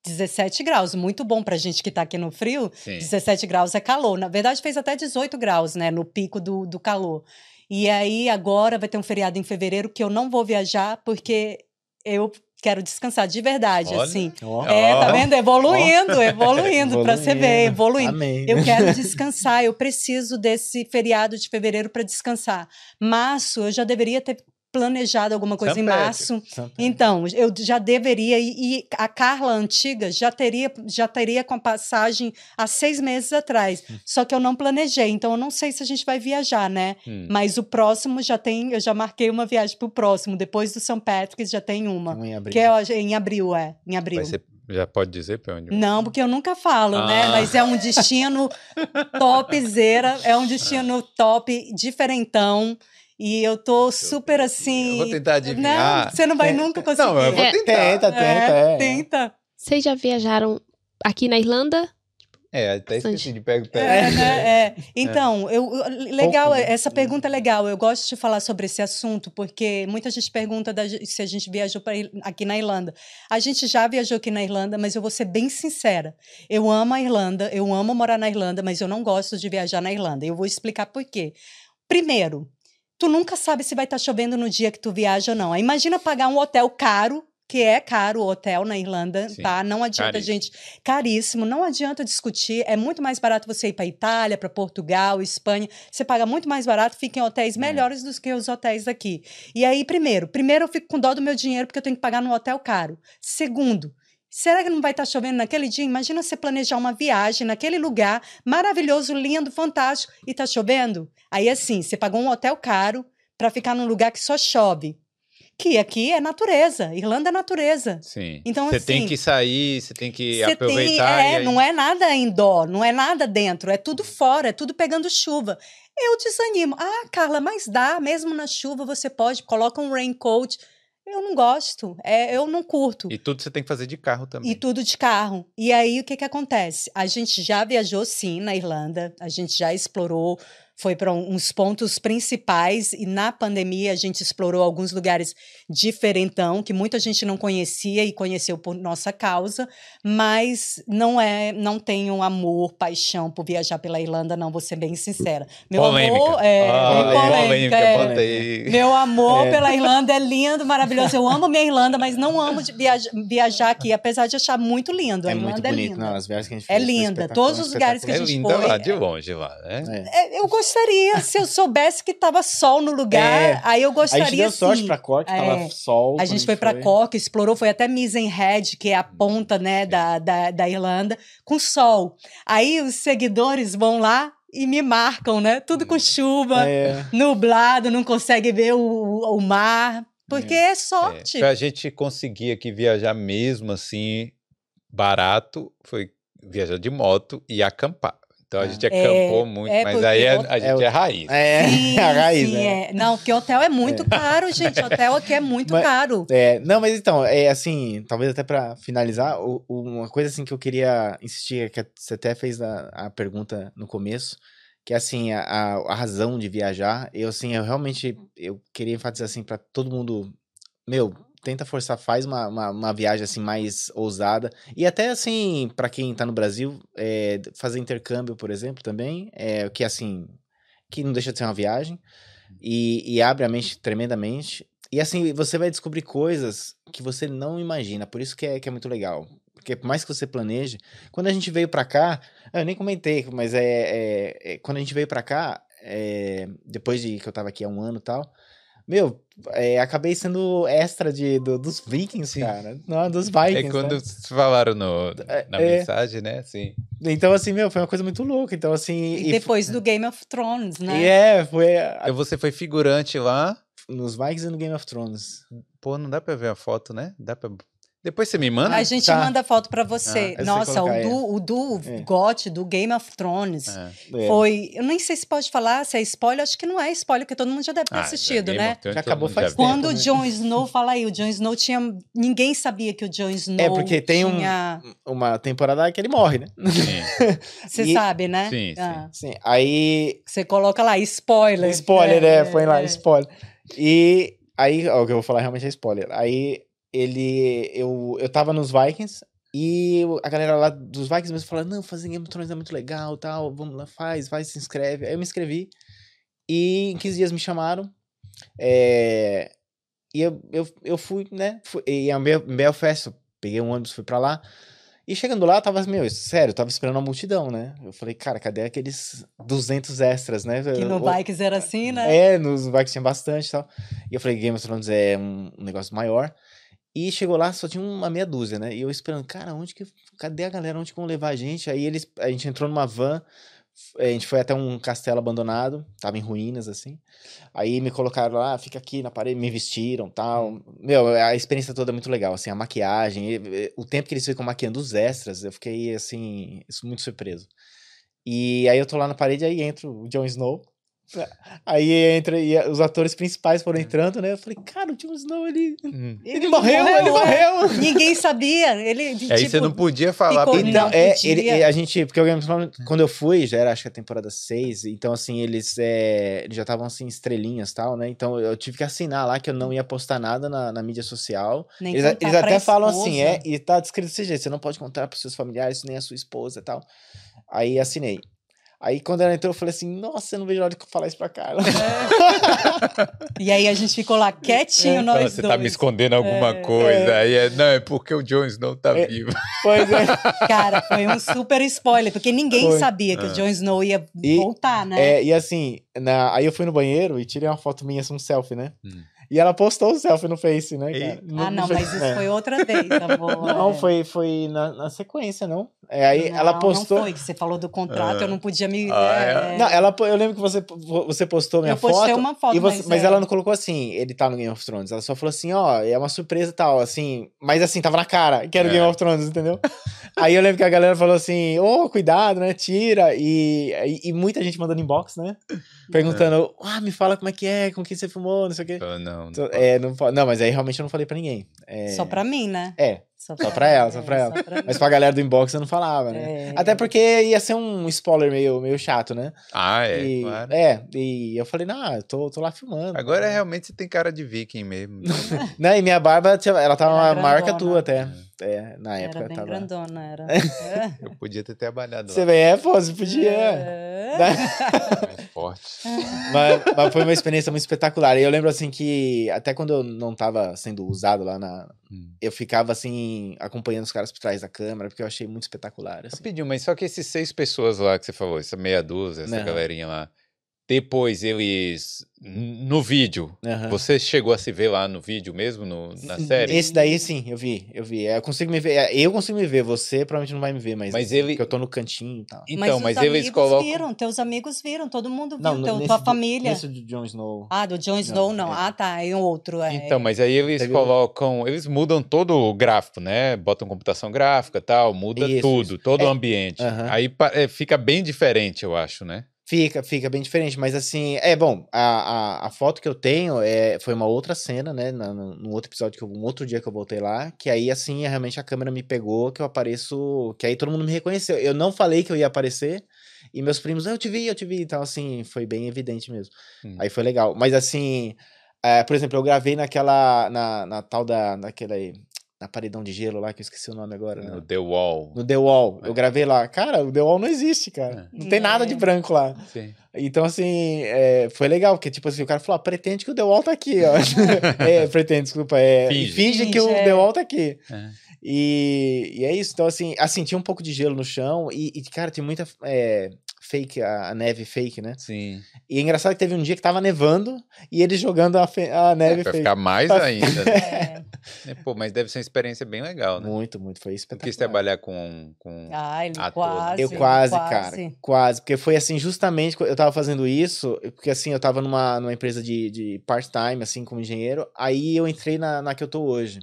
Speaker 2: 17 graus, muito bom para gente que está aqui no frio.
Speaker 1: Sim.
Speaker 2: 17 graus é calor. Na verdade, fez até 18 graus, né? No pico do, do calor. E aí, agora vai ter um feriado em fevereiro que eu não vou viajar porque eu quero descansar de verdade,
Speaker 1: Olha.
Speaker 2: assim.
Speaker 3: Ó,
Speaker 2: É, tá vendo? Evoluindo, evoluindo, para você ver, evoluindo.
Speaker 3: Amém.
Speaker 2: Eu quero [laughs] descansar, eu preciso desse feriado de fevereiro para descansar. Março, eu já deveria ter planejado alguma coisa em março. Então, eu já deveria, e, a Carla antiga já teria, já teria com passagem há seis meses atrás.
Speaker 3: Hum.
Speaker 2: Só que eu não planejei, então eu não sei se a gente vai viajar, né?
Speaker 1: Hum.
Speaker 2: Mas o próximo já tem, eu já marquei uma viagem pro próximo, depois do São Patrick's já tem uma.
Speaker 3: Um em abril.
Speaker 2: Que é em abril, é. Em abril.
Speaker 1: Vai ser, já pode dizer pra onde?
Speaker 2: Não, porque eu nunca falo, né?
Speaker 1: Ah.
Speaker 2: Mas é um destino [laughs] topzera, é um destino top, diferentão. E eu tô super assim.
Speaker 1: Eu vou tentar adivinhar.
Speaker 2: Não, você não vai
Speaker 3: Tem-
Speaker 2: nunca conseguir.
Speaker 1: Não, eu vou
Speaker 4: É.
Speaker 1: tentar.
Speaker 3: Tenta, tenta,
Speaker 2: É,
Speaker 3: é.
Speaker 2: tenta.
Speaker 4: Vocês já viajaram aqui na Irlanda?
Speaker 1: É, até esqueci de pegar o
Speaker 2: É,
Speaker 1: pé.
Speaker 2: né? [laughs] É. Então, eu, legal,
Speaker 3: Pouco, né?
Speaker 2: essa pergunta é legal. Eu gosto de falar sobre esse assunto, porque muita gente pergunta da se a gente viajou pra, aqui na Irlanda. A gente já viajou aqui na Irlanda, mas eu vou ser bem sincera. Eu amo a Irlanda, eu amo morar na Irlanda, mas eu não gosto de viajar na Irlanda. Eu vou explicar por quê. Primeiro, tu nunca sabe se vai estar chovendo no dia que tu viaja ou não. Aí Imagina pagar um hotel caro, que é caro o hotel na Irlanda,
Speaker 1: Sim,
Speaker 2: tá? Não adianta,
Speaker 1: caríssimo.
Speaker 2: gente. Caríssimo, não adianta discutir. É muito mais barato você ir para Itália, para Portugal, Espanha. Você paga muito mais barato, fica em hotéis melhores do que os hotéis daqui. E aí, primeiro, primeiro eu fico com dó do meu dinheiro porque eu tenho que pagar num hotel caro. Segundo, Será que não vai estar chovendo naquele dia? Imagina você planejar uma viagem naquele lugar maravilhoso, lindo, fantástico, e tá chovendo. Aí assim, você pagou um hotel caro para ficar num lugar que só chove. Que aqui é natureza, Irlanda é natureza.
Speaker 1: Sim.
Speaker 2: Então,
Speaker 1: você tem
Speaker 2: assim,
Speaker 1: que sair, você tem que aproveitar.
Speaker 2: tem, é,
Speaker 1: aí-
Speaker 2: não é nada indoor, não é nada dentro, é tudo fora, é tudo pegando chuva. Eu desanimo. Ah, Carla, mas dá, mesmo na chuva você pode, coloca um raincoat. Eu não gosto, é, eu não curto.
Speaker 1: E tudo você tem que fazer de carro também.
Speaker 2: E tudo de carro. E aí, o que, que acontece? A gente já viajou, sim, na Irlanda. A gente já explorou, foi para uns pontos principais. E na pandemia, a gente explorou alguns lugares diferentão, que muita gente não conhecia e conheceu por nossa causa. Mas não é, não tenho amor, paixão por viajar pela Irlanda, não, vou ser bem sincera. Meu
Speaker 1: polêmica.
Speaker 2: amor é,
Speaker 1: Ah,
Speaker 2: bem polêmica, é. Meu amor
Speaker 3: É.
Speaker 2: pela Irlanda é lindo, maravilhoso. Eu amo minha Irlanda, mas não amo de viaja- viajar aqui, apesar de achar muito lindo. A
Speaker 3: É
Speaker 2: Irlanda
Speaker 3: muito
Speaker 2: é
Speaker 3: bonito.
Speaker 2: linda.
Speaker 3: Não, as viagens que a gente
Speaker 2: É
Speaker 3: fez foi
Speaker 2: linda. Todos os lugares que a
Speaker 1: É
Speaker 2: gente
Speaker 1: linda
Speaker 2: foi,
Speaker 1: lá, de
Speaker 2: é-
Speaker 1: longe lá, né?
Speaker 3: É.
Speaker 2: É, eu gostaria, se eu soubesse que tava sol no lugar,
Speaker 3: É.
Speaker 2: aí eu
Speaker 3: A
Speaker 2: gostaria
Speaker 3: gente deu sorte
Speaker 2: sim.
Speaker 3: pra Cork,
Speaker 2: É.
Speaker 3: tava sol.
Speaker 2: A gente foi pra Cork, explorou, foi até Misenhead, que é a ponta, né, da, da, da Irlanda, com sol. Aí os seguidores vão lá e me marcam, né? Tudo com chuva,
Speaker 3: É.
Speaker 2: nublado, não consegue ver o, o mar, porque é, sorte.
Speaker 1: É, pra gente conseguir aqui viajar mesmo assim, barato, foi viajar de moto e acampar. Então a gente
Speaker 2: É,
Speaker 1: acampou muito,
Speaker 2: é
Speaker 1: mas aí é-
Speaker 2: o-
Speaker 1: a gente
Speaker 3: é
Speaker 1: é, raiz.
Speaker 3: É, [laughs]
Speaker 2: Sim,
Speaker 3: a raiz,
Speaker 2: sim,
Speaker 3: né?
Speaker 2: é. Não, porque hotel é muito caro, gente. [laughs] Hotel aqui é muito
Speaker 3: Mas-
Speaker 2: caro.
Speaker 3: É, não, mas então, é assim, talvez até pra finalizar, o- o- uma coisa assim que eu queria insistir, que você até fez a, a pergunta no começo, que é assim, a, a- a razão de viajar, eu assim, eu realmente, eu queria enfatizar assim pra todo mundo, meu, tenta forçar, faz uma, uma, uma viagem assim mais ousada, e até assim, pra quem tá no Brasil, é, fazer intercâmbio, por exemplo, também, é, que assim, que não deixa de ser uma viagem, e, e abre a mente tremendamente, e assim, você vai descobrir coisas que você não imagina. Por isso que é, que é muito legal. Porque por mais que você planeje, quando a gente veio pra cá, eu nem comentei, mas é, é- é- quando a gente veio pra cá, é, depois de que eu tava aqui há um ano e tal, meu, é, acabei sendo extra de, do- dos Vikings,
Speaker 1: Sim.
Speaker 3: cara. Não, dos Vikings.
Speaker 1: É quando
Speaker 3: né?
Speaker 1: falaram no,
Speaker 3: É,
Speaker 1: na
Speaker 3: é.
Speaker 1: mensagem, né? Assim,
Speaker 3: Então, assim, meu, foi uma coisa muito louca. Então, assim.
Speaker 2: E depois do Game of Thrones, né?
Speaker 3: E é, foi a-
Speaker 1: então você foi figurante lá.
Speaker 3: nos Vikings e no Game of Thrones.
Speaker 1: Pô, não dá pra ver a foto, né? Dá pra... Depois você me manda?
Speaker 2: A gente
Speaker 3: Tá.
Speaker 2: manda foto pra você.
Speaker 3: Ah,
Speaker 2: Nossa, o
Speaker 3: é.
Speaker 2: do, o do
Speaker 3: É.
Speaker 2: GOT, do Game of Thrones,
Speaker 1: É.
Speaker 3: É.
Speaker 2: foi... Eu nem sei se pode falar, se é spoiler. Acho que não é spoiler, porque todo mundo já deve ter
Speaker 1: Ah,
Speaker 2: assistido, né?
Speaker 1: Thrones,
Speaker 3: Já acabou faz tempo.
Speaker 2: Quando o
Speaker 3: né?
Speaker 2: Jon Snow, [laughs] fala aí, o Jon Snow tinha... Ninguém sabia que o Jon Snow
Speaker 3: porque tem um-
Speaker 2: tinha...
Speaker 3: Uma temporada que ele morre, né?
Speaker 1: Sim, [laughs]
Speaker 2: Você
Speaker 3: E-
Speaker 2: sabe, né?
Speaker 1: Sim, sim.
Speaker 2: Ah,
Speaker 3: Sim, aí
Speaker 2: Você coloca lá, spoiler.
Speaker 3: Spoiler,
Speaker 2: É,
Speaker 3: né? Põe lá,
Speaker 2: é.
Speaker 3: spoiler. E aí, ó, o que eu vou falar realmente é spoiler. Aí ele. Eu, eu tava nos Vikings e a galera lá dos Vikings mesmo falando: não, fazer Game of Thrones é muito legal tal. Vamos lá, faz, vai, se inscreve. Aí eu me inscrevi e em 15 dias me chamaram. É, e eu, eu, eu fui, né? Fui, e em Belfast, peguei um ônibus, fui pra lá. E chegando lá, tava, meu, sério, eu tava esperando uma multidão, né? Eu falei, cara, cadê aqueles 200 extras, né?
Speaker 2: Que no Vikings era assim, né?
Speaker 3: é, nos Vikings tinha bastante e tal. E eu falei, Game of Thrones é um, um negócio maior. E chegou lá, só tinha uma meia dúzia, né? E eu esperando, cara, onde que. Cadê a galera? Onde que vão levar a gente? Aí eles. A gente entrou numa van. A gente foi até um castelo abandonado, tava em ruínas, assim. Aí me colocaram lá, fica aqui na parede, me vestiram tal. Meu, a experiência toda é muito legal, assim, a maquiagem, o tempo que eles ficam maquiando os extras, eu fiquei, assim, muito surpreso. E aí eu tô lá na parede, aí entra o Jon Snow. Aí entra, e os atores principais foram entrando, né? Eu falei, cara, o Jon Snow, ele,
Speaker 1: Hum.
Speaker 3: ele, morreu, ele morreu. [laughs]
Speaker 2: Ninguém sabia. Ele,
Speaker 1: Aí
Speaker 2: tipo,
Speaker 1: você não podia falar. pra
Speaker 3: Então,
Speaker 2: Não
Speaker 3: é, ele, ele- a gente, porque quando eu fui, já era acho que a temporada 6, então assim, eles, é, eles já estavam assim, estrelinhas e tal, né? Então eu tive que assinar lá que eu não ia postar nada na, na mídia social.
Speaker 2: nem
Speaker 3: Eles, eles até falam assim, é, e tá descrito desse jeito, você não pode contar pros seus familiares, nem a sua esposa e tal. Aí assinei. Aí quando ela entrou, eu falei assim, nossa, eu não vejo a hora de eu falar isso pra cara. [laughs]
Speaker 2: E aí a gente ficou lá quietinho,
Speaker 3: É,
Speaker 2: nós
Speaker 1: você
Speaker 2: dois.
Speaker 1: tá me escondendo alguma
Speaker 2: É.
Speaker 1: coisa. Aí é, não, é porque o Jon Snow tá
Speaker 3: É.
Speaker 1: vivo.
Speaker 3: pois é. [laughs]
Speaker 2: Cara, foi um super spoiler, porque ninguém
Speaker 3: Foi.
Speaker 2: sabia que
Speaker 1: Ah.
Speaker 2: o Jon Snow ia
Speaker 3: E-
Speaker 2: voltar, né?
Speaker 3: É, e assim, na, aí eu fui no banheiro e tirei uma foto minha, assim, um selfie, né?
Speaker 1: Hum.
Speaker 3: E ela postou o selfie no Face, né, cara?
Speaker 2: ah, não, mas isso
Speaker 3: é.
Speaker 2: foi outra vez, amor.
Speaker 3: Não,
Speaker 2: É.
Speaker 3: foi, foi na, na sequência, não? É, aí ela
Speaker 2: Não,
Speaker 3: postou.
Speaker 2: Não foi, que você falou do contrato, eu não podia me.
Speaker 1: Ah,
Speaker 2: é,
Speaker 3: Não, ela, eu lembro que você, você postou minha
Speaker 2: eu postei
Speaker 3: foto.
Speaker 2: uma foto,
Speaker 3: e você-
Speaker 2: mas,
Speaker 3: mas
Speaker 2: é,
Speaker 3: ela não colocou assim, ele tá no Game of Thrones. Ela só falou assim, ó, é uma surpresa e tal, assim. Mas assim, tava na cara que era o
Speaker 1: É.
Speaker 3: Game of Thrones, entendeu? [laughs] Aí eu lembro que a galera falou assim, ô, cuidado, né? Tira. E, e, e muita gente mandando inbox, né? Perguntando, ah, me fala como é que é, com quem você filmou, não sei o quê.
Speaker 1: Eu não.
Speaker 3: Então, É, não, não, mas aí realmente eu não falei pra ninguém. É,
Speaker 2: Só pra mim, né?
Speaker 3: É, Só pra ela, só pra ela. mas pra galera do inbox eu não falava, né?
Speaker 2: É.
Speaker 3: Até porque ia ser um spoiler meio, meio chato, né?
Speaker 1: Ah, é,
Speaker 3: e,
Speaker 1: claro.
Speaker 3: é, e eu falei, não, eu tô, tô lá filmando.
Speaker 1: Agora realmente você tem cara de viking mesmo. [laughs]
Speaker 3: Né? E minha barba, ela tava
Speaker 2: Era
Speaker 3: maior que a tua até. É, na
Speaker 2: Era
Speaker 3: época
Speaker 2: bem
Speaker 3: tava.
Speaker 2: grandona, era. É. [laughs]
Speaker 1: Eu podia ter trabalhado
Speaker 3: Você vê, é, pô, você podia.
Speaker 2: É. [laughs]
Speaker 1: mais forte.
Speaker 3: mas, mas foi uma experiência muito espetacular. E eu lembro assim que até quando eu não tava sendo usado lá na.
Speaker 1: Hum.
Speaker 3: Eu ficava assim, acompanhando os caras por trás da câmera, porque eu achei muito espetacular. Assim.
Speaker 1: Rapidinho, mas só que esses seis pessoas lá que você falou, essa meia dúzia, essa
Speaker 3: Aham.
Speaker 1: galerinha lá, depois eles. No vídeo,
Speaker 3: Aham.
Speaker 1: você chegou a se ver lá no vídeo mesmo, no, na série?
Speaker 3: Esse daí sim, eu vi, eu vi. Eu consigo me ver. é, Eu consigo me ver, você provavelmente não vai me ver, mas,
Speaker 1: Mas ele-
Speaker 3: porque eu tô no cantinho e tal.
Speaker 1: Então, mas,
Speaker 2: os
Speaker 1: eles colocam.
Speaker 2: viram, teus amigos viram, todo mundo viu,
Speaker 3: Não,
Speaker 2: teu,
Speaker 3: nesse
Speaker 2: tua família.
Speaker 3: Nesse do Jon Snow.
Speaker 2: Ah, do Jon Snow, não.
Speaker 3: é.
Speaker 2: Ah, tá, é um outro. É.
Speaker 1: Então, mas aí eles colocam, eles mudam todo o gráfico, né? Botam computação gráfica tal, muda
Speaker 3: Isso,
Speaker 1: tudo, todo
Speaker 3: É,
Speaker 1: o ambiente.
Speaker 3: aham.
Speaker 1: Aí é, fica bem diferente, eu acho, né?
Speaker 3: Fica, fica bem diferente, mas assim, é bom, a, a, a foto que eu tenho é, foi uma outra cena, né, no, no outro episódio, que eu, um outro dia que eu voltei lá, que aí assim, realmente a câmera me pegou, que eu apareço, que aí todo mundo me reconheceu. Eu não falei que eu ia aparecer, e meus primos, "Ah, eu te vi, eu te vi, então assim, foi bem evidente mesmo.
Speaker 1: Hum.
Speaker 3: Aí foi legal, mas assim, é, por exemplo, eu gravei naquela, na, na tal da, naquela, na paredão de gelo lá, que eu esqueci o nome agora, né?
Speaker 1: No The Wall.
Speaker 3: No The Wall,
Speaker 1: É.
Speaker 3: eu gravei lá. Cara, o The Wall não existe, cara. Não tem nada de
Speaker 2: É.
Speaker 3: branco lá.
Speaker 1: Sim.
Speaker 3: Então, assim, é, foi legal, porque, tipo assim, o cara falou, ah, pretende que o The Wall tá aqui, ó. [laughs] é, pretende, desculpa, é,
Speaker 1: Finge.
Speaker 3: finge, que o
Speaker 2: Finge, é.
Speaker 3: The Wall tá aqui.
Speaker 1: É.
Speaker 3: E, e é isso, então, assim, assim, tinha um pouco de gelo no chão e, e, cara, tinha muita é, fake, a, neve fake, né?
Speaker 1: Sim.
Speaker 3: E é engraçado que teve um dia que tava nevando e eles jogando a, fe- a neve
Speaker 1: Pra
Speaker 3: fake.
Speaker 1: ficar mais ainda. né?
Speaker 2: É.
Speaker 1: Pô, mas deve ser uma experiência bem legal, né?
Speaker 3: Muito, muito, foi espetacular.
Speaker 1: quis trabalhar com. com...
Speaker 2: Ah, ele
Speaker 1: Ator.
Speaker 2: quase.
Speaker 3: Eu quase, cara. Quase. Porque foi assim, justamente quando eu tava fazendo isso, porque assim, eu tava numa, numa empresa de, de part-time, assim, como engenheiro, aí eu entrei na, na que eu tô hoje.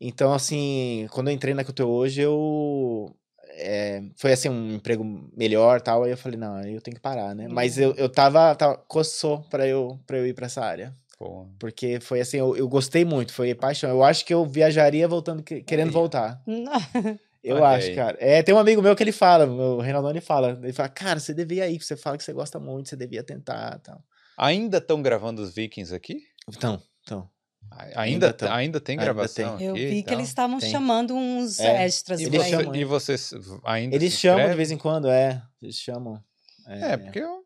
Speaker 3: Então, assim, quando eu entrei na que eu tô hoje, eu. é, foi assim, um emprego melhor tal. Aí eu falei, não, aí eu tenho que parar, né? Mas eu, eu tava, tava. coçou pra eu, pra eu ir pra essa área.
Speaker 1: Pô,
Speaker 3: Porque foi assim, eu, eu gostei muito, foi paixão. Eu acho que eu viajaria voltando, que- querendo
Speaker 1: Aí.
Speaker 3: voltar. [laughs] Eu
Speaker 1: Olha
Speaker 3: acho,
Speaker 1: aí.
Speaker 3: cara. É, tem um amigo meu que ele fala, o Reinaldão, ele fala. Ele fala, cara, você devia ir, você fala que você gosta muito, você devia tentar tal.
Speaker 1: Ainda estão gravando os Vikings aqui?
Speaker 3: Então.
Speaker 1: A- Ainda,
Speaker 3: tão.
Speaker 1: ainda tem
Speaker 3: Ainda
Speaker 1: gravação
Speaker 3: tem.
Speaker 2: Eu vi que eles estavam
Speaker 3: Tem.
Speaker 2: chamando uns
Speaker 3: É.
Speaker 2: extras
Speaker 1: E, você, e vocês ainda
Speaker 3: Eles
Speaker 1: se
Speaker 3: chamam de vez em quando, é. Eles chamam.
Speaker 1: É, porque eu...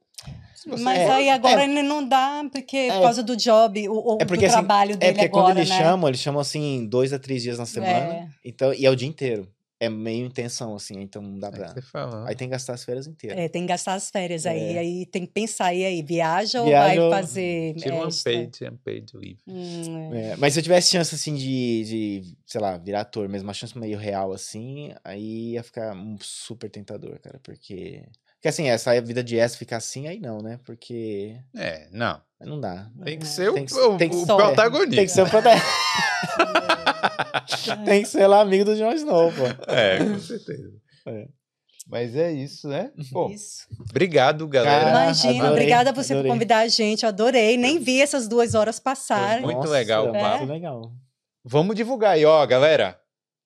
Speaker 1: você-
Speaker 2: Mas
Speaker 3: É,
Speaker 2: aí agora
Speaker 3: é.
Speaker 2: ele não dá, porque
Speaker 3: É.
Speaker 2: por causa do job, o, o
Speaker 3: É porque,
Speaker 2: do
Speaker 3: assim,
Speaker 2: trabalho
Speaker 3: É
Speaker 2: dele
Speaker 3: porque
Speaker 2: agora,
Speaker 3: quando eles
Speaker 2: né?
Speaker 3: chamam, eles chamam assim, dois a três dias na semana.
Speaker 2: É.
Speaker 3: Então, e é o dia inteiro. É meio intenção, assim, então não dá
Speaker 1: É que
Speaker 3: pra.
Speaker 1: você fala.
Speaker 3: Aí tem que gastar as férias inteiras.
Speaker 2: É, tem que gastar as férias aí,
Speaker 3: É.
Speaker 2: aí tem que pensar, e aí, viaja,
Speaker 3: Viaja
Speaker 2: ou vai fazer
Speaker 1: Tira um unpaid, unpaid leave.
Speaker 2: Hum, é.
Speaker 3: É, mas se eu tivesse chance, assim, de, de, sei lá, virar ator mesmo, uma chance meio real, assim, aí ia ficar um super tentador, cara, porque... Porque, assim, essa vida de S ficar assim, aí não, né? Porque
Speaker 1: É, não.
Speaker 3: não dá.
Speaker 1: Tem que
Speaker 2: É.
Speaker 1: ser
Speaker 3: Tem
Speaker 1: o,
Speaker 3: que-
Speaker 1: o-
Speaker 3: tem que
Speaker 1: o
Speaker 3: ser-
Speaker 1: protagonista.
Speaker 3: Tem que ser o protagonista. [laughs] [laughs] Tem que ser lá amigo do Jon Snow, pô.
Speaker 1: É, com certeza.
Speaker 3: É.
Speaker 1: Mas é isso, né? Pô,
Speaker 2: Isso.
Speaker 1: obrigado, galera.
Speaker 2: Imagina,
Speaker 3: adorei,
Speaker 2: obrigada a você
Speaker 3: adorei.
Speaker 2: por convidar a gente, adorei, nem vi essas duas horas passarem.
Speaker 1: Muito legal o
Speaker 3: muito legal.
Speaker 1: Vamos divulgar aí, ó, galera.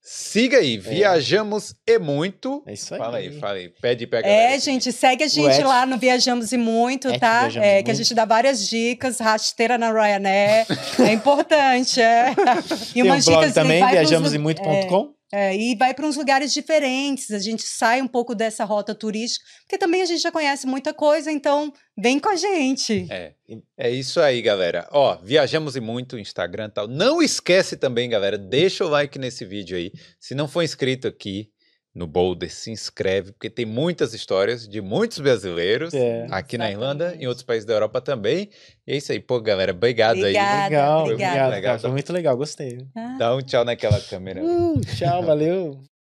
Speaker 1: Siga aí, Viajamos e Muito.
Speaker 3: É isso aí.
Speaker 1: Fala aí, fala aí. Pede galera.
Speaker 2: É, gente, segue a gente lá no Viajamos e Muito,
Speaker 3: at
Speaker 2: tá?
Speaker 3: Viajamos
Speaker 2: É,
Speaker 3: e
Speaker 2: que a
Speaker 3: Muito.
Speaker 2: gente dá várias dicas, rasteira na Ryanair, é [laughs] importante, é. E
Speaker 3: Tem um blog também,
Speaker 2: vai pros lu-
Speaker 3: viajamosemuito.com.
Speaker 2: É, e vai para uns lugares diferentes, a gente sai um pouco dessa rota turística, porque também a gente já conhece muita coisa, então vem com a gente.
Speaker 1: É, é isso aí, galera. Ó, viajamos e muito, Instagram e tal. Não esquece também, galera, deixa o like nesse vídeo aí. Se não for inscrito aqui no Boulder, se inscreve, porque tem muitas histórias de muitos brasileiros
Speaker 3: É.
Speaker 1: aqui na Irlanda,
Speaker 2: Exatamente.
Speaker 1: em outros países da Europa também. E é isso aí, pô, galera, obrigado aí.
Speaker 3: Legal, obrigado.
Speaker 1: Legal,
Speaker 3: cara,
Speaker 1: tá?
Speaker 3: Foi muito legal, gostei.
Speaker 2: Ah.
Speaker 1: Dá um tchau naquela câmera.
Speaker 3: Uh, tchau, valeu.